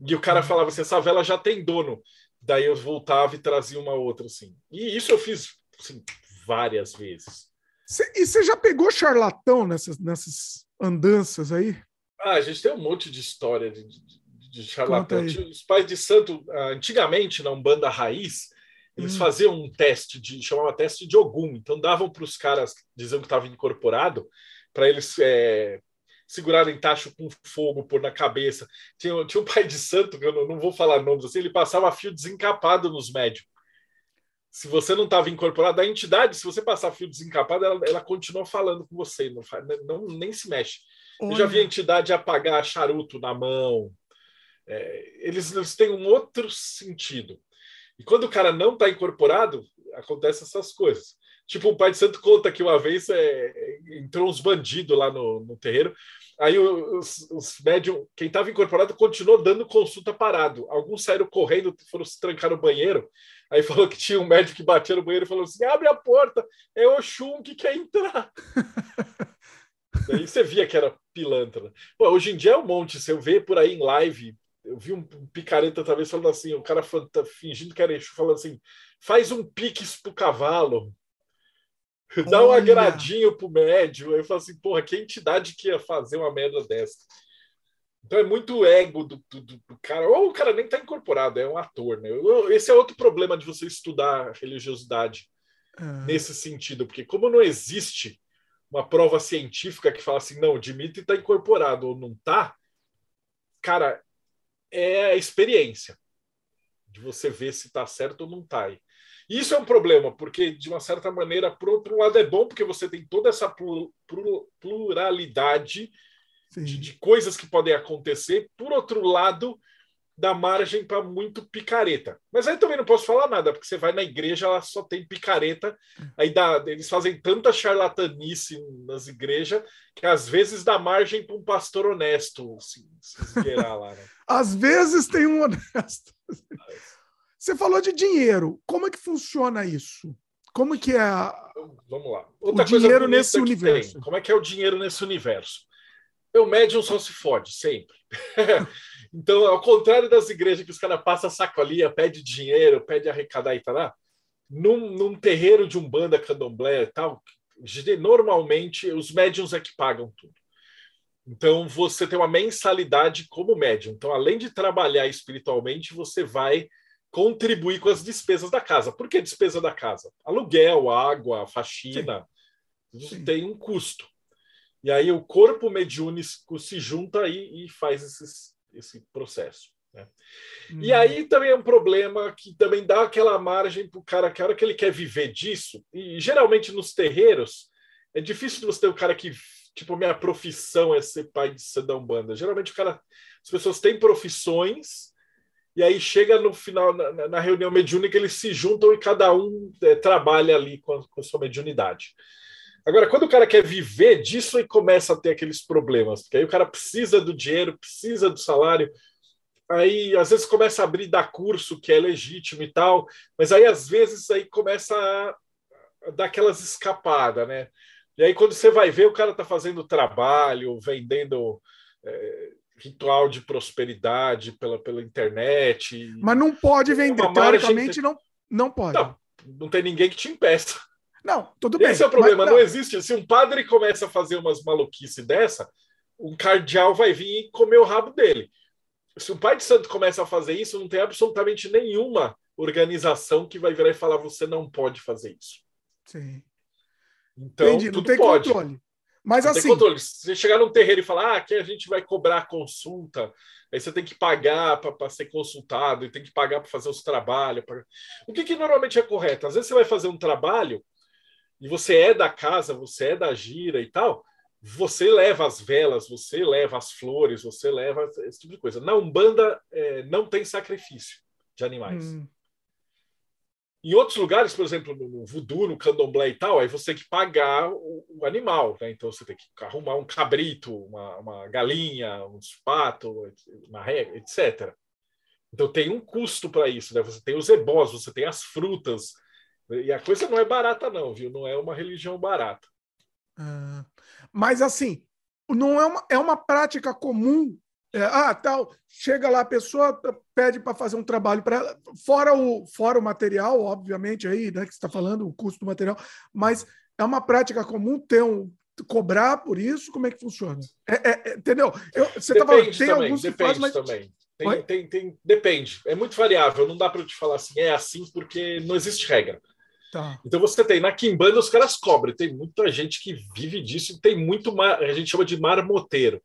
E o cara hum. falava assim: essa vela já tem dono. Daí eu voltava e trazia uma outra, assim. E isso eu fiz assim, várias vezes. Cê, e você já pegou charlatão nessas, nessas andanças aí? Ah, a gente tem um monte de história de, de, de charlatão. Os pais de santo, ah, antigamente, na Umbanda Raiz, eles hum. faziam um teste, de, chamava teste de Ogum. Então, davam para os caras, diziam que estava incorporado, para eles é, segurarem tacho com fogo, pôr na cabeça. Tinha, tinha um pai de santo, que eu não, não vou falar nomes assim, ele passava fio desencapado nos médios. se você não estava incorporado, a entidade, se você passar fio desencapado, ela, ela continua falando com você, não, faz, não nem se mexe. Olha. Eu já vi a entidade apagar charuto na mão. É, eles, eles têm um outro sentido. E quando o cara não está incorporado, acontecem essas coisas. Tipo, o pai de santo conta que uma vez é, entrou uns bandidos lá no, no terreiro, aí os, os médium, quem estava incorporado, continuou dando consulta parado. Alguns saíram correndo, foram se trancar no banheiro, aí falou que tinha um médico que batia no banheiro e falou assim, abre a porta, é o Oxum que quer entrar. Daí você via que era pilantra. Pô, hoje em dia é um monte, você vê por aí em live, eu vi um picareta outra vez falando assim, o cara fingindo que era Exu, falando assim, faz um piques pro cavalo. Dá um agradinho pro médio. Eu falo assim, porra, que entidade que ia fazer uma merda dessa? Então é muito ego do, do, do cara. Ou o cara nem tá incorporado, é um ator, né? Esse é outro problema de você estudar religiosidade uhum. nesse sentido, porque como não existe uma prova científica que fala assim, não, o Dimitri tá incorporado ou não tá, cara, é a experiência de você ver se tá certo ou não tá. Aí. Isso é um problema, porque, de uma certa maneira, por outro lado, é bom, porque você tem toda essa pluralidade de, de, coisas que podem acontecer. Por outro lado, dá margem para muito picareta. Mas aí também não posso falar nada, porque você vai na igreja, ela só tem picareta. Aí dá, eles fazem tanta charlatanice nas igrejas que às vezes dá margem para um pastor honesto se, se lá. Né? às vezes tem um honesto. Você falou de dinheiro. Como é que funciona isso? Como que é a... Vamos lá. Outra o dinheiro nesse universo. Tem. Como é que é o dinheiro nesse universo? O médium só se fode, sempre. então, ao contrário das igrejas que os caras passam sacolinha, pede dinheiro, pede arrecadar e tal, num, num terreiro de umbanda, candomblé e tal, normalmente os médiums é que pagam tudo. Então, você tem uma mensalidade como médium. Então, além de trabalhar espiritualmente, você vai contribuir com as despesas da casa. Por que despesa da casa? Aluguel, água, faxina, Sim. tem um custo. E aí o corpo mediúnico se junta aí e faz esses, esse processo. Né? Hum. E aí também é um problema que também dá aquela margem para o cara, que a hora que ele quer viver disso, e geralmente nos terreiros, é difícil você ter um cara que, tipo, minha profissão é ser pai de Sandão Banda. Geralmente o cara, as pessoas têm profissões e aí chega no final, na, na reunião mediúnica, eles se juntam e cada um é, trabalha ali com a, com a, sua mediunidade. Agora, quando o cara quer viver disso, e começa a ter aqueles problemas, porque aí o cara precisa do dinheiro, precisa do salário, aí às vezes começa a abrir da curso, que é legítimo e tal, mas aí às vezes aí começa a, dar aquelas escapadas, né? E aí quando você vai ver, o cara está fazendo trabalho, vendendo... É, ritual de prosperidade pela, pela internet. Mas não pode vender, teoricamente não, não pode. Não, não tem ninguém que te impeça. Não, tudo bem. Esse é o problema, não. não. existe. Se um padre começa a fazer umas maluquices dessa, um cardeal vai vir e comer o rabo dele. Se um pai de santo começa a fazer isso, não tem absolutamente nenhuma organização que vai virar e falar você não pode fazer isso. Sim. Então, Entendi, não tem pode. controle. Mas assim. Você chegar num terreiro e falar, ah, aqui a gente vai cobrar consulta, aí você tem que pagar para ser consultado, e tem que pagar para fazer os trabalhos. Pra... O que, que normalmente é correto? Às vezes você vai fazer um trabalho e você é da casa, você é da gira e tal, você leva as velas, você leva as flores, você leva esse tipo de coisa. Na Umbanda é, não tem sacrifício de animais. Hum. Em outros lugares, por exemplo, no, voodoo, no candomblé e tal, aí você tem que pagar o, o animal, né? Então você tem que arrumar um cabrito, uma, uma galinha, um pato, uma regra, etc. Então tem um custo para isso, né? Você tem os ebós, você tem as frutas, e a coisa não é barata não, viu? Não é uma religião barata. Ah, mas assim, não é uma, é uma prática comum é, ah, tal, chega lá a pessoa pede para fazer um trabalho para ela, fora o fora o material, obviamente aí, né, que está falando o custo do material, mas é uma prática comum ter um cobrar por isso, como é que funciona? É, é, é entendeu? Eu, você tá falando, tem também, alguns que faz, mas também. Tem, tem, tem, depende, é muito variável, não dá para eu te falar assim, é assim porque não existe regra. Tá. Então você tem na Kimbanda os caras cobrem, tem muita gente que vive disso, tem muito a gente chama de marmoteiro.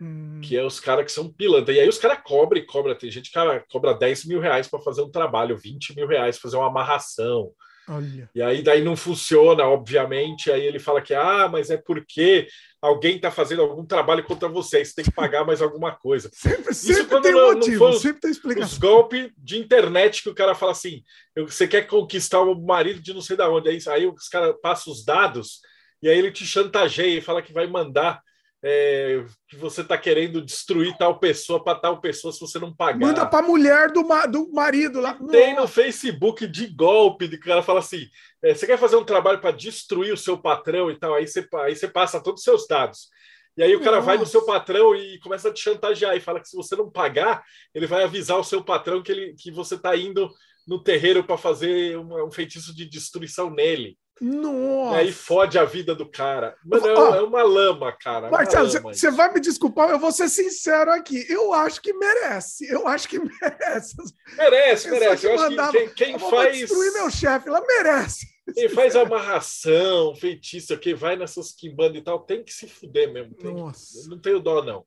Hum. Que é os caras que são pilantra. E aí os caras cobram e cobram. Tem gente que cara, cobra 10 mil reais para fazer um trabalho, 20 mil reais para fazer uma amarração. Olha. E aí daí não funciona, obviamente. Aí ele fala que ah, mas é porque alguém está fazendo algum trabalho contra você, você tem que pagar mais alguma coisa. Sempre, sempre tem não, motivo, não sempre tem explicação. Os golpes de internet que o cara fala assim: você quer conquistar o marido de não sei da onde, aí, aí os caras passam os dados e aí ele te chantageia e fala que vai mandar é, que você está querendo destruir tal pessoa para tal pessoa se você não pagar. Manda para a mulher do, ma do marido lá. Tem no Facebook de golpe, de cara fala assim: é, você quer fazer um trabalho para destruir o seu patrão e tal, aí você, aí você passa todos os seus dados. E aí o cara Nossa. vai no seu patrão e começa a te chantagear e fala que se você não pagar, ele vai avisar o seu patrão que, ele, que você está indo no terreiro para fazer um, um feitiço de destruição nele. Nossa! Aí fode a vida do cara. Mas não, é uma lama, cara. É Marcelo, você vai me desculpar, eu vou ser sincero aqui. Eu acho que merece. Eu acho que merece. Merece, merece. Eu acho que quem, quem faz. destruir meu chefe, ela merece. Quem faz amarração, feitiço, quem vai nessas quimbandas e tal, tem que se fuder mesmo. Tem Nossa. Que... Não tenho dó, não.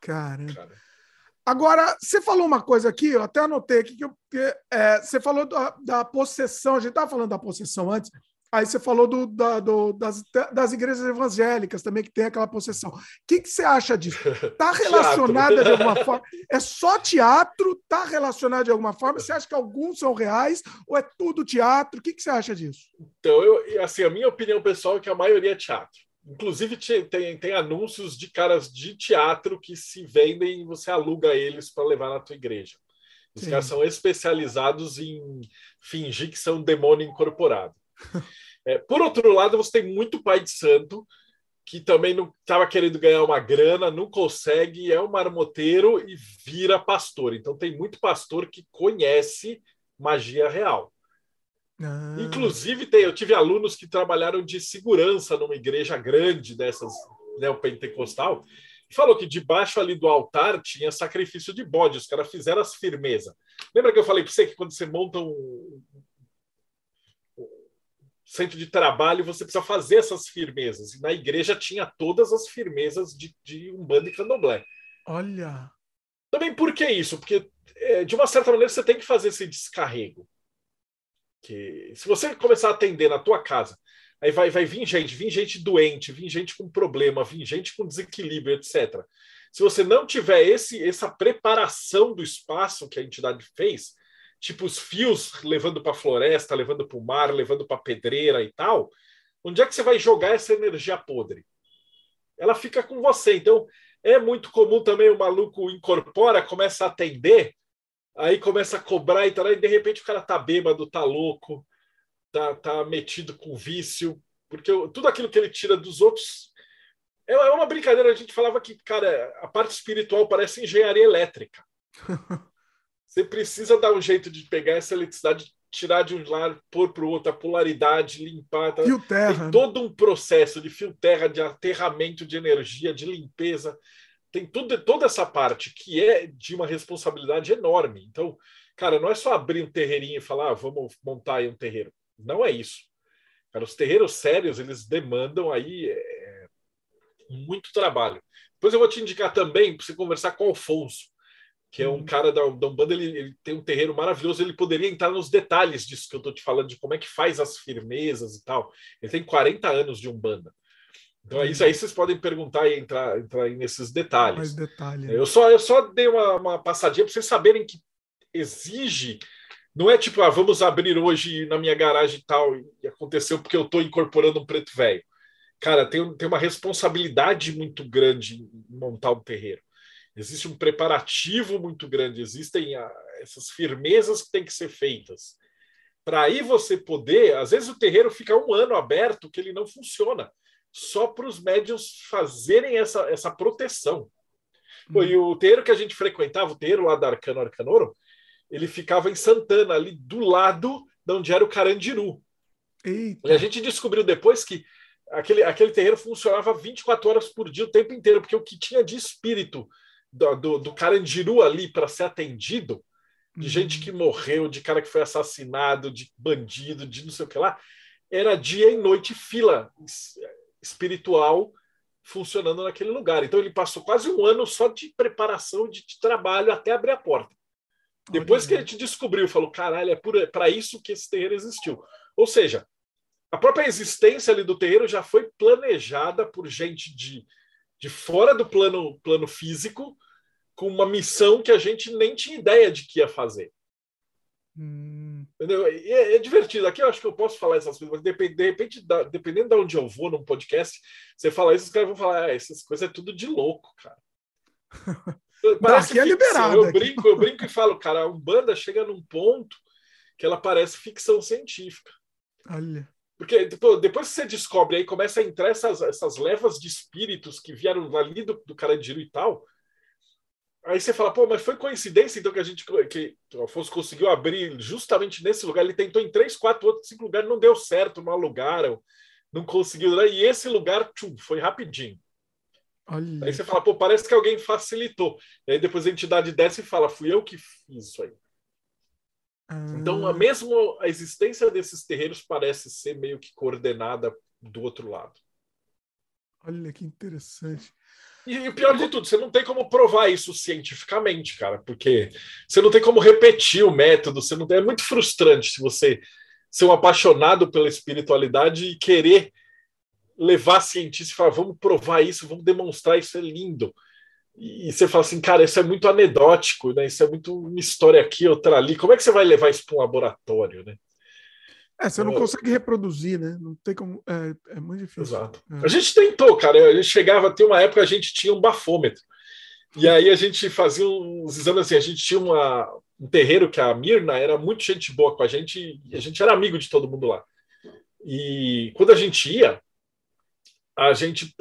Cara. Cara. Agora, você falou uma coisa aqui, eu até anotei aqui, que, eu, que é, você falou da, da possessão, a gente estava falando da possessão antes, Aí você falou do, da, do, das, das igrejas evangélicas também, que tem aquela possessão. O que, que você acha disso? Está relacionada de alguma forma? É só teatro? Está relacionado de alguma forma? Você acha que alguns são reais ou é tudo teatro? O que, que você acha disso? Então, eu, assim, a minha opinião pessoal é que a maioria é teatro. Inclusive, tem, tem anúncios de caras de teatro que se vendem e você aluga eles para levar na tua igreja. Os Sim. caras são especializados em fingir que são demônio incorporado. É, por outro lado, você tem muito pai de santo que também não estava querendo ganhar uma grana, não consegue, é um marmoteiro e vira pastor. Então tem muito pastor que conhece magia real. Ah. Inclusive, tem, eu tive alunos que trabalharam de segurança numa igreja grande dessas neopentecostal, e falou que debaixo ali do altar tinha sacrifício de bode, os caras fizeram as firmeza. Lembra que eu falei para você que quando você monta um, centro de trabalho, você precisa fazer essas firmezas. E na igreja tinha todas as firmezas de, de Umbanda e Candomblé. Olha! Também por que isso? Porque, é, de uma certa maneira, você tem que fazer esse descarrego. Que, se você começar a atender na tua casa, aí vai, vai vir gente, vir gente doente, vir gente com problema, vir gente com desequilíbrio, etc. Se você não tiver esse, essa preparação do espaço que a entidade fez, tipo os fios levando para a floresta, levando para o mar, levando para a pedreira e tal, onde é que você vai jogar essa energia podre? Ela fica com você. Então, é muito comum também o maluco incorpora, começa a atender, aí começa a cobrar e tal, e de repente o cara tá bêbado, tá louco, tá, tá metido com vício, porque tudo aquilo que ele tira dos outros é, é uma brincadeira. A gente falava que, cara, a parte espiritual parece engenharia elétrica. Você precisa dar um jeito de pegar essa eletricidade, tirar de um lado, pôr para o outro, a polaridade, limpar. Tá? Fio terra. Tem né? todo um processo de fio terra, de aterramento de energia, de limpeza. Tem tudo, toda essa parte que é de uma responsabilidade enorme. Então, cara, não é só abrir um terreirinho e falar, ah, vamos montar aí um terreiro. Não é isso. Cara, os terreiros sérios, eles demandam aí é, muito trabalho. Depois eu vou te indicar também para você conversar com o Alfonso que é um cara da, da Umbanda, ele, ele, tem um terreiro maravilhoso, ele poderia entrar nos detalhes disso que eu estou te falando, de como é que faz as firmezas e tal. Ele tem 40 anos de Umbanda. Então, é isso aí vocês podem perguntar e entrar, entrar nesses detalhes. Mais detalhe. Né? Eu só, eu só dei uma, uma passadinha para vocês saberem que exige. Não é tipo, ah, vamos abrir hoje na minha garagem e tal, e aconteceu porque eu estou incorporando um preto velho. Cara, tem, tem uma responsabilidade muito grande em montar um terreiro existe um preparativo muito grande, existem ah, essas firmezas que têm que ser feitas. Para aí você poder, às vezes o terreiro fica um ano aberto que ele não funciona, só para os médios fazerem essa, essa proteção. Pô, e o terreiro que a gente frequentava, o terreiro lá da Arcano Arcanoro, ele ficava em Santana, ali do lado de onde era o Carandiru. Eita. E a gente descobriu depois que aquele, aquele terreiro funcionava 24 horas por dia, o tempo inteiro, porque o que tinha de espírito do, do, do Carandiru ali para ser atendido, de uhum. gente que morreu, de cara que foi assassinado, de bandido, de não sei o que lá, era dia e noite fila espiritual funcionando naquele lugar. Então ele passou quase um ano só de preparação, de, de trabalho até abrir a porta. Depois que a gente descobriu, falou: caralho, é para isso que esse terreiro existiu. Ou seja, a própria existência ali do terreiro já foi planejada por gente de, de fora do plano, plano físico, com uma missão que a gente nem tinha ideia de que ia fazer. Hum. Entendeu? É, é, divertido. Aqui eu acho que eu posso falar essas coisas, mas de, de repente, da, dependendo de onde eu vou num podcast, você fala isso, os caras vão falar: ah, essas coisas é tudo de louco, cara. Parece aqui é liberado. Eu brinco, eu brinco e falo, cara, a Umbanda chega num ponto que ela parece ficção científica. Olha. Porque depois, depois que você descobre aí, começa a entrar essas, essas levas de espíritos que vieram ali do, do Carandiru e tal. Aí você fala, pô, mas foi coincidência então que a gente que o Afonso conseguiu abrir justamente nesse lugar. Ele tentou em três, quatro, outros cinco lugares, não deu certo, não alugaram, não conseguiu. Né? E esse lugar, tchum, foi rapidinho. Olha. Aí você fala, pô, parece que alguém facilitou. E aí depois a entidade desce e fala, fui eu que fiz isso aí. Ah. Então, a mesmo a existência desses terreiros parece ser meio que coordenada do outro lado. Olha que interessante. E, e o pior de tudo, você não tem como provar isso cientificamente, cara, porque você não tem como repetir o método, você não tem, é muito frustrante se você ser um apaixonado pela espiritualidade e querer levar cientista e falar, vamos provar isso, vamos demonstrar isso, é lindo. E, você fala assim, cara, isso é muito anedótico, né? Isso é muito uma história aqui, outra ali. Como é que você vai levar isso para um laboratório, né? É, você não é. consegue reproduzir, né? Não tem como. É, é muito difícil. Exato. É. A gente tentou, cara. A gente chegava, tem uma época a gente tinha um bafômetro. E aí a gente fazia uns exames assim, a gente tinha uma, um terreiro que a Mirna era muito gente boa com a gente, e a gente era amigo de todo mundo lá. E quando a gente ia, a gente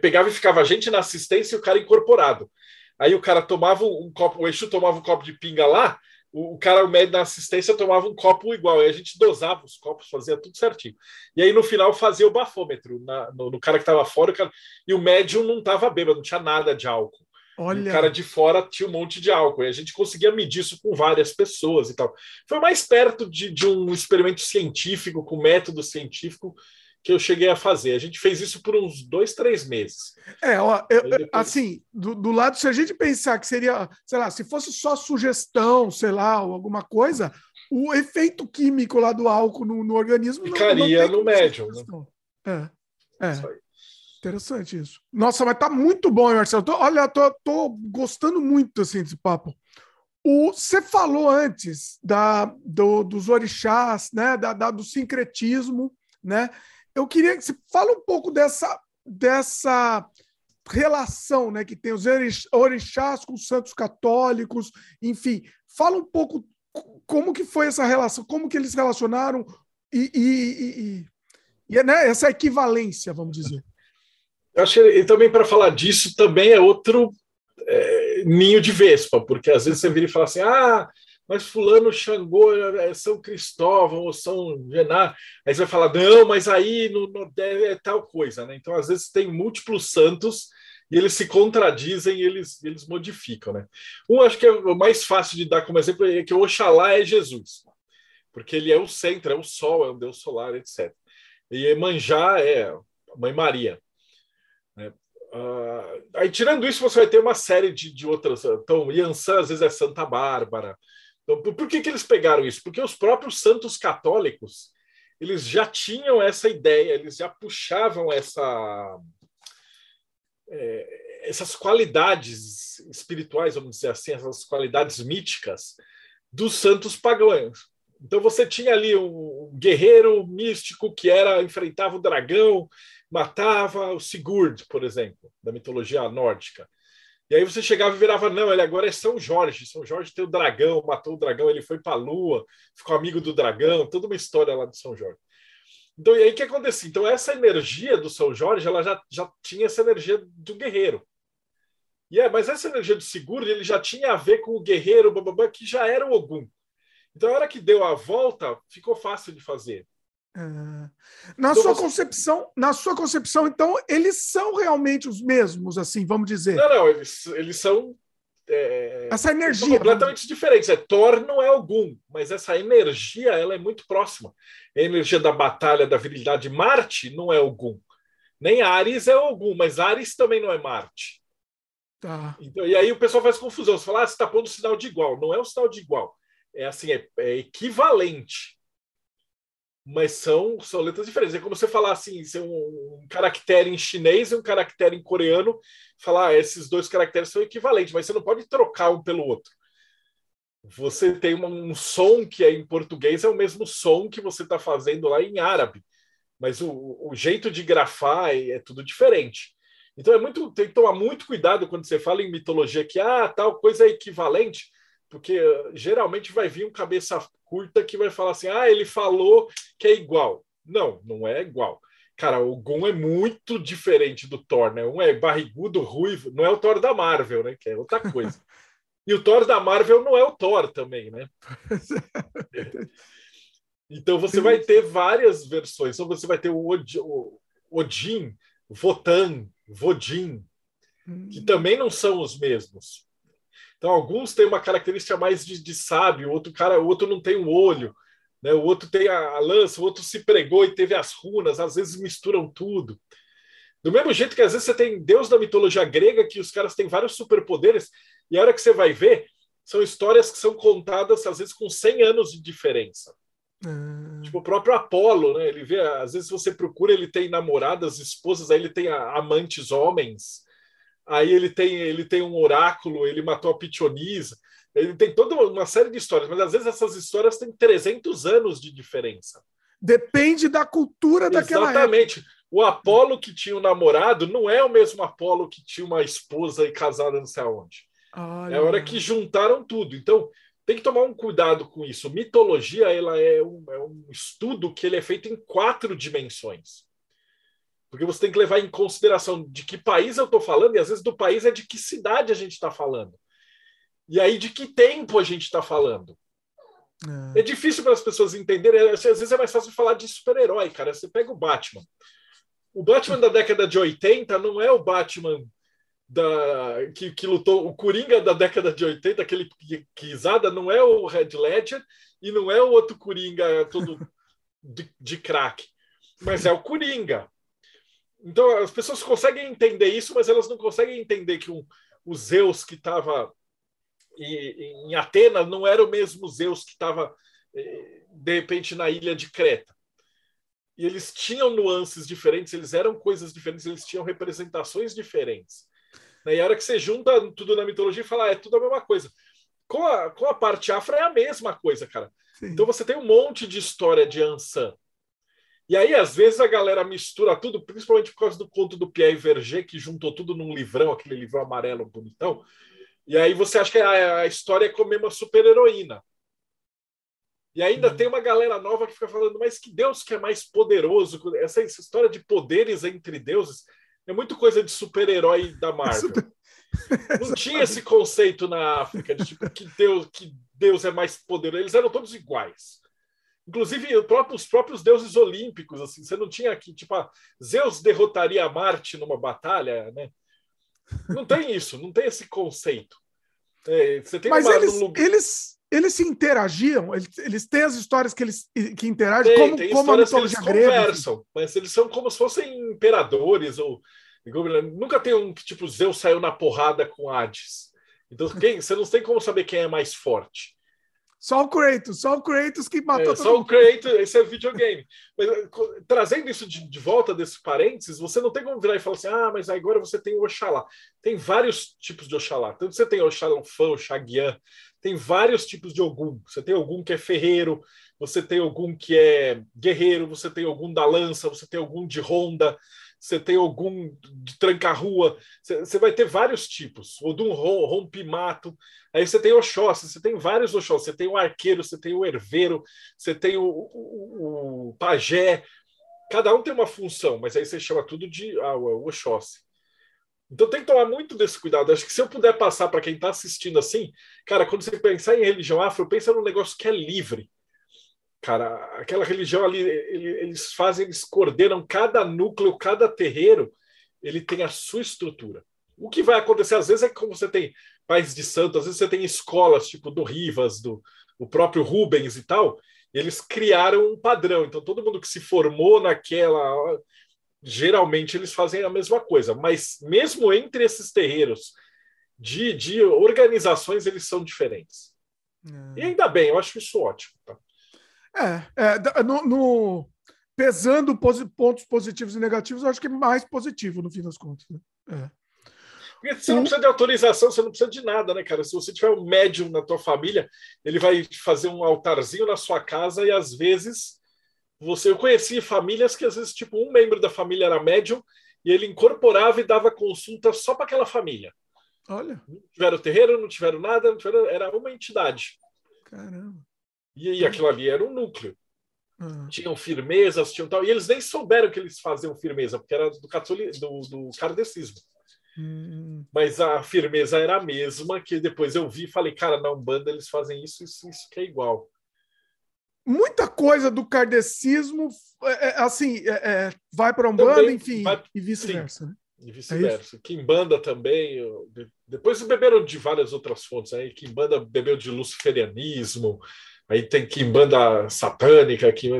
pegava e ficava a gente na assistência e o cara incorporado. Aí o cara tomava um copo, o Exu tomava um copo de pinga lá, o, cara, o médico na assistência, tomava um copo igual. Aí a gente dosava os copos, fazia tudo certinho. E aí no final fazia o bafômetro na, no, no, cara que estava fora, o cara, e o médium não estava bêbado, não tinha nada de álcool. Olha. O cara de fora tinha um monte de álcool. E a gente conseguia medir isso com várias pessoas e tal. Foi mais perto de, de um experimento científico, com método científico, que eu cheguei a fazer. A gente fez isso por uns dois, três meses. É, ó, eu, depois... assim, do, do, lado, se a gente pensar que seria, sei lá, se fosse só sugestão, sei lá, ou alguma coisa, o efeito químico lá do álcool no, no organismo ficaria no médium. Né? É, é. Isso Interessante isso. Nossa, mas tá muito bom, hein, Marcelo. Tô, olha, tô, tô gostando muito assim desse papo. O, você falou antes da, do, dos orixás, né, da, da, do sincretismo, né? Eu queria que você fale um pouco dessa, dessa relação né, que tem os orixás com os santos católicos, enfim, fala um pouco como que foi essa relação, como que eles relacionaram e, e, e, e né, essa equivalência, vamos dizer. Eu acho que também para falar disso também é outro é, ninho de vespa, porque às vezes você vira e fala assim, ah, mas fulano Xangô é São Cristóvão ou São Genaro. Aí você vai falar, não, mas aí no Nordeste é tal coisa, né? Então, às vezes, tem múltiplos santos e eles se contradizem e eles, eles modificam, né? Um, acho que é o mais fácil de dar como exemplo é que Oxalá é Jesus, porque ele é o centro, é o sol, é o Deus solar, etc. E Emanjá é Mãe Maria. Né? Uh, aí, tirando isso, você vai ter uma série de, de outras. Então, Yansan, às vezes, é Santa Bárbara, então, por que, que eles pegaram isso? Porque os próprios santos católicos eles já tinham essa ideia, eles já puxavam essa, é, essas qualidades espirituais, vamos dizer assim, essas qualidades míticas dos santos pagãos. Então você tinha ali um guerreiro místico que era enfrentava o dragão, matava o Sigurd, por exemplo, da mitologia nórdica. E aí você chegava e virava, não, ele agora é São Jorge. São Jorge tem o dragão, matou o dragão, ele foi para a lua, ficou amigo do dragão, toda uma história lá de São Jorge. Então, e aí o que acontecia? Então, essa energia do São Jorge, ela já, já tinha essa energia do guerreiro. E é, mas essa energia do seguro, ele já tinha a ver com o guerreiro, bababá, que já era o Ogum. Então, a hora que deu a volta, ficou fácil de fazer. É. Na então, sua você... concepção, na sua concepção, então, eles são realmente os mesmos, assim, vamos dizer. Não, não, eles, eles são. É, essa energia. completamente diferentes. É, Thor não é algum, mas essa energia ela é muito próxima. A energia da batalha, da virilidade. Marte não é algum. Nem Ares é algum, mas Ares também não é Marte. Tá. Então, e aí o pessoal faz confusão. Você fala, ah, você está pondo sinal de igual. Não é o sinal de igual. É assim, é, é equivalente. Mas são, são letras diferentes. É como você falar assim, ser um, um caractere em chinês e um caractere em coreano, falar ah, esses dois caracteres são equivalentes, mas você não pode trocar um pelo outro. Você tem uma, um som que é em português, é o mesmo som que você está fazendo lá em árabe, mas o, o jeito de grafar é, é, tudo diferente. Então é muito tem que tomar muito cuidado quando você fala em mitologia que ah, tal coisa é equivalente, porque geralmente vai vir um cabeça curta que vai falar assim: ah, ele falou que é igual. Não, não é igual. Cara, o Gon é muito diferente do Thor, né? Um é barrigudo, ruivo, não é o Thor da Marvel, né? Que é outra coisa. e o Thor da Marvel não é o Thor também, né? então você vai ter várias versões. Então você vai ter o, Odin, Votan, Vodin, que hum. também não são os mesmos. Então, alguns têm uma característica mais de, de sábio, outro cara, outro não tem um olho, né? o outro tem a, a, lança, o outro se pregou e teve as runas, às vezes misturam tudo. Do mesmo jeito que às vezes você tem Deus da mitologia grega, que os caras têm vários superpoderes, e a hora que você vai ver, são histórias que são contadas às vezes com 100 anos de diferença. Hum. Tipo o próprio Apolo, né? Ele vê, às vezes você procura, ele tem namoradas, esposas, aí ele tem amantes homens aí ele tem, ele tem um oráculo, ele matou a Pitonisa, ele tem toda uma série de histórias, mas às vezes essas histórias têm 300 anos de diferença. Depende da cultura daquela Exatamente. Época. O Apolo que tinha um namorado não é o mesmo Apolo que tinha uma esposa e casada não sei aonde. Olha. É a hora que juntaram tudo. Então, tem que tomar um cuidado com isso. Mitologia ela é um, é um estudo que ele é feito em quatro dimensões. Porque você tem que levar em consideração de que país eu estou falando, e às vezes do país é de que cidade a gente está falando. E aí de que tempo a gente está falando. É. é difícil para as pessoas entenderem. Às vezes é mais fácil falar de super-herói, cara. Você pega o Batman. O Batman da década de 80 não é o Batman da, que, que lutou. O Coringa da década de 80, aquele quisada, não é o Red Ledger e não é o outro Coringa todo de, de crack. Mas é o Coringa. Então as pessoas conseguem entender isso, mas elas não conseguem entender que um, o Zeus que estava em, em Atena não era o mesmo Zeus que estava eh, de repente na ilha de Creta. E eles tinham nuances diferentes, eles eram coisas diferentes, eles tinham representações diferentes. E a hora que você junta tudo na mitologia e fala, ah, é tudo a mesma coisa. Com a, com a parte afro é a mesma coisa, cara. Sim. Então você tem um monte de história de Ansan. E aí, às vezes, a galera mistura tudo, principalmente por causa do conto do Pierre Verger, que juntou tudo num livrão, aquele livrão amarelo bonitão. E aí você acha que a, a história é com a mesma super-heroína. E ainda uhum. tem uma galera nova que fica falando, mas que Deus que é mais poderoso? Essa, essa história de poderes entre deuses é muito coisa de super-herói da Marvel. Não tinha esse conceito na África de tipo que Deus, que Deus é mais poderoso. Eles eram todos iguais. Inclusive, os próprios deuses olímpicos, assim, você não tinha aqui, tipo, ah, Zeus derrotaria Marte numa batalha, né? Não tem isso, não tem esse conceito. É, você tem Mas uma, eles, um... eles, eles se interagiam, eles, eles têm as histórias que eles que interagem, tem, como, tem como a mitologia que eles grega. Conversam, mas eles são como se fossem imperadores ou nunca tem um que tipo Zeus saiu na porrada com Hades. Então quem, você não tem como saber quem é mais forte. Só o Kratos, só o Kratos que matou é, Só mundo. o Kratos, esse é videogame. Mas, trazendo isso de, de, volta desses parênteses, você não tem como virar e falar assim, ah, mas agora você tem o Oxalá. Tem vários tipos de Oxalá. Então você tem o Oxalá o Oxaguian, tem vários tipos de Ogum. Você tem algum que é ferreiro, você tem algum que é guerreiro, você tem algum da lança, você tem algum de ronda, você tem algum de tranca-rua, você vai ter vários tipos, ou de um rompe-mato, aí você tem Oxóssi, você tem vários Oxóssi, você tem o arqueiro, você tem o herveiro, você tem o, o, o, pajé, cada um tem uma função, mas aí você chama tudo de ah, Oxóssi. Então tem que tomar muito desse cuidado. Acho que se eu puder passar para quem está assistindo assim, cara, quando você pensar em religião afro, pensa num negócio que é livre cara, aquela religião ali, eles fazem, eles coordenam cada núcleo, cada terreiro, ele tem a sua estrutura. O que vai acontecer às vezes é que como você tem pais de santo, às vezes você tem escolas tipo do Rivas, do o próprio Rubens e tal, eles criaram um padrão. Então todo mundo que se formou naquela geralmente eles fazem a mesma coisa, mas mesmo entre esses terreiros de, de organizações eles são diferentes. É. E ainda bem, eu acho isso ótimo. Tá? É, é no, no, pesando pontos positivos e negativos, eu acho que é mais positivo no fim das contas. Né? É. Porque você não precisa de autorização, você não precisa de nada, né, cara? Se você tiver um médium na tua família, ele vai fazer um altarzinho na sua casa e às vezes você. Eu conheci famílias que às vezes, tipo, um membro da família era médium e ele incorporava e dava consulta só para aquela família. Olha. Não tiveram terreiro, não tiveram nada, não tiveram, era uma entidade. Caramba. E, e aquilo ali era um núcleo. Uhum. Tinham firmezas, tinham tal. E eles nem souberam que eles faziam firmeza, porque era do, catoli, do, do kardecismo. Uhum. Mas a firmeza era a mesma, que depois eu vi e falei, cara, na Umbanda eles fazem isso, isso, isso que é igual. Muita coisa do kardecismo, é, é, assim, é, é, vai para a Umbanda, Também enfim, vai... e vice-versa. Né? E vice-versa. É Kimbanda também. Eu... Depois beberam de várias outras fontes. Aí Kimbanda bebeu de luciferianismo, aí tem Kimbanda satânica, que,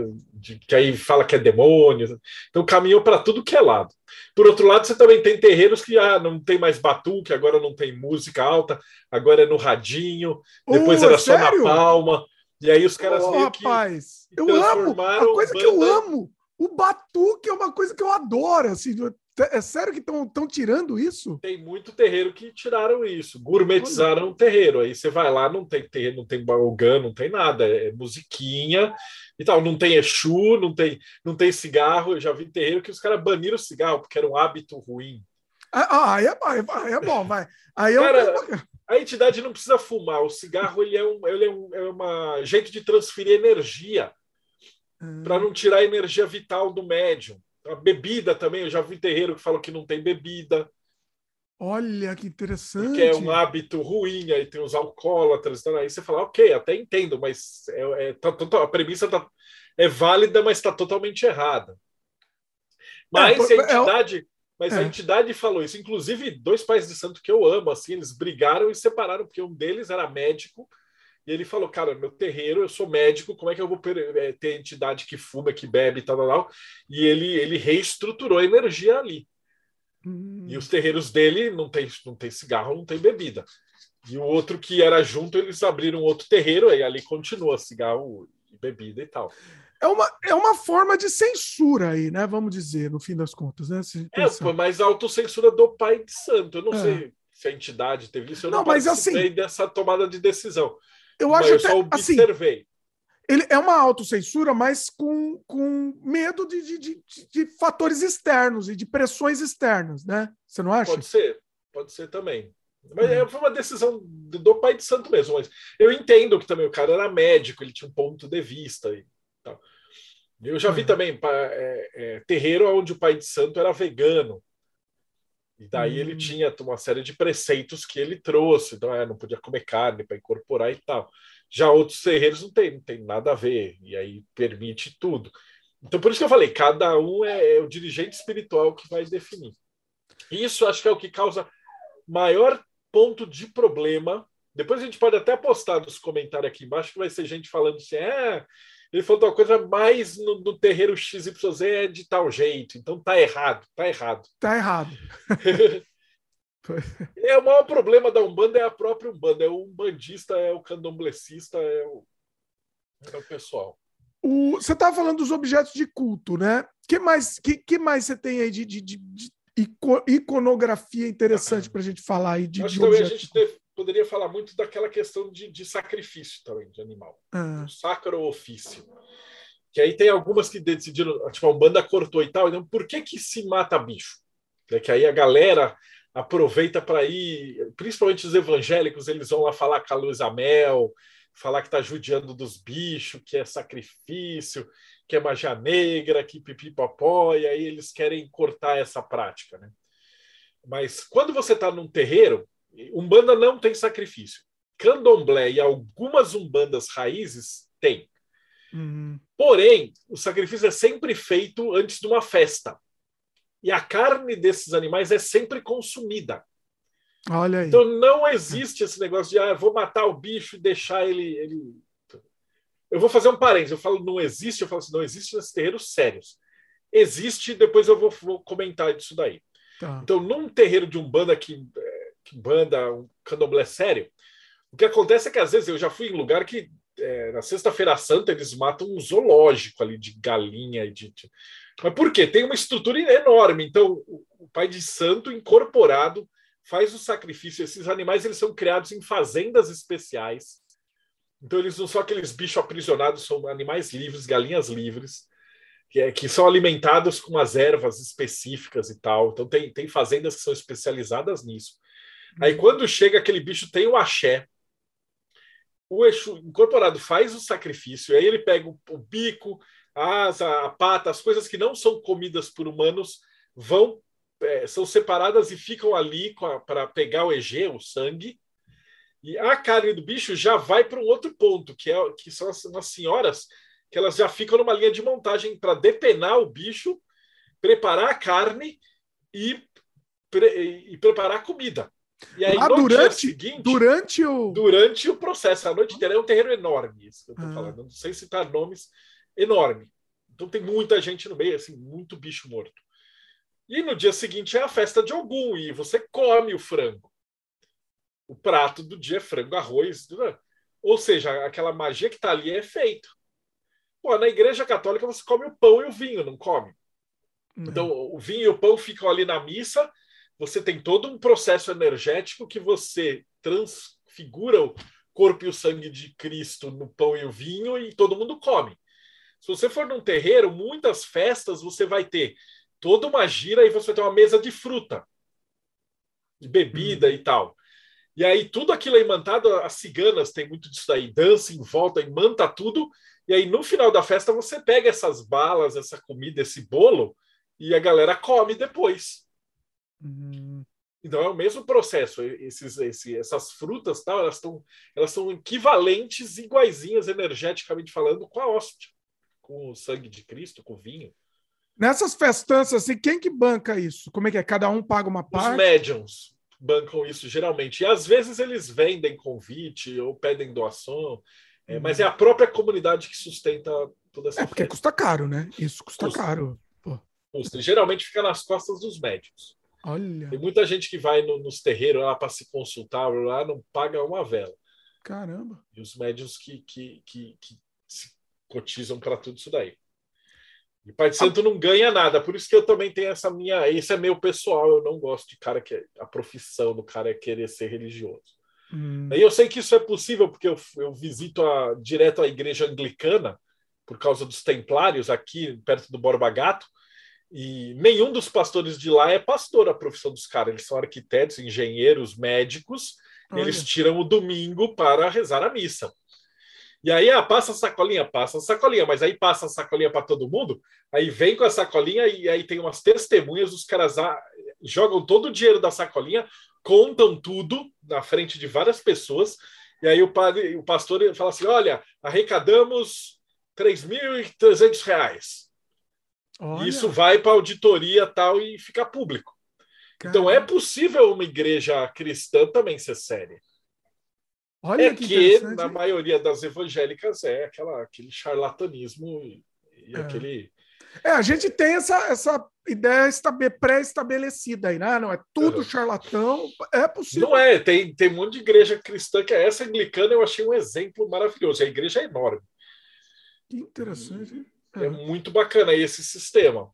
que aí fala que é demônio. Então caminhou para tudo que é lado. Por outro lado, você também tem terreiros que ah, não tem mais batuque, agora não tem música alta, agora é no radinho, depois uh, era só na palma. E aí os caras oh, rapaz, eu amo a coisa que eu amo. O batuque é uma coisa que eu adoro, assim, é sério que estão tirando isso? Tem muito terreiro que tiraram isso, gourmetizaram o terreiro. Aí você vai lá, não tem terreiro, não tem balgã, não tem nada, é musiquinha e tal. Não tem Exu, não tem, não tem cigarro. Eu já vi terreiro que os caras baniram o cigarro porque era um hábito ruim. Ah, ah aí, é, aí é bom, vai. Aí Cara, eu... a entidade não precisa fumar. O cigarro ele é, um, ele é, um, é uma jeito de transferir energia hum. para não tirar a energia vital do médium. A bebida também, eu já vi terreiro que falou que não tem bebida. Olha que interessante. Que é um hábito ruim, aí tem os alcoólatras. Então aí você fala, ok, até entendo, mas é, é, tá, tá, a premissa tá, é válida, mas está totalmente errada. Mas é, a é entidade. Mas a é. entidade falou isso. Inclusive, dois pais de santo que eu amo, assim, eles brigaram e separaram, porque um deles era médico e ele falou, cara, meu terreiro, eu sou médico, como é que eu vou eh, ter entidade que fuma, que bebe e tal, tal, tal? E ele, ele reestruturou a energia ali. Hum. E os terreiros dele não tem, não tem cigarro, não tem bebida. E o outro que era junto, eles abriram outro terreiro, e ali continua cigarro e bebida e tal. É uma, é uma forma de censura aí, né? Vamos dizer, no fim das contas, né? É, mas a autocensura do pai de santo. Eu não é. sei se a entidade teve isso, eu não, não mas assim dessa tomada de decisão. Eu acho até, eu assim, ele é uma autocensura, mas com, com medo de, de, de, de, fatores externos e de pressões externas, né? Você não acha? Pode ser, pode ser também. Mas uhum. foi uma decisão do pai de santo mesmo. Mas eu entendo que também o cara era médico, ele tinha um ponto de vista e tal. Eu já vi uhum. também é, é, terreiro onde o pai de santo era vegano. E daí hum. ele tinha uma série de preceitos que ele trouxe, então é, não podia comer carne para incorporar e tal. Já outros terreiros não tem, não tem nada a ver, e aí permite tudo. Então, por isso que eu falei, cada um é, é o dirigente espiritual que vai definir. Isso acho que é o que causa maior ponto de problema. Depois a gente pode até postar nos comentários aqui embaixo que vai ser gente falando assim: é, ele falou uma coisa, mais no, no terreiro XYZ é de tal jeito. Então tá errado, tá errado. Tá errado. é o maior problema da Umbanda é a própria Umbanda. É o umbandista, é o candomblecista, é o, é o pessoal. O, você estava falando dos objetos de culto, né? que mais que, que mais você tem aí de, de, de, de iconografia interessante para a gente falar aí de, Acho de que a gente teve, poderia falar muito daquela questão de, de sacrifício também, de animal. O sacro ofício. Que aí tem algumas que decidiram, tipo, a Umbanda cortou e tal, então por que que se mata bicho? É que aí a galera aproveita para ir, principalmente os evangélicos, eles vão lá falar com a Luísa Mel, falar que está judiando dos bichos, que é sacrifício, que é magia negra, que pipipopó, e aí eles querem cortar essa prática, né? Mas quando você está num terreiro, Umbanda não tem sacrifício. Candomblé e algumas umbandas raízes tem. Uhum. Porém, o sacrifício é sempre feito antes de uma festa. E a carne desses animais é sempre consumida. Olha aí. Então não existe esse negócio de ah, vou matar o bicho e deixar ele, ele. Eu vou fazer um parênteses. Eu falo não existe, eu falo assim, não existe nesses terreiros sérios. Existe, depois eu vou, vou comentar disso daí. Tá. Então, num terreiro de Umbanda que banda, um candomblé sério. O que acontece é que às vezes eu já fui em lugar que é, na Sexta-feira Santa eles matam um zoológico ali de galinha e de, de... Mas por quê? Tem uma estrutura enorme. Então, o pai de santo incorporado faz o sacrifício. Esses animais eles são criados em fazendas especiais. Então, eles não são aqueles bichos aprisionados, são animais livres, galinhas livres, que, é, que são alimentados com as ervas específicas e tal. Então, tem, tem fazendas que são especializadas nisso. Aí, quando chega aquele bicho, tem o axé. O eixo incorporado faz o sacrifício, aí ele pega o, o bico, a asa, a pata, as coisas que não são comidas por humanos vão é, são separadas e ficam ali para pegar o EG, o sangue. E a carne do bicho já vai para um outro ponto, que, é, que são as, senhoras que elas já ficam numa linha de montagem para depenar o bicho, preparar a carne e, pre, e preparar a comida. E aí, ah, durante, seguinte, durante o. Durante o processo, a noite inteira é um terreiro enorme, isso que eu estou ah. falando. Não sei citar nomes enorme. Então tem muita gente no meio, assim, muito bicho morto. E no dia seguinte é a festa de Ogum, e você come o frango. O prato do dia é frango, arroz. Ou seja, aquela magia que está ali é feita. Pô, na igreja católica você come o pão e o vinho, não come? Uhum. Então, o vinho e o pão ficam ali na missa, você tem todo um processo energético que você transfigura o corpo e o sangue de Cristo no pão e o vinho e todo mundo come. Se você for num terreiro, muitas festas você vai ter toda uma gira e você vai ter uma mesa de fruta, de bebida hum. e tal. E aí tudo aquilo é imantado, as ciganas têm muito disso aí, dança em volta, imanta tudo, e aí no final da festa você pega essas balas, essa comida, esse bolo, e a galera come depois. Uhum. Então é o mesmo processo. Esses, esse, essas frutas tal, elas estão elas são equivalentes, iguaizinhas energeticamente falando, com a hóstia, com o sangue de Cristo, com o vinho. Nessas festanças, assim, quem que banca isso? Como é que é? Cada um paga uma parte? Os médiums bancam isso geralmente. E às vezes eles vendem convite ou pedem doação, é, mas é a própria comunidade que sustenta toda essa É porque festa. custa caro, né? Isso custa, custa. caro. Pô. Custa. Geralmente fica nas costas dos médiums. Olha. Tem muita gente que vai no, nos terreiros lá para se consultar, lá não paga uma vela. Caramba. E os médios que, que, que, que se cotizam para tudo isso daí. E Pai de Santo não ganha nada, por isso que eu também tenho essa minha. Esse é meu pessoal, eu não gosto de cara que. É, a profissão do cara é querer ser religioso. Hum. E eu sei que isso é possível, porque eu, eu visito a, direto a igreja anglicana, por causa dos templários, aqui perto do Borba Gato, e nenhum dos pastores de lá é pastor, a profissão dos caras. Eles são arquitetos, engenheiros, médicos, eles tiram o domingo para rezar a missa. E aí, ah, passa a sacolinha, passa a sacolinha, mas aí passa a sacolinha para todo mundo, aí vem com a sacolinha e aí tem umas testemunhas, os caras ah, jogam todo o dinheiro da sacolinha, contam tudo na frente de várias pessoas, e aí o, padre, o pastor fala assim: olha, arrecadamos 3.300 reais. Olha. Isso vai para auditoria tal e fica público. Caramba. Então é possível uma igreja cristã também ser séria. Olha é que, que na maioria das evangélicas é aquela, aquele charlatanismo e, e é. aquele. É, a gente tem essa, essa ideia pré-estabelecida aí, né? Não é tudo uhum. charlatão, é possível. Não é, tem, tem um monte de igreja cristã que é essa anglicana, eu achei um exemplo maravilhoso. A igreja é enorme. Que interessante. É, é muito bacana esse sistema.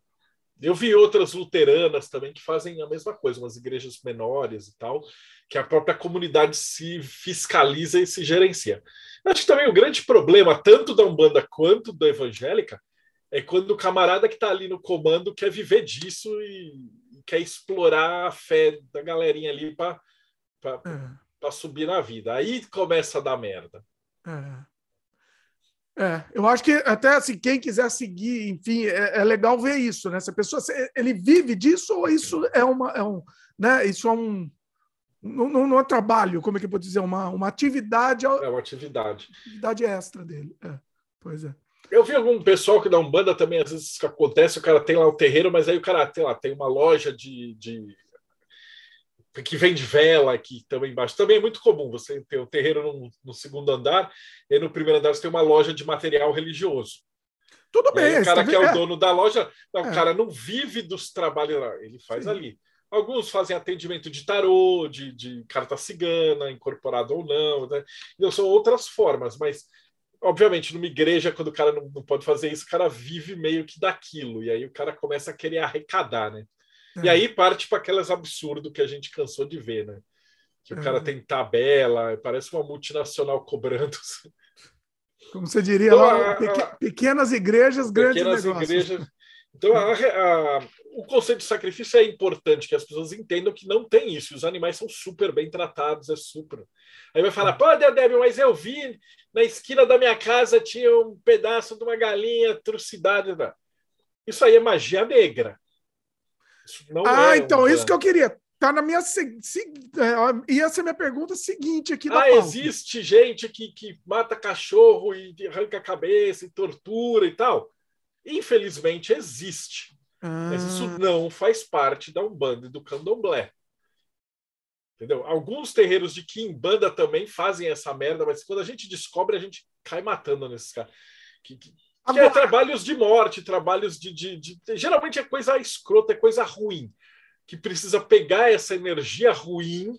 Eu vi outras luteranas também que fazem a mesma coisa, umas igrejas menores e tal, que a própria comunidade se fiscaliza e se gerencia. Acho que também o grande problema, tanto da Umbanda quanto da evangélica, é quando o camarada que está ali no comando quer viver disso e, quer explorar a fé da galerinha ali para é. subir na vida. Aí começa a dar merda. É. É, eu acho que até assim, quem quiser seguir, enfim, é, é, legal ver isso, né? Se a pessoa ele vive disso ou isso é uma, é um, né? Isso é um não, não, não é trabalho, como é que eu vou dizer, uma, uma atividade. É uma atividade. Atividade extra dele. É, pois é. Eu vi algum pessoal que dá um banda também, às vezes que acontece, o cara tem lá o terreiro, mas aí o cara tem lá, tem uma loja de, de que vende vela aqui também embaixo. Também é muito comum você ter o um terreiro no, no, segundo andar e no primeiro andar você tem uma loja de material religioso. Tudo bem. Aí, o cara que é o é. dono da loja, não, é. o cara não vive dos trabalhos lá, ele faz Sim. ali. Alguns fazem atendimento de tarô, de, de carta cigana, incorporado ou não. Né? Então, são outras formas, mas obviamente, numa igreja, quando o cara não, não, pode fazer isso, o cara vive meio que daquilo. E aí o cara começa a querer arrecadar, né? É. E aí parte para aquelas absurdo que a gente cansou de ver, né? Que é. o cara tem tabela, parece uma multinacional cobrando. Como você diria então, lá, a, pequenas igrejas, grandes pequenas negócios. Igrejas. Então, a, o conceito de sacrifício é importante, que as pessoas entendam que não tem isso. Os animais são super bem tratados, é super. Aí vai falar, pô, Deodébio, mas eu vi na esquina da minha casa tinha um pedaço de uma galinha trucidada. Isso aí é magia negra. Ah, é então, isso que eu queria. Tá na minha. Se, se, é, ia ser minha pergunta seguinte aqui da Ah, existe gente que, que mata cachorro e arranca a cabeça e tortura e tal. Infelizmente existe. Ah. Mas isso não faz parte da Umbanda e do Candomblé. Entendeu? Alguns terreiros de Kimbanda também fazem essa merda, mas quando a gente descobre, a gente cai matando nesses caras. Que, que, que é trabalhos de morte, trabalhos de, de, de, Geralmente é coisa escrota, é coisa ruim. Que precisa pegar essa energia ruim,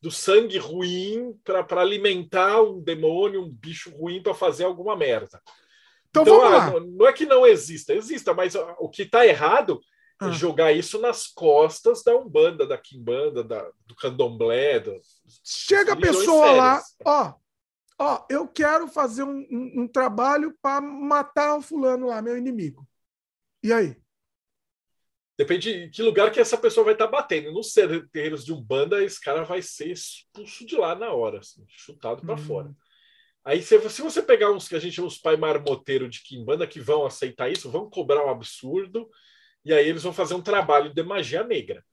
do sangue ruim, para alimentar um demônio, um bicho ruim, para fazer alguma merda. Então, então ah, não é que não exista, exista, mas o que está errado é ah. jogar isso nas costas da Umbanda, da Kimbanda, da, do Candomblé. Do, Chega a pessoa lá, ó, ó, eu quero fazer um, um, um trabalho para matar o fulano lá, meu inimigo. E aí? Depende de que lugar que essa pessoa vai estar tá batendo. Nos terreiros de Umbanda, esse cara vai ser expulso de lá na hora, assim, chutado para hum. fora. Aí, se, se você pegar uns que a gente chama os pai marmoteiro de Kimbanda que vão aceitar isso, vão cobrar um absurdo, e aí eles vão fazer um trabalho de magia negra.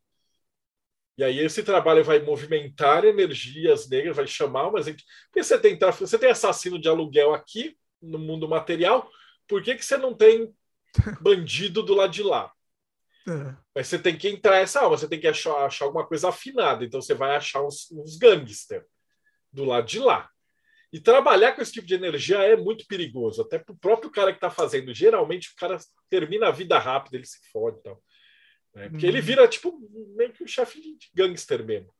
E aí esse trabalho vai movimentar energias negras, vai chamar uma gente. Porque você tem, você tem assassino de aluguel aqui no mundo material, por que, que você não tem bandido do lado de lá? É. Mas você tem que entrar essa alma, você tem que achar, achar alguma coisa afinada. Então você vai achar uns, uns gangster do lado de lá. E trabalhar com esse tipo de energia é muito perigoso, até para o próprio cara que está fazendo. Geralmente o cara termina a vida rápido, ele se fode. Então, né? Porque uhum. ele vira tipo meio que um chefe de gangster mesmo.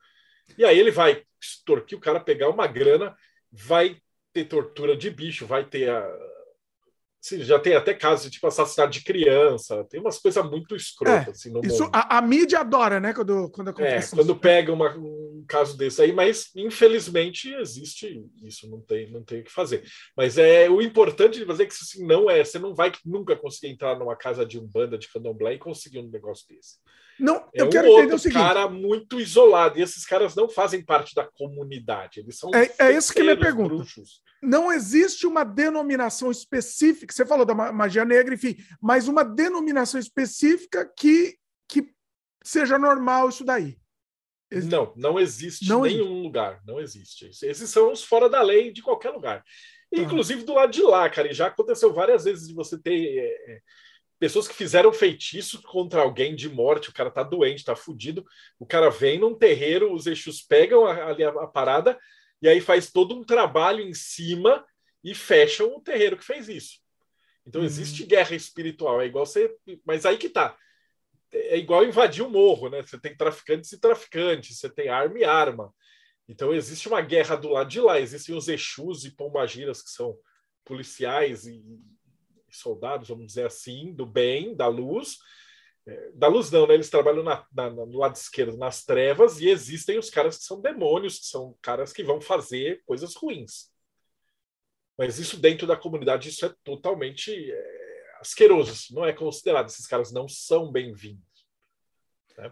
E aí ele vai extorquir o cara, pegar uma grana, vai ter tortura de bicho, vai ter a, Sim, já tem até casos de tipo assassinato de criança, tem umas coisas muito escrotas é, assim, no isso, mundo. A, a, mídia adora, né? Quando, quando acontece. É, quando pega uma, um caso desse aí, mas infelizmente existe isso, não tem, não tem o que fazer. Mas é o importante de fazer é que assim, não é, você não vai nunca conseguir entrar numa casa de um banda de candomblé e conseguir um negócio desse. Não, é eu quero um entender o seguinte. cara muito isolado, e esses caras não fazem parte da comunidade, eles são É, é isso que me pergunta. Bruxos. Não existe uma denominação específica, você falou da magia negra, enfim, mas uma denominação específica que, que seja normal isso daí. Não, não existe não nenhum existe. lugar, não existe. Esses são os fora da lei de qualquer lugar. Tá. Inclusive do lado de lá, cara, e já aconteceu várias vezes de você ter é, é pessoas que fizeram feitiço contra alguém de morte, o cara tá doente, tá fudido, o cara vem num terreiro, os eixos pegam ali a, a, parada e aí faz todo um trabalho em cima e fecham o terreiro que fez isso. Então uhum. existe guerra espiritual, é igual você, mas aí que tá. É igual invadir o morro, né? Você tem traficantes e traficantes, você tem arma e arma. Então existe uma guerra do lado de lá, existem os Exus e Pombagiras que são policiais e soldados, vamos dizer assim, do bem, da luz. É, da luz não, né? Eles trabalham na, na, no lado esquerdo, nas trevas, e existem os caras que são demônios, que são caras que vão fazer coisas ruins. Mas isso dentro da comunidade, isso é totalmente é, asqueroso, isso não é considerado. Esses caras não são bem-vindos. Né?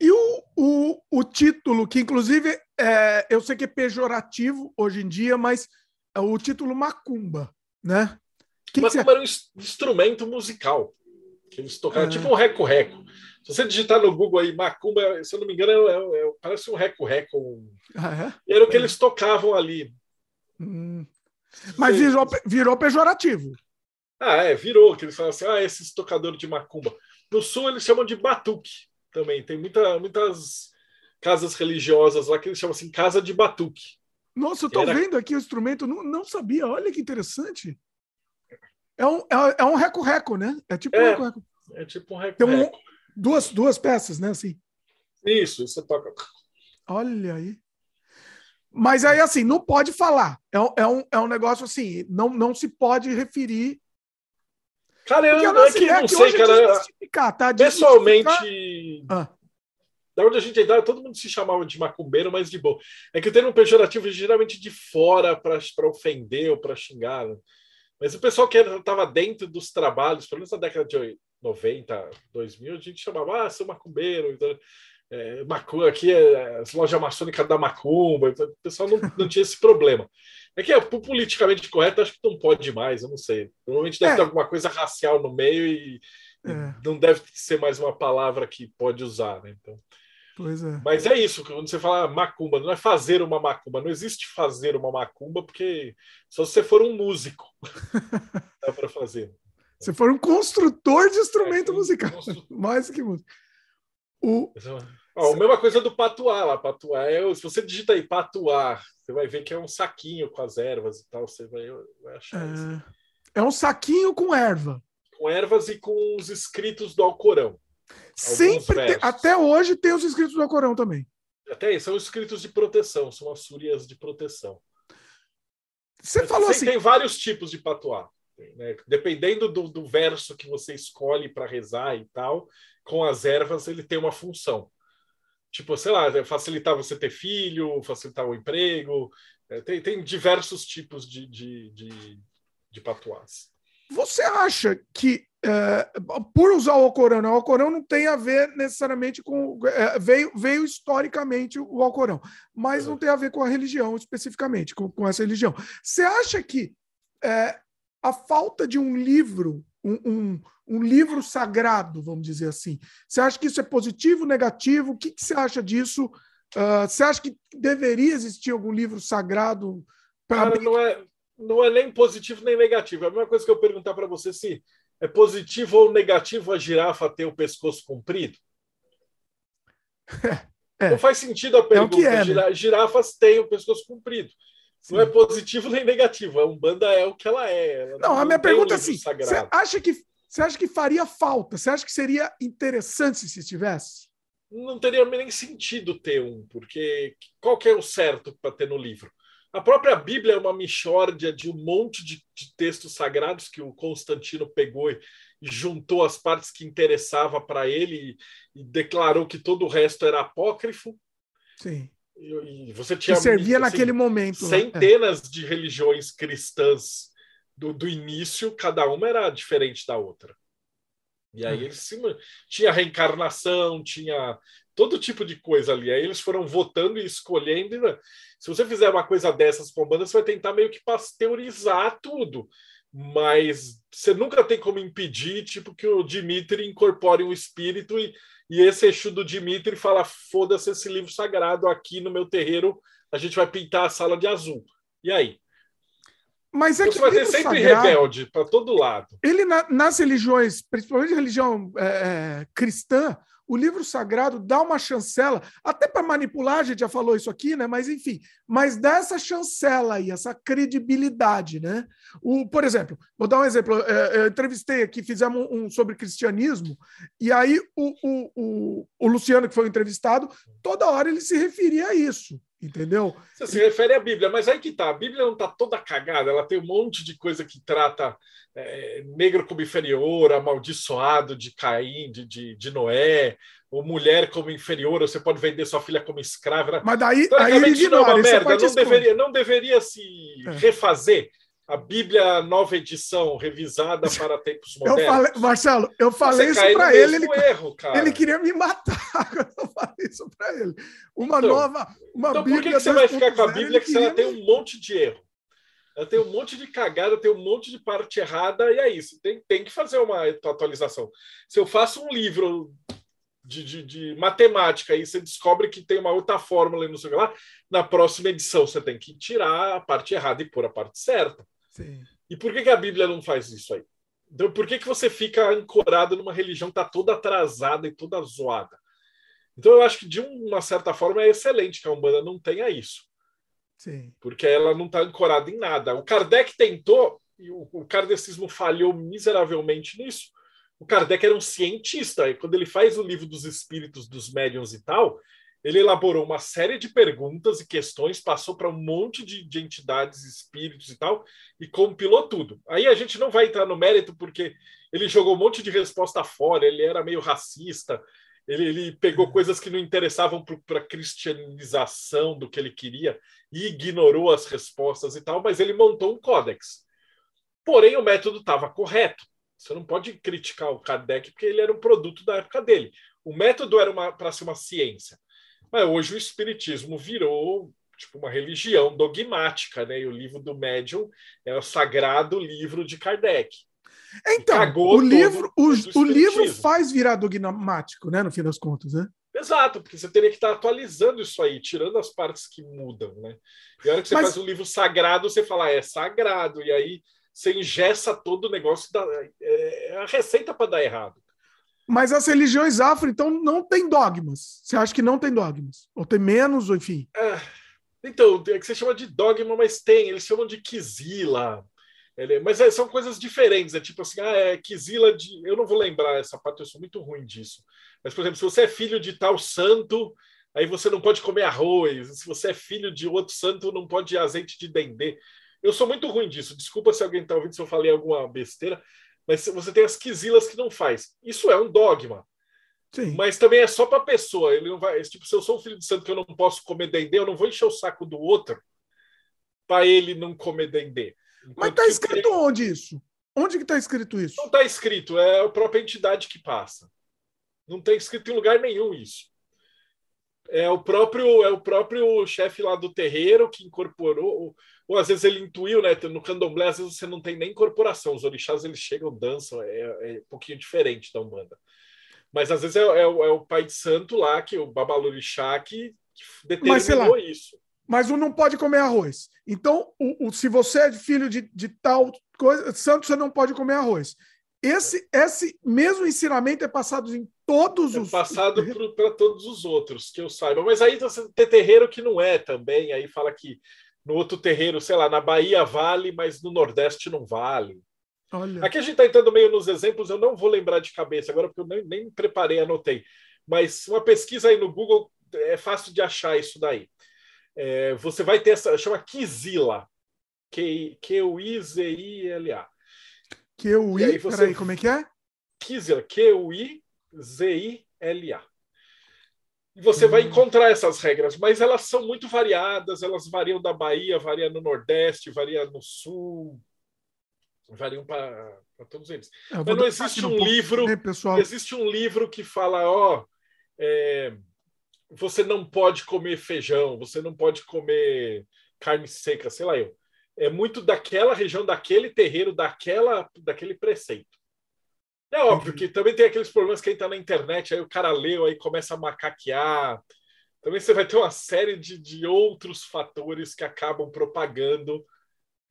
E o, o, o título, que inclusive é, eu sei que é pejorativo hoje em dia, mas é o título Macumba, né? Que Macumba que era um instrumento musical que eles tocaram, ah. tipo um reco-reco. Se você digitar no Google aí, Macumba, se eu não me engano, é, é, é parece um reco-reco. Ah, é? Era o que eles tocavam ali. Hum. Mas virou, virou pejorativo. Ah, é, virou. Que eles falam assim, ah, esses tocadores de macumba. No sul eles chamam de batuque também. Tem muita, muitas casas religiosas lá que eles chamam assim, casa de batuque. Nossa, eu estou Era... vendo aqui o instrumento, não, não sabia. Olha que interessante. É um, é, é um reco-reco, né? É tipo é, um reco-reco. É tipo um reco-reco. Tem um, duas, duas peças, né? Assim. Isso, você toca. Olha aí. Mas aí, assim, não pode falar. É, é, um, é um negócio assim, não, não se pode referir. Cara, eu, eu é que não sei, cara. Tá? Pessoalmente. Ah. Da onde a gente é todo mundo se chamava de macumbeiro, mas de boa. É que o termo pejorativo é geralmente de fora para ofender ou para xingar. Né? Mas o pessoal que estava dentro dos trabalhos, pelo menos na década de 90, 2000, a gente chamava, ah, seu macumbeiro. Então, é, macumba, aqui é a loja maçônica da macumba. O pessoal não, não tinha esse problema. É que é politicamente correto, acho que não pode mais, eu não sei. Provavelmente deve é. ter alguma coisa racial no meio e, é. não deve ser mais uma palavra que pode usar, né? Então. Pois é. Mas é isso, quando você fala macumba, não é fazer uma macumba, não existe fazer uma macumba, porque só se você for um músico dá para fazer. Se for um construtor de instrumento é, musical, construtor. mais que músico. O... Ó, a mesma coisa do patuá lá. Patuá é, se você digita aí patuá, você vai ver que é um saquinho com as ervas e tal. Você vai, vai achar é... isso. É um saquinho com erva. Com ervas e com os escritos do Alcorão. Sempre tem, até hoje tem os escritos do Alcorão também. Até são escritos de proteção, são as súrias de proteção. Você falou assim. Tem vários tipos de patuá. Né? Dependendo do, do verso que você escolhe para rezar e tal, com as ervas ele tem uma função. Tipo, sei lá, facilitar você ter filho, facilitar o emprego. É, tem, tem diversos tipos de, de, de, de patuás. Você acha que é, por usar o Alcorão, né? o Alcorão não tem a ver necessariamente com. É, veio, veio historicamente o Alcorão, mas não tem a ver com a religião especificamente, com, com essa religião. Você acha que é, a falta de um livro, um, um, um, livro sagrado, vamos dizer assim, você acha que isso é positivo, negativo? O que, que você acha disso? Uh, você acha que deveria existir algum livro sagrado? Pra... Cara, não é, não é nem positivo nem negativo. É a mesma coisa que eu perguntar para você se é positivo ou negativo a girafa ter o pescoço comprido? É, não faz sentido a pergunta. É é, né? Girafas têm o pescoço comprido. Sim. Não é positivo nem negativo. A Umbanda é o que ela é. Ela não, não, a minha pergunta é assim: você acha, que, você acha que faria falta? Você acha que seria interessante se tivesse? Não teria nem sentido ter um, porque qual que é o certo para ter no livro? A própria Bíblia é uma mixórdia de um monte de, de textos sagrados que o Constantino pegou e, e juntou as partes que interessava para ele e, e, declarou que todo o resto era apócrifo. Sim. E, você tinha que servia assim, naquele momento. Né? Centenas de religiões cristãs do, do início, cada uma era diferente da outra. E aí eles tinha reencarnação, tinha todo tipo de coisa ali. Aí eles foram votando e escolhendo. Né? Se você fizer uma coisa dessas com banda, você vai tentar meio que pasteurizar tudo. Mas você nunca tem como impedir, tipo, que o Dimitri incorpore um espírito e, e esse Exu do Dimitri fala: foda-se esse livro sagrado aqui no meu terreiro, a gente vai pintar a sala de azul. E aí? Mas é então, que você vai ter sempre sagrado, rebelde para todo lado. Ele, na, nas religiões, principalmente religião é, é, cristã, o livro sagrado dá uma chancela, até para manipular, a gente já falou isso aqui, né? Mas enfim, mas dá essa chancela aí, essa credibilidade, né? O, por exemplo, vou dar um exemplo. É, eu entrevistei aqui, fizemos um sobre cristianismo, e aí o, o, o, o Luciano, que foi entrevistado, toda hora ele se referia a isso. Entendeu? Você se refere à Bíblia, mas aí que tá. A Bíblia não está toda cagada, ela tem um monte de coisa que trata é, negro como inferior, amaldiçoado de Caim, de, de, de, Noé, ou mulher como inferior, você pode vender sua filha como escrava. Mas daí, aí ele ignora, não é uma merda, não deveria, não deveria se é. refazer a Bíblia nova edição revisada para tempos modernos. Eu falei, Marcelo, eu falei Você isso para ele. Ele, erro, ele queria me matar quando eu falei isso para ele. Uma então, nova. Uma então, Bíblia por que, que você vai ficar com a Bíblia que ela tem um monte de erro? Ela tem um monte de cagada, tem um monte de parte errada, e é isso. Tem, tem que fazer uma atualização. Se eu faço um livro de, de, de, matemática e você descobre que tem uma outra fórmula e não sei o que lá, na próxima edição você tem que tirar a parte errada e pôr a parte certa. Sim. E por que, que, a Bíblia não faz isso aí? Então, por que, que você fica ancorado numa religião que está toda atrasada e toda zoada? Então, eu acho que, de uma certa forma, é excelente que a Umbanda não tenha isso. Sim. Porque ela não está ancorada em nada. O Kardec tentou, e o, o kardecismo falhou miseravelmente nisso. O Kardec era um cientista, e quando ele faz o livro dos espíritos, dos médiuns e tal, ele elaborou uma série de perguntas e questões, passou para um monte de, de, entidades, espíritos e tal, e compilou tudo. Aí a gente não vai entrar no mérito, porque ele jogou um monte de resposta fora, ele era meio racista, ele, ele pegou uhum. coisas que não interessavam para a cristianização do que ele queria e ignorou as respostas e tal, mas ele montou um códex. Porém, o método estava correto. Você não pode criticar o Kardec porque ele era um produto da época dele. O método era para ser uma ciência. Mas hoje o espiritismo virou tipo uma religião dogmática, né? E o livro do médium é o sagrado livro de Kardec. Então, o livro, o, o livro faz virar dogmático, né? No fim das contas, né? Exato, porque você teria que estar atualizando isso aí, tirando as partes que mudam, né? E a hora que você Mas... faz um livro sagrado, você fala, ah, é sagrado, e aí você ingessa todo o negócio, da, é, é a receita para dar errado. Mas as religiões afro, então, não tem dogmas. Você acha que não tem dogmas? Ou tem menos, ou enfim? É, então, é que você chama de dogma, mas tem. Eles chamam de Kizila. Mas é, são coisas diferentes. É tipo assim, ah, é Kizila de. Eu não vou lembrar essa parte, eu sou muito ruim disso. Mas, por exemplo, se você é filho de tal santo, aí você não pode comer arroz. Se você é filho de outro santo, não pode azeite de dendê. Eu sou muito ruim disso. Desculpa se alguém está ouvindo se eu falei alguma besteira, mas você tem as quisilas que não faz. Isso é um dogma. Sim. Mas também é só para a pessoa. Ele não vai. Tipo, se eu sou um filho de santo que eu não posso comer dendê, eu não vou encher o saco do outro para ele não comer dendê. Enquanto Mas está escrito onde isso? Onde que está escrito isso? Não está escrito, é a própria entidade que passa. Não tem escrito em lugar nenhum isso. É o próprio é o próprio chefe lá do terreiro que incorporou ou às vezes ele intuiu, né? No candomblé, às vezes você não tem nem incorporação. Os orixás, eles chegam, dançam, é, é um pouquinho diferente da Umbanda. Mas às vezes é, é, é o pai de santo lá, que o Babalorixá, que, que determinou Mas, isso. Mas um não pode comer arroz. Então, o, o, se você é filho de, de tal coisa, santo, você não pode comer arroz. Esse, esse mesmo ensinamento é passado em todos é os. passado para todos os outros, que eu saiba. Mas aí você tem terreiro que não é também, aí fala que no outro terreiro, sei lá, na Bahia vale, mas no Nordeste não vale. Olha. Aqui a gente está entrando meio nos exemplos, eu não vou lembrar de cabeça agora, porque eu nem, nem preparei, anotei. Mas uma pesquisa aí no Google é fácil de achar isso daí. É, você vai ter essa, chama Kizila. Q-U-I-Z-I-L-A. Q-U-I, você... peraí, como é que é? Kizila, Q-U-I-Z-I-L-A. E você vai hum. encontrar essas regras, mas elas são muito variadas, elas variam da Bahia, variam no Nordeste, variam no Sul, variam para todos eles. É, mas não existe um, um livro, pessoal. existe um livro que fala, ó, é, você não pode comer feijão, você não pode comer carne seca, sei lá eu. É muito daquela região, daquele terreiro, daquela, daquele preceito. É óbvio que também tem aqueles problemas que está na internet, aí o cara leu, aí começa a macaquear. Também você vai ter uma série de, de outros fatores que acabam propagando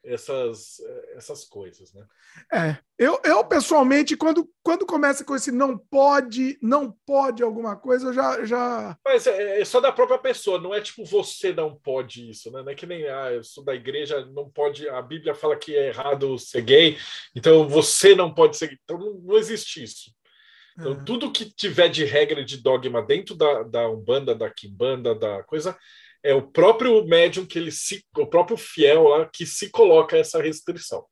essas, essas coisas, né? É, eu, eu pessoalmente, quando, quando começa com esse não pode, não pode alguma coisa, eu já. já... Mas é, é só da própria pessoa, não é tipo você não pode isso, né? Não é que nem ah, eu sou da igreja, não pode. A Bíblia fala que é errado ser gay, então você não pode ser. Então não, não existe isso. Então, é. tudo que tiver de regra de dogma dentro da, da Umbanda, da Kimbanda, da coisa, é o próprio médium que ele se, o próprio fiel lá que se coloca essa restrição.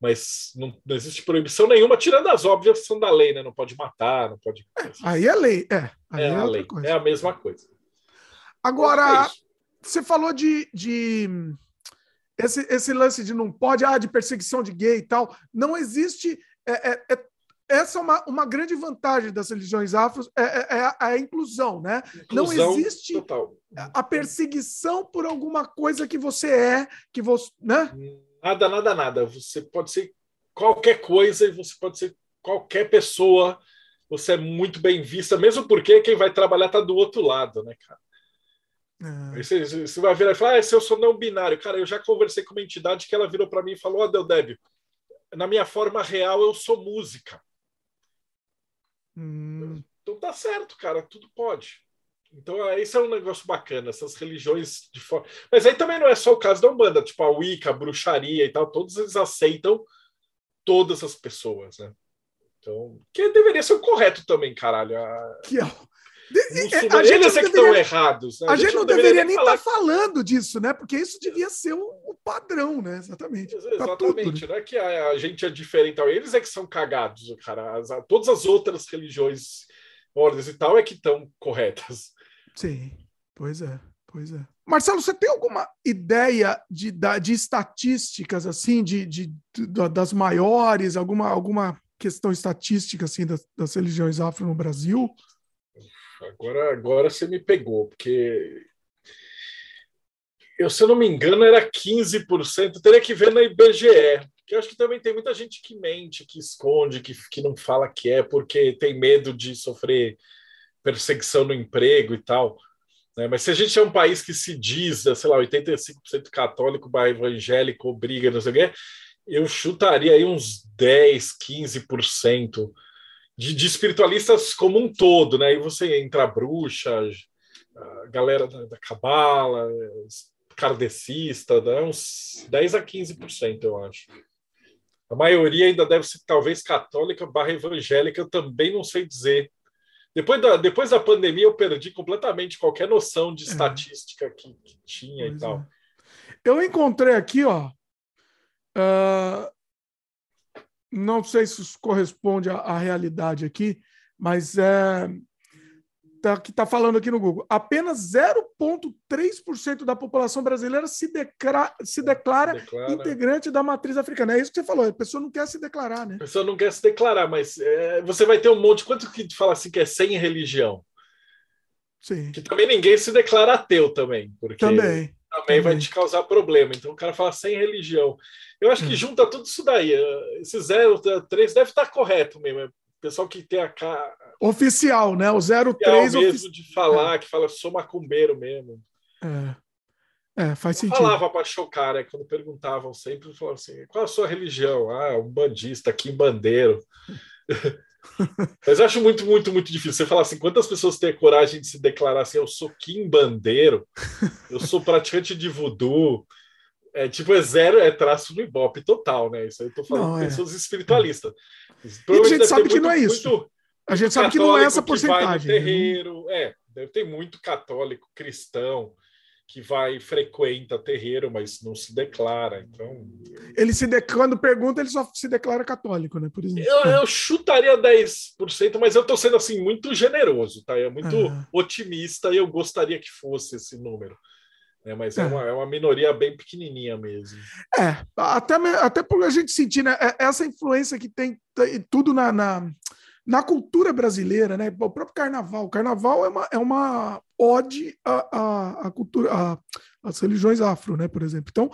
Mas não, não existe proibição nenhuma, tirando as óbvias que são da lei, né? Não pode matar, não pode. É, aí é lei, é. é, é a lei, coisa. é a mesma coisa. Agora, é você falou de, de esse, esse lance de não pode, ah, de perseguição de gay e tal. Não existe. É, é, é essa é uma, uma grande vantagem das religiões afros, é, é, é a, a, inclusão, né? Inclusão não existe total. a perseguição por alguma coisa que você é, que você, né? Nada, nada, nada. Você pode ser qualquer coisa e você pode ser qualquer pessoa. Você é muito bem vista, mesmo porque quem vai trabalhar está do outro lado, né, cara? É. Você, você, vai virar e falar, ah, se eu sou não binário. Cara, eu já conversei com uma entidade que ela virou para mim e falou, ó, oh, na minha forma real eu sou música. Hum. Então tá certo, cara, tudo pode. Então, é, esse é um negócio bacana, essas religiões de fora. Mas aí também não é só o caso da Umbanda, tipo a Wicca, a bruxaria e tal, todos eles aceitam todas as pessoas, né? Então, que deveria ser o correto também, caralho. A... Que é, A gente eles é que estão errados. A, a gente, gente, não deveria, deveria nem estar tá falando disso, né? Porque isso devia ser o, o padrão, né? Exatamente. Exatamente. Tudo, Não é que a, a, gente é diferente. Eles é que são cagados, cara. As, todas as outras religiões, ordens e tal, é que estão corretas. Sim, pois é, pois é. Marcelo, você tem alguma ideia de, de estatísticas, assim, de, de, de das maiores, alguma, alguma questão estatística, assim, das, das religiões afro no Brasil? Agora, agora você me pegou, porque eu, se eu não me engano, era 15%. Teria que ver na IBGE, que eu acho que também tem muita gente que mente, que esconde, que, que não fala que é, porque tem medo de sofrer perseguição no emprego e tal. Né? Mas se a gente é um país que se diz, sei lá, 85% católico, evangélico, briga, não sei o quê, eu chutaria aí uns 10, 15% de, de espiritualistas como um todo, né? E você entra a bruxa, a galera da, cabala, kardecista, né? uns 10 a 15%, eu acho. A maioria ainda deve ser talvez católica barra evangélica, eu também não sei dizer. Depois da, depois da pandemia, eu perdi completamente qualquer noção de é. estatística que, que tinha pois e tal. É. Eu encontrei aqui, ó. Uh, não sei se isso corresponde à, à realidade aqui, mas é, tá, que está falando aqui no Google. Apenas 0,3% da população brasileira se, declara, se declara, declara, integrante da matriz africana. É isso que você falou, a pessoa não quer se declarar, né? A pessoa não quer se declarar, mas é, você vai ter um monte. Quanto que fala assim que é sem religião? Sim. Que também ninguém se declara ateu também. Porque também. Também vai te causar problema. Então o cara fala sem religião. Eu acho que hum. junta tudo isso daí. Esse 03 deve estar correto mesmo. É pessoal que tem a cara. Oficial, né? O 03 mesmo ofici... de falar, é. que fala sou macumbeiro mesmo. É, é faz sentido. falava para chocar, né? Quando perguntavam sempre, falavam assim: qual a sua religião? Ah, um bandista, aqui em bandeiro. Mas eu acho muito, muito, muito difícil. Você falar assim, quantas pessoas têm a coragem de se declarar assim, eu sou Kim Bandeiro, eu sou praticante de voodoo. É tipo, é zero, é traço no Ibope total, né? Isso aí eu tô falando não, de é. pessoas espiritualistas. E a gente sabe que muito, não é isso. Muito, a gente sabe que não é essa porcentagem. Né? terreiro, né? é, deve ter muito católico, cristão, que vai frequenta terreiro, mas não se declara. Então, ele se de... quando pergunta, ele só se declara católico, né? Por exemplo. Eu, eu chutaria 10%, mas eu estou sendo assim muito generoso, tá? É muito ah. otimista e eu gostaria que fosse esse número. É, mas é. é. uma, é uma minoria bem pequenininha mesmo. É, até, até por a gente sentir né, é, essa influência que tem tudo na, na na cultura brasileira, né? O próprio carnaval. O carnaval é uma, é uma ode à, à, à cultura, às religiões afro, né? Por exemplo. Então,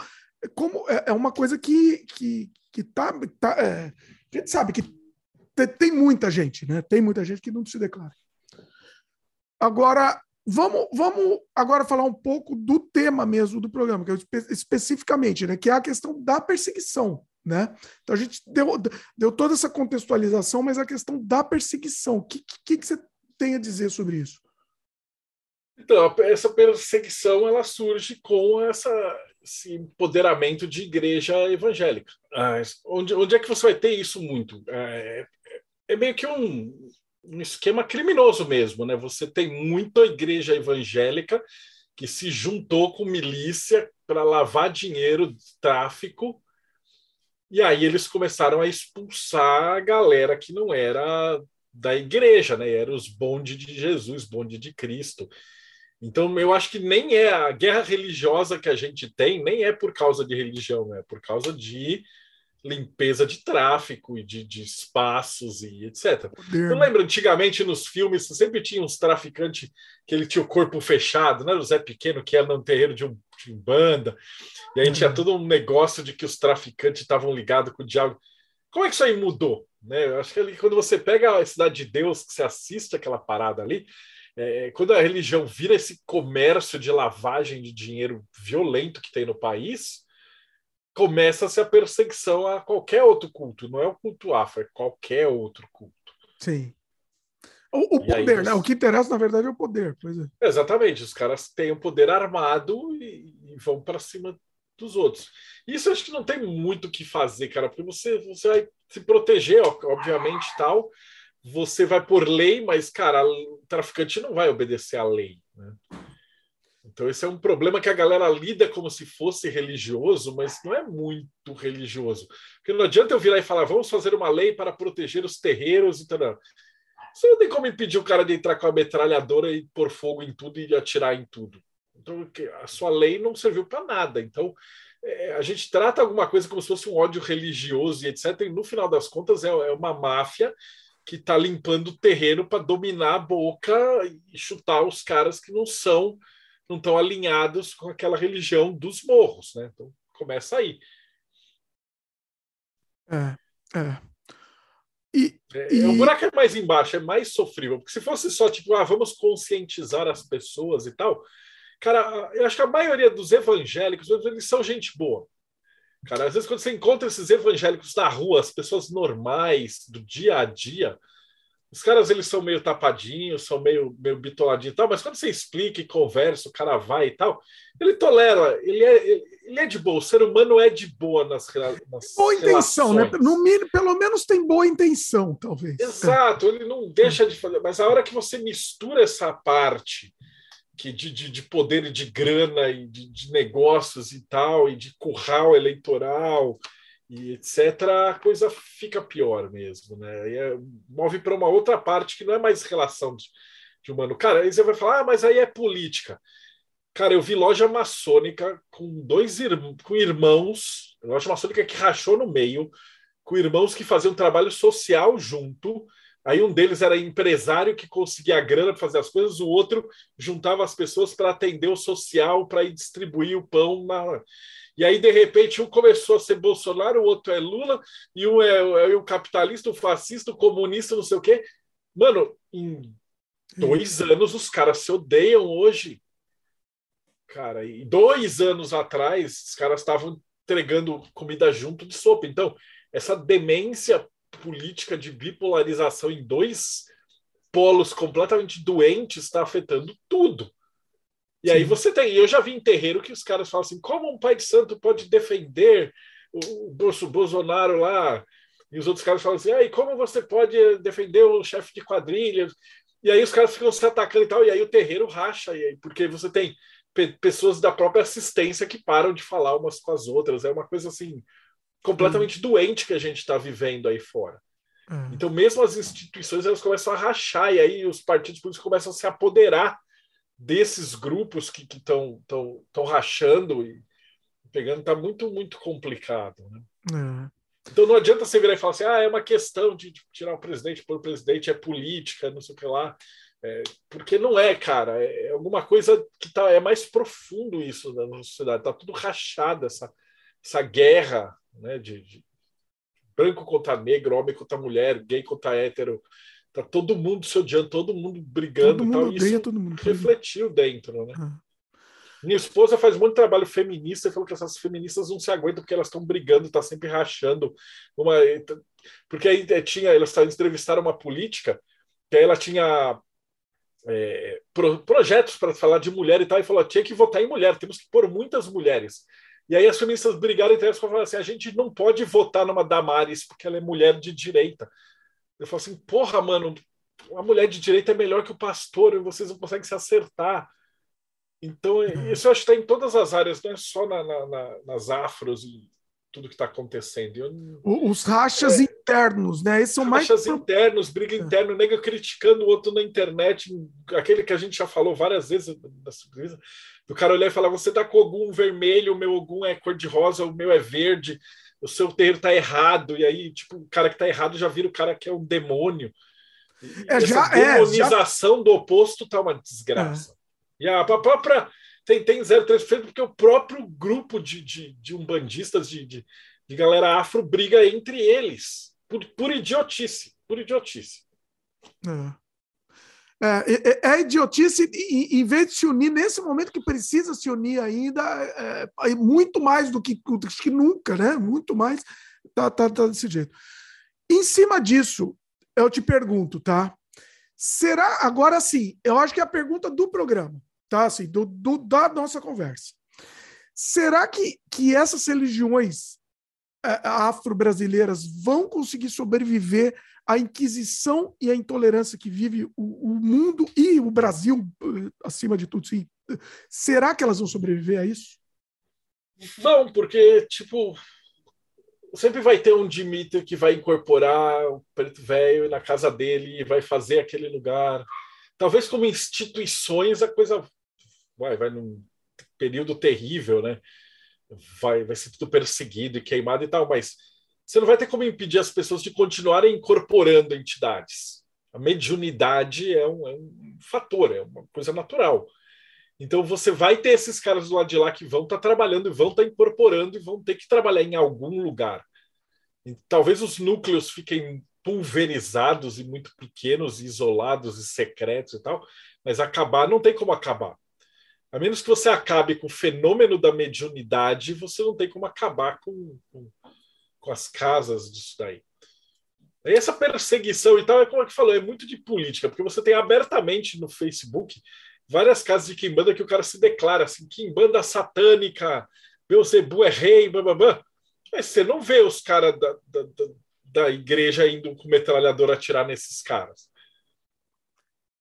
como é, é uma coisa que, que, que tá. tá é, a gente sabe que tem muita gente, né? Tem muita gente que não se declara. Agora, vamos, vamos agora falar um pouco do tema mesmo do programa, que é especificamente, né? Que é a questão da perseguição. Né? Então a gente deu, deu toda essa contextualização, mas a questão da perseguição, o que, que, que você tem a dizer sobre isso? Então, essa perseguição ela surge com essa, esse empoderamento de igreja evangélica. Ah, onde, onde é que você vai ter isso muito? É, é meio que um, um esquema criminoso mesmo, né? Você tem muita igreja evangélica que se juntou com milícia para lavar dinheiro tráfico e aí eles começaram a expulsar a galera que não era da igreja, né? Era os bonde de Jesus, bonde de Cristo. Então eu acho que nem é a guerra religiosa que a gente tem, nem é por causa de religião? É por causa de limpeza de tráfico e de, de espaços e etc. Eu lembro antigamente nos filmes sempre tinha uns traficantes que ele tinha o corpo fechado, né? O Zé Pequeno que era no terreiro de um, de banda. E aí tinha uhum. todo um negócio de que os traficantes estavam ligados com o diabo. Como é que isso aí mudou? Né? Eu acho que ali, quando você pega a Cidade de Deus, que você assiste aquela parada ali, é, quando a religião vira esse comércio de lavagem de dinheiro violento que tem no país, começa-se a perseguição a qualquer outro culto. Não é o culto afro, é qualquer outro culto. Sim. O, o poder, né? O que interessa, na verdade, é o poder. Pois é. Exatamente. Os caras têm o poder armado e, e vão para cima dos outros. Isso acho que não tem muito o que fazer, cara, porque você, você vai se proteger, obviamente, tal, você vai por lei, mas, cara, o traficante não vai obedecer à lei. Né? Então, esse é um problema que a galera lida como se fosse religioso, mas não é muito religioso. Porque não adianta eu virar e falar, vamos fazer uma lei para proteger os terreiros e tal. Você não tem como impedir o cara de entrar com a metralhadora e pôr fogo em tudo e atirar em tudo. Então, a sua lei não serviu para nada. Então, é, a gente trata alguma coisa como se fosse um ódio religioso e etc. E no final das contas, é, é uma máfia que está limpando o terreno para dominar a boca e chutar os caras que não são, não estão alinhados com aquela religião dos morros. Né? Então, começa aí. É, é. E, é, e... O buraco é mais embaixo, é mais sofrível. Porque se fosse só tipo, ah, vamos conscientizar as pessoas e tal, Cara, eu acho que a maioria dos evangélicos, eles são gente boa. Cara, às vezes quando você encontra esses evangélicos na rua, as pessoas normais, do dia a dia, os caras eles são meio tapadinhos, são meio, meio bitoladinhos e tal, mas quando você explica e conversa, o cara vai e tal, ele tolera, ele é, ele é de boa, o ser humano é de boa nas, nas Boa intenção, né? No mínimo, pelo menos tem boa intenção, talvez. Exato, ele não deixa de fazer, mas a hora que você mistura essa parte que de, de, de, poder e de grana e de, de, negócios e tal, e de curral eleitoral e etc., a coisa fica pior mesmo, né? É, move para uma outra parte que não é mais relação de, de humano. Cara, aí você vai falar, ah, mas aí é política. Cara, eu vi loja maçônica com dois irmãos, com irmãos, loja maçônica que rachou no meio, com irmãos que faziam trabalho social junto, Aí um deles era empresário que conseguia a grana para fazer as coisas, o outro juntava as pessoas para atender o social, para ir distribuir o pão na. E aí, de repente, um começou a ser Bolsonaro, o outro é Lula, e um é, é o capitalista, o fascista, o comunista, não sei o quê. Mano, em dois anos os caras se odeiam hoje. Cara, e dois anos atrás, os caras estavam entregando comida junto de sopa. Então, essa demência política de bipolarização em dois polos completamente doentes está afetando tudo. E Sim. aí você tem, eu já vi em terreiro que os caras falam assim: como um pai de santo pode defender o, Bolsonaro lá? E os outros caras falam assim: ah, e como você pode defender o chefe de quadrilha? E aí os caras ficam se atacando e tal, e aí o terreiro racha, e aí, porque você tem pe pessoas da própria assistência que param de falar umas com as outras. É uma coisa assim completamente doente que a gente está vivendo aí fora. Uhum. Então, mesmo as instituições elas começam a rachar, e aí os partidos políticos começam a se apoderar desses grupos que estão tão, tão rachando e pegando, está muito, muito complicado. Né? Uhum. Então não adianta você virar e falar assim, ah, é uma questão de, de tirar o presidente por presidente, é política, não sei o que lá. É, porque não é, cara, é alguma coisa que tá, é mais profundo isso na sociedade, tá tudo rachado, essa, essa guerra né, de, de branco contra negro, homem contra mulher, gay contra hétero. Tá todo mundo se odiando, todo mundo brigando. Todo mundo tal, odeia, todo mundo refletiu dentro, né? Ah. Minha esposa faz muito trabalho feminista e falou que essas feministas não se aguentam porque elas estão brigando, tá sempre rachando. Uma... Porque aí eh, tinha, elas entrevistaram uma política, que aí ela tinha é, pro, projetos para falar de mulher e tal, e falou: tinha que votar em mulher, temos que pôr muitas mulheres. E aí as feministas brigaram entre elas e falaram assim: a gente não pode votar numa Damares porque ela é mulher de direita. Eu falo assim: porra, mano, a mulher de direita é melhor que o pastor e vocês não conseguem se acertar. Então, uhum. isso eu acho que está em todas as áreas, não é só na, na, na, nas afros e tudo que está acontecendo. Eu, Os rachas é, internos, né? Esses são rachas mais... internos, briga é. interna, nega criticando o outro na internet, aquele que a gente já falou várias vezes do cara olhar e falar: você tá com algum vermelho, o meu algum é cor-de-rosa, o meu é verde, o seu terreiro tá errado, e aí, tipo, o cara que tá errado já vira o cara que é um demônio. É, Essa já, demonização é, já... do oposto tá uma desgraça. É. E a própria tem, tem 0,3% porque o próprio grupo de, de, de umbandistas, de, de, de galera afro, briga entre eles. Por, por idiotice. Por idiotice. É. É, é, é, idiotice, em vez de se unir nesse momento que precisa se unir ainda, é, é muito mais do que, do que nunca, né? Muito mais, tá, tá, tá desse jeito. Em cima disso, eu te pergunto, tá? Será, agora sim, eu acho que é a pergunta do programa, tá? Assim, do, do da nossa conversa. Será que, que essas religiões afro-brasileiras vão conseguir sobreviver à Inquisição e à intolerância que vive o, o, mundo e o Brasil, acima de tudo, sim. Será que elas vão sobreviver a isso? Não, porque, tipo, sempre vai ter um Dimitri que vai incorporar o preto velho na casa dele e vai fazer aquele lugar. Talvez como instituições a coisa vai, vai num período terrível, né? Vai, vai ser tudo perseguido e queimado e tal, mas você não vai ter como impedir as pessoas de continuarem incorporando entidades. A mediunidade é um, é um fator, é uma coisa natural. Então você vai ter esses caras do lado de lá que vão estar tá trabalhando e vão estar tá incorporando e vão ter que trabalhar em algum lugar. E talvez os núcleos fiquem pulverizados e muito pequenos, isolados e secretos e tal, mas acabar não tem como acabar. A menos que você acabe com o fenômeno da mediunidade, você não tem como acabar com, com, com as casas disso daí. E essa perseguição e tal, é como é que falou, é muito de política, porque você tem abertamente no Facebook várias casas de Kimbanda que o cara se declara assim, Kimbanda satânica, Beuzebu é rei, blá. Mas você não vê os caras da, da, da, da igreja indo com metralhador atirar nesses caras.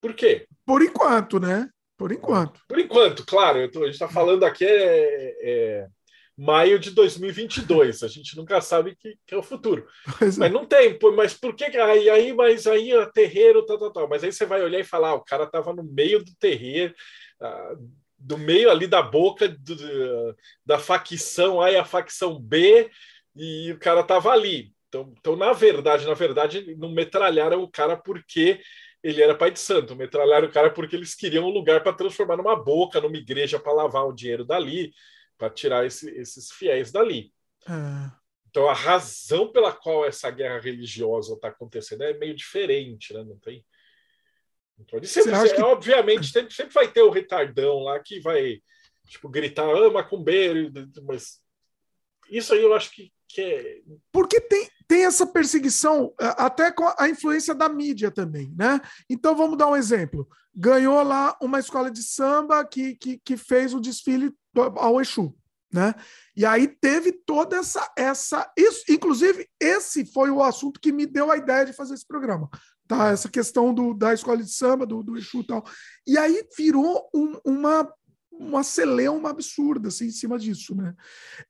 Por quê? Por enquanto, né? Por enquanto. Por enquanto, claro. Tô, a gente está falando aqui é, é, maio de 2022. A gente nunca sabe que, que é o futuro. Pois é. mas é. não tem. Mas por que aí, aí mas aí é terreiro, tal, tal, tal. Mas aí você vai olhar e falar, ah, o cara estava no meio do terreiro, ah, do meio ali da boca do, da facção A e a facção B, e o cara estava ali. Então, então, na verdade, na verdade, não metralharam o cara porque ele era pai de santo. Metralharam o cara porque eles queriam um lugar para transformar numa boca, numa igreja para lavar o dinheiro dali, para tirar esse, esses fiéis dali. É. Então a razão pela qual essa guerra religiosa está acontecendo é meio diferente, né? Não tem. Então, sempre, que... Obviamente, sempre, sempre vai ter o retardão lá que vai tipo, gritar, ah, macumbeiro, mas isso aí eu acho que, que. Porque tem, tem essa perseguição é, até com a influência da mídia também, né? Então vamos dar um exemplo. Ganhou lá uma escola de samba que, que, que fez o desfile ao Exu, né? E aí teve toda essa essa isso, inclusive esse foi o assunto que me deu a ideia de fazer esse programa, tá? Essa questão do, da escola de samba, do, do Exu e tal. E aí virou um, uma uma celeuma absurda assim, em cima disso, né?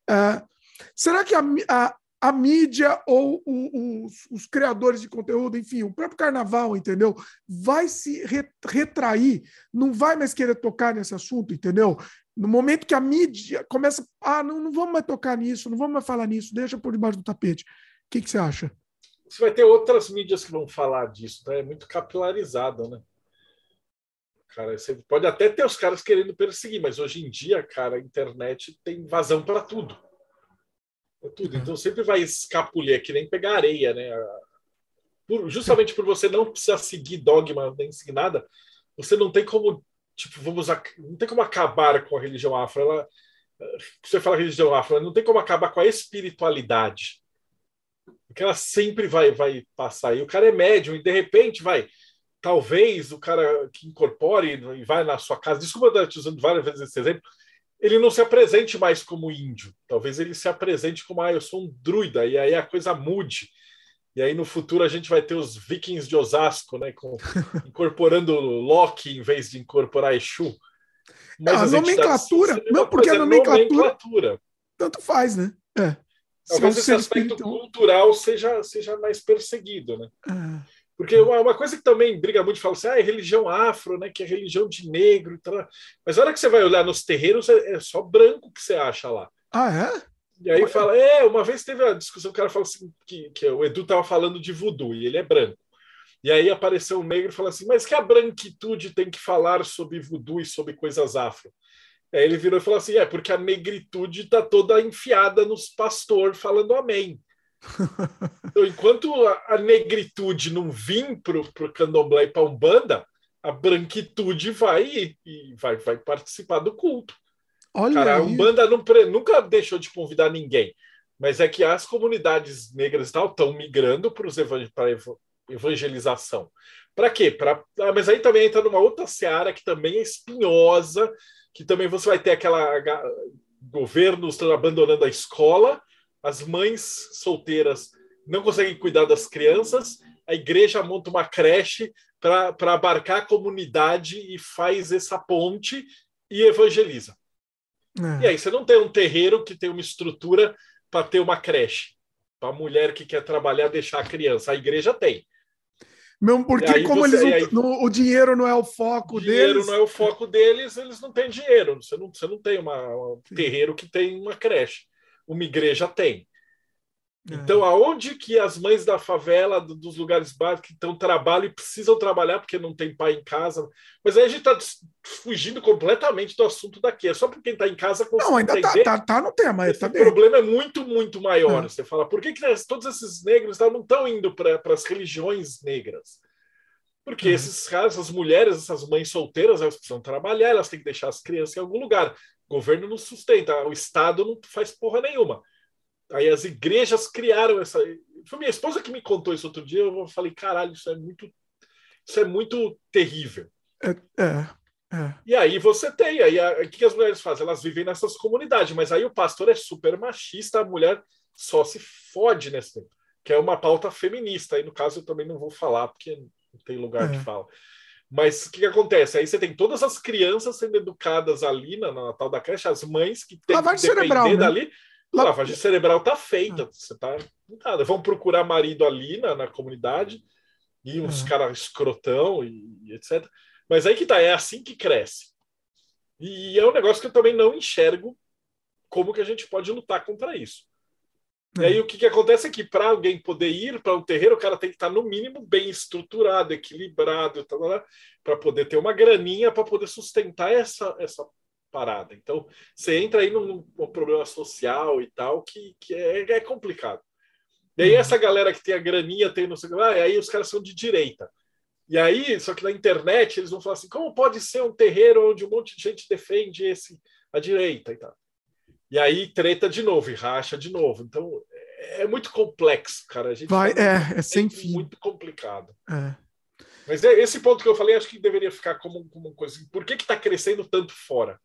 Uh, será que a, a a mídia ou o, os, os, criadores de conteúdo, enfim, o próprio carnaval, entendeu? Vai se retrair, não vai mais querer tocar nesse assunto, entendeu? No momento que a mídia começa, ah, não, não vamos mais tocar nisso, não vamos mais falar nisso, deixa por debaixo do tapete. O que, que você acha? Você vai ter outras mídias que vão falar disso, né? É muito capilarizado, né? Cara, você pode até ter os caras querendo perseguir, mas hoje em dia, cara, a internet tem vazão para tudo é tudo. Uhum. Então sempre vai escapulir, é que nem pegar areia, né? Por, justamente por você não precisar seguir dogma nem seguir nada, você não tem como, tipo, vamos, não tem como acabar com a religião afro. Ela, você fala religião afro, não tem como acabar com a espiritualidade. Porque ela sempre vai, vai passar. E o cara é médium, e de repente vai. Talvez o cara que incorpore e vai na sua casa. Desculpa estar te usando várias vezes esse exemplo, ele não se apresente mais como índio. Talvez ele se apresente como, ah, eu sou um druida, e aí a coisa mude. E aí no futuro a gente vai ter os vikings de Osasco, né, com, incorporando Loki em vez de incorporar Exu. Mas a nomenclatura, não, porque a nomenclatura, nomenclatura, tanto faz, né? É. Talvez esse aspecto então... cultural seja, seja mais perseguido, né? É. Porque uma coisa que também briga muito, fala assim, ah, é religião afro, né? Que é religião de negro tal. Mas a hora que você vai olhar nos terreiros, é, é só branco que você acha lá. Ah, é? E aí fala, é, uma vez teve a discussão, o cara falou assim, que, que o Edu estava falando de voodoo, e ele é branco. E aí apareceu um negro e falou assim, mas que a branquitude tem que falar sobre voodoo e sobre coisas afro? Aí ele virou e falou assim, é, porque a negritude está toda enfiada nos pastor falando amém. Então, enquanto a, negritude não vir para o candomblé e para Umbanda, a branquitude vai e, vai, vai participar do culto. Olha Cara, aí. a Umbanda não, nunca deixou de convidar ninguém, mas é que as comunidades negras estão migrando para a evangelização. Para quê? Pra, ah, mas aí também entra numa outra seara que também é espinhosa, que também você vai ter aquela governos abandonando a escola, as mães solteiras não conseguem cuidar das crianças, a igreja monta uma creche para abarcar a comunidade e faz essa ponte e evangeliza. É. E aí você não tem um terreiro que tem uma estrutura para ter uma creche, para a mulher que quer trabalhar deixar a criança. A igreja tem. Mesmo porque, como você, eles aí, no, o dinheiro não é o foco o dinheiro deles. não é o foco deles, eles não têm dinheiro. Você não, você não tem uma, um terreiro que tem uma creche. Uma igreja tem. É. Então, aonde que as mães da favela, dos lugares básicos, que estão trabalham e precisam trabalhar porque não tem pai em casa? Mas aí a gente está fugindo completamente do assunto daqui. É só porque quem está em casa Não, ainda está tá, tá no tema. Esse tá problema é muito, muito maior. É. Você fala, por que, que todos esses negros não estão indo para as religiões negras? Porque uhum. esses caras, essas mulheres, essas mães solteiras, elas precisam trabalhar, elas têm que deixar as crianças em algum lugar. O governo não sustenta, o Estado não faz porra nenhuma. Aí as igrejas criaram essa. Foi minha esposa que me contou isso outro dia. Eu falei, caralho, isso é muito, isso é muito terrível. É, é, é. E aí você tem, aí o que as mulheres fazem? Elas vivem nessas comunidades, mas aí o pastor é super machista, a mulher só se fode nesse que é uma pauta feminista. Aí no caso eu também não vou falar porque não tem lugar de é. fala. Mas o que, que, acontece? Aí você tem todas as crianças sendo educadas ali na, na tal da creche, as mães que têm que depender cerebral, né? dali. A lavagem cerebral está feita, ah. você está nada. Vão procurar marido ali na, na comunidade e uns uhum. caras escrotão e, e, etc. Mas aí que tá, é assim que cresce. E é um negócio que eu também não enxergo como que a gente pode lutar contra isso. E aí o que, que acontece é que para alguém poder ir para um terreiro, o cara tem que estar tá, no mínimo bem estruturado, equilibrado, para poder ter uma graninha para poder sustentar essa, essa parada. Então, você entra aí num, num problema social e tal que, que é, é complicado. E aí, uhum. essa galera que tem a graninha, tem não sei o que lá, aí os caras são de direita. E aí, só que na internet, eles vão falar assim: como pode ser um terreiro onde um monte de gente defende esse a direita e tal? E aí, treta de novo, e racha de novo. Então, é, é muito complexo, cara. A gente Vai, é, é sem fim. Muito complicado. É. Mas é esse ponto que eu falei, acho que deveria ficar como, como uma coisa. Por que está crescendo tanto fora?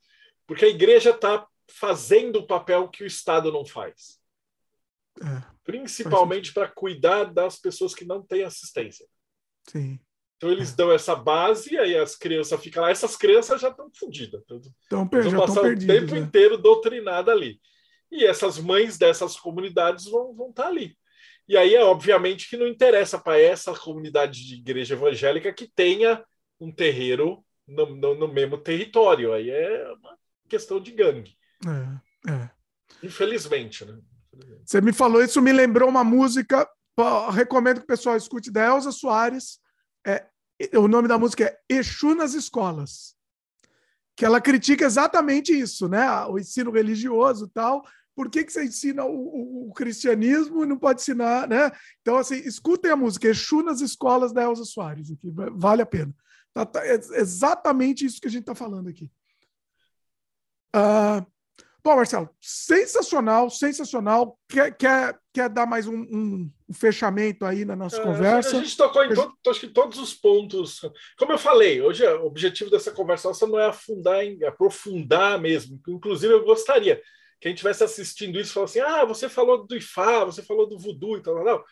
Porque a igreja está fazendo o papel que o Estado não faz. É, Principalmente para cuidar das pessoas que não têm assistência. Sim. Então eles dão essa base, aí as crianças ficam lá. Essas crianças já estão fodidas. Estão per vão passar o tempo né? inteiro doutrinadas ali. E essas mães dessas comunidades vão, vão estar tá ali. E aí é obviamente que não interessa para essa comunidade de igreja evangélica que tenha um terreiro no, no, no mesmo território. Aí é uma questão de gangue. É, é. Infelizmente, né? Você me falou isso, me lembrou uma música. Recomendo que o pessoal escute da Elza Soares. É, o nome da música é Exu nas Escolas. Que ela critica exatamente isso, né? O ensino religioso e tal. Por que, que você ensina o, o, o, cristianismo e não pode ensinar, né? Então, assim, escutem a música Exu nas Escolas da Elza Soares. Aqui, vale a pena. Tá, tá, é exatamente isso que a gente está falando aqui. Uh, bom, Marcelo, sensacional, sensacional. Quer, quer, quer dar mais um, um, um fechamento aí na nossa é, conversa? A gente tocou em todo, acho que todos os pontos. Como eu falei, hoje o objetivo dessa conversa não é afundar, em, aprofundar mesmo. Inclusive, eu gostaria que a gente estivesse assistindo isso e falasse assim: ah, você falou do Ifá, você falou do voodoo e tal, não.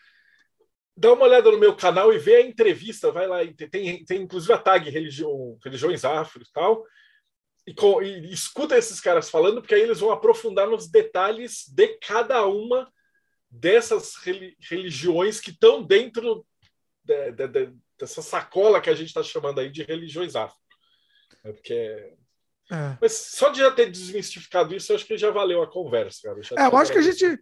Dá uma olhada no meu canal e vê a entrevista, vai lá, tem, tem inclusive a tag religião, religiões afro e tal e, com, e, escuta esses caras falando, porque aí eles vão aprofundar nos detalhes de cada uma dessas religiões que estão dentro de, de, de, dessa sacola que a gente está chamando aí de religiões afro. É porque é... Mas só de já ter desmistificado isso, eu acho que já valeu a conversa, cara. é, eu acho que a gente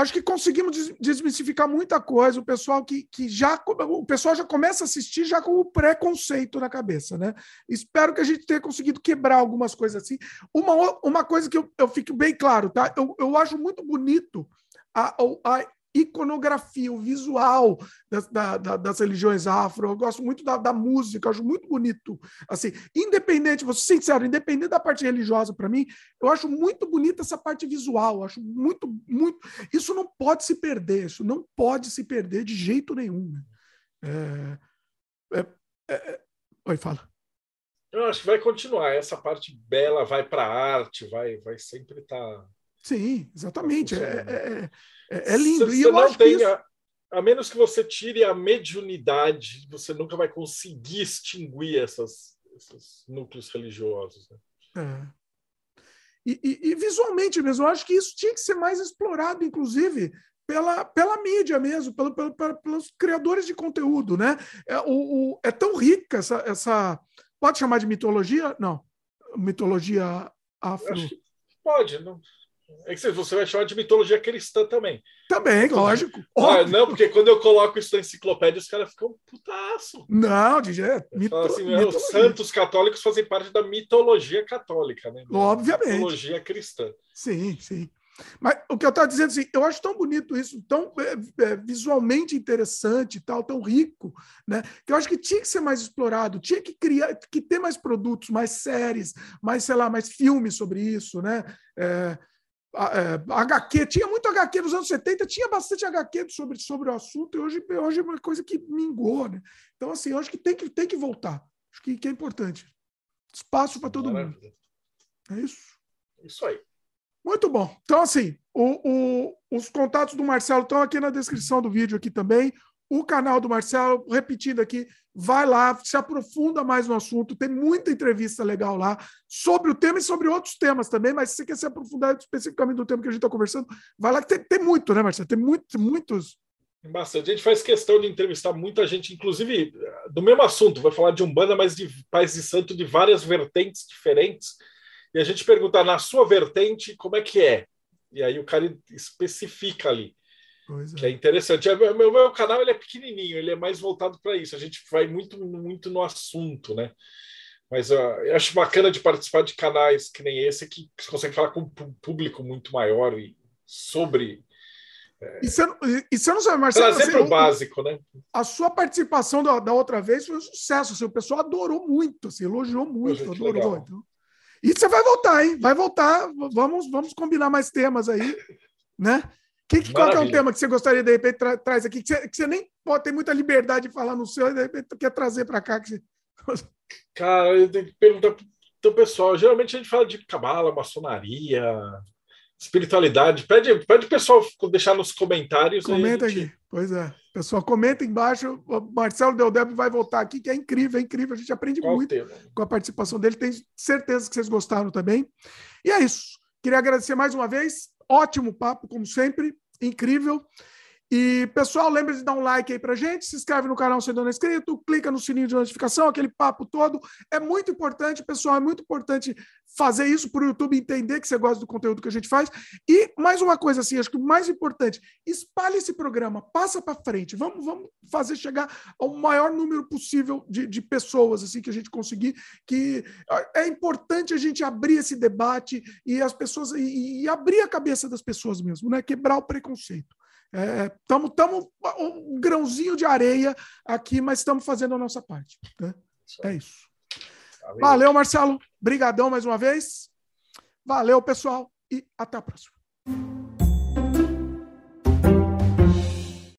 acho que conseguimos desmistificar muita coisa. O pessoal que, que já o pessoal já começa a assistir já com o preconceito na cabeça, né? Espero que a gente tenha conseguido quebrar algumas coisas assim. Uma, uma coisa que eu, eu fico bem claro, tá? Eu, eu acho muito bonito a, a iconografia, o visual das, da, das religiões afro. Eu gosto muito da, da, música, acho muito bonito. Assim, independente, vou ser sincero, independente da parte religiosa para mim, eu acho muito bonita essa parte visual. Acho muito, muito. Isso não pode se perder. Isso não pode se perder de jeito nenhum. Né? É, é, é, é... Oi, fala. Eu acho que vai continuar. Essa parte bela vai para a arte, vai, vai sempre estar. Tá Sim, exatamente. É, é, é, lindo. E eu acho que isso... a, a menos que você tire a mediunidade, você nunca vai conseguir extinguir essas, esses núcleos religiosos. Né? É. E, e, e, visualmente mesmo, eu acho que isso tinha que ser mais explorado, inclusive, pela, pela mídia mesmo, pelo, pelo, pelos criadores de conteúdo. Né? É, o, o, é tão rica essa, essa. Pode chamar de mitologia? Não. Mitologia afro. Pode, não. É que você vai chamar de mitologia cristã também. Também, lógico. Ah, não, porque quando eu coloco isso na enciclopédia, os caras ficam putaço. Não, de jeito. Mito... Assim, os santos católicos fazem parte da mitologia católica, né? Obviamente. Mitologia cristã. Sim, sim. Mas o que eu estava dizendo assim, eu acho tão bonito isso, tão é, é, visualmente interessante, tal, tão rico, né? Que eu acho que tinha que ser mais explorado, tinha que criar, que ter mais produtos, mais séries, mais sei lá, mais filmes sobre isso, né? É, HQ, tinha muito HQ nos anos 70, tinha bastante HQ sobre, sobre o assunto, e hoje, hoje é uma coisa que mingou, né? Então, assim, eu acho que tem que, tem que voltar. Acho que, que é importante. Espaço para todo Maravilha. mundo. É isso? Isso aí. Muito bom. Então, assim, o, o, os contatos do Marcelo estão aqui na descrição do vídeo aqui também o canal do Marcelo, repetindo aqui, vai lá, se aprofunda mais no assunto, tem muita entrevista legal lá sobre o tema e sobre outros temas também, mas se você quer se aprofundar especificamente do tema que a gente está conversando, vai lá que tem, tem, muito, né, Marcelo? Tem muito, muitos. Bastante. A gente faz questão de entrevistar muita gente, inclusive do mesmo assunto, vai falar de Umbanda, mas de Paz e Santo de várias vertentes diferentes. E a gente pergunta na sua vertente como é que é. E aí o cara especifica ali. Pois que é. é interessante. O é, meu, meu canal ele é pequenininho, ele é mais voltado para isso. A gente vai muito, muito no assunto, né? Mas uh, eu acho bacana de participar de canais que nem esse, que você consegue falar com um público muito maior e sobre. É... E, você, e você não sabe, Marcelo. Trazer assim, para o básico, né? A sua participação da, da outra vez foi um sucesso. Assim, o pessoal adorou muito, assim, elogiou muito, adorou. Então. E você vai voltar, hein? Vai voltar. Vamos, vamos combinar mais temas aí, né? Que, que, qual que é um tema que você gostaria, de repente, tra traz aqui, que você, que você, nem pode ter muita liberdade de falar no seu, e de repente quer trazer para cá? Que você... Cara, eu tenho que perguntar para o pessoal. Geralmente a gente fala de cabala, maçonaria, espiritualidade. Pede, pede o pessoal deixar nos comentários. Comenta gente... aqui. Pois é. Pessoal, comenta embaixo. O Marcelo Deldeb vai voltar aqui, que é incrível, é incrível. A gente aprende qual muito tema? com a participação dele. Tenho certeza que vocês gostaram também. E é isso. Queria agradecer mais uma vez. Ótimo papo, como sempre incrível. E, pessoal, lembre de dar um like aí pra gente, se inscreve no canal se ainda não é inscrito, clica no sininho de notificação, aquele papo todo. É muito importante, pessoal, é muito importante fazer isso para o YouTube entender que você gosta do conteúdo que a gente faz. E mais uma coisa assim, acho que o mais importante, espalhe esse programa, passa para frente. Vamos, vamos fazer chegar ao maior número possível de, de pessoas assim que a gente conseguir. Que é importante a gente abrir esse debate e as pessoas e, e abrir a cabeça das pessoas mesmo, né? Quebrar o preconceito. Estamos é, um grãozinho de areia aqui, mas estamos fazendo a nossa parte. Né? É isso. Valeu. Valeu, Marcelo. Brigadão mais uma vez. Valeu, pessoal, e até a próxima.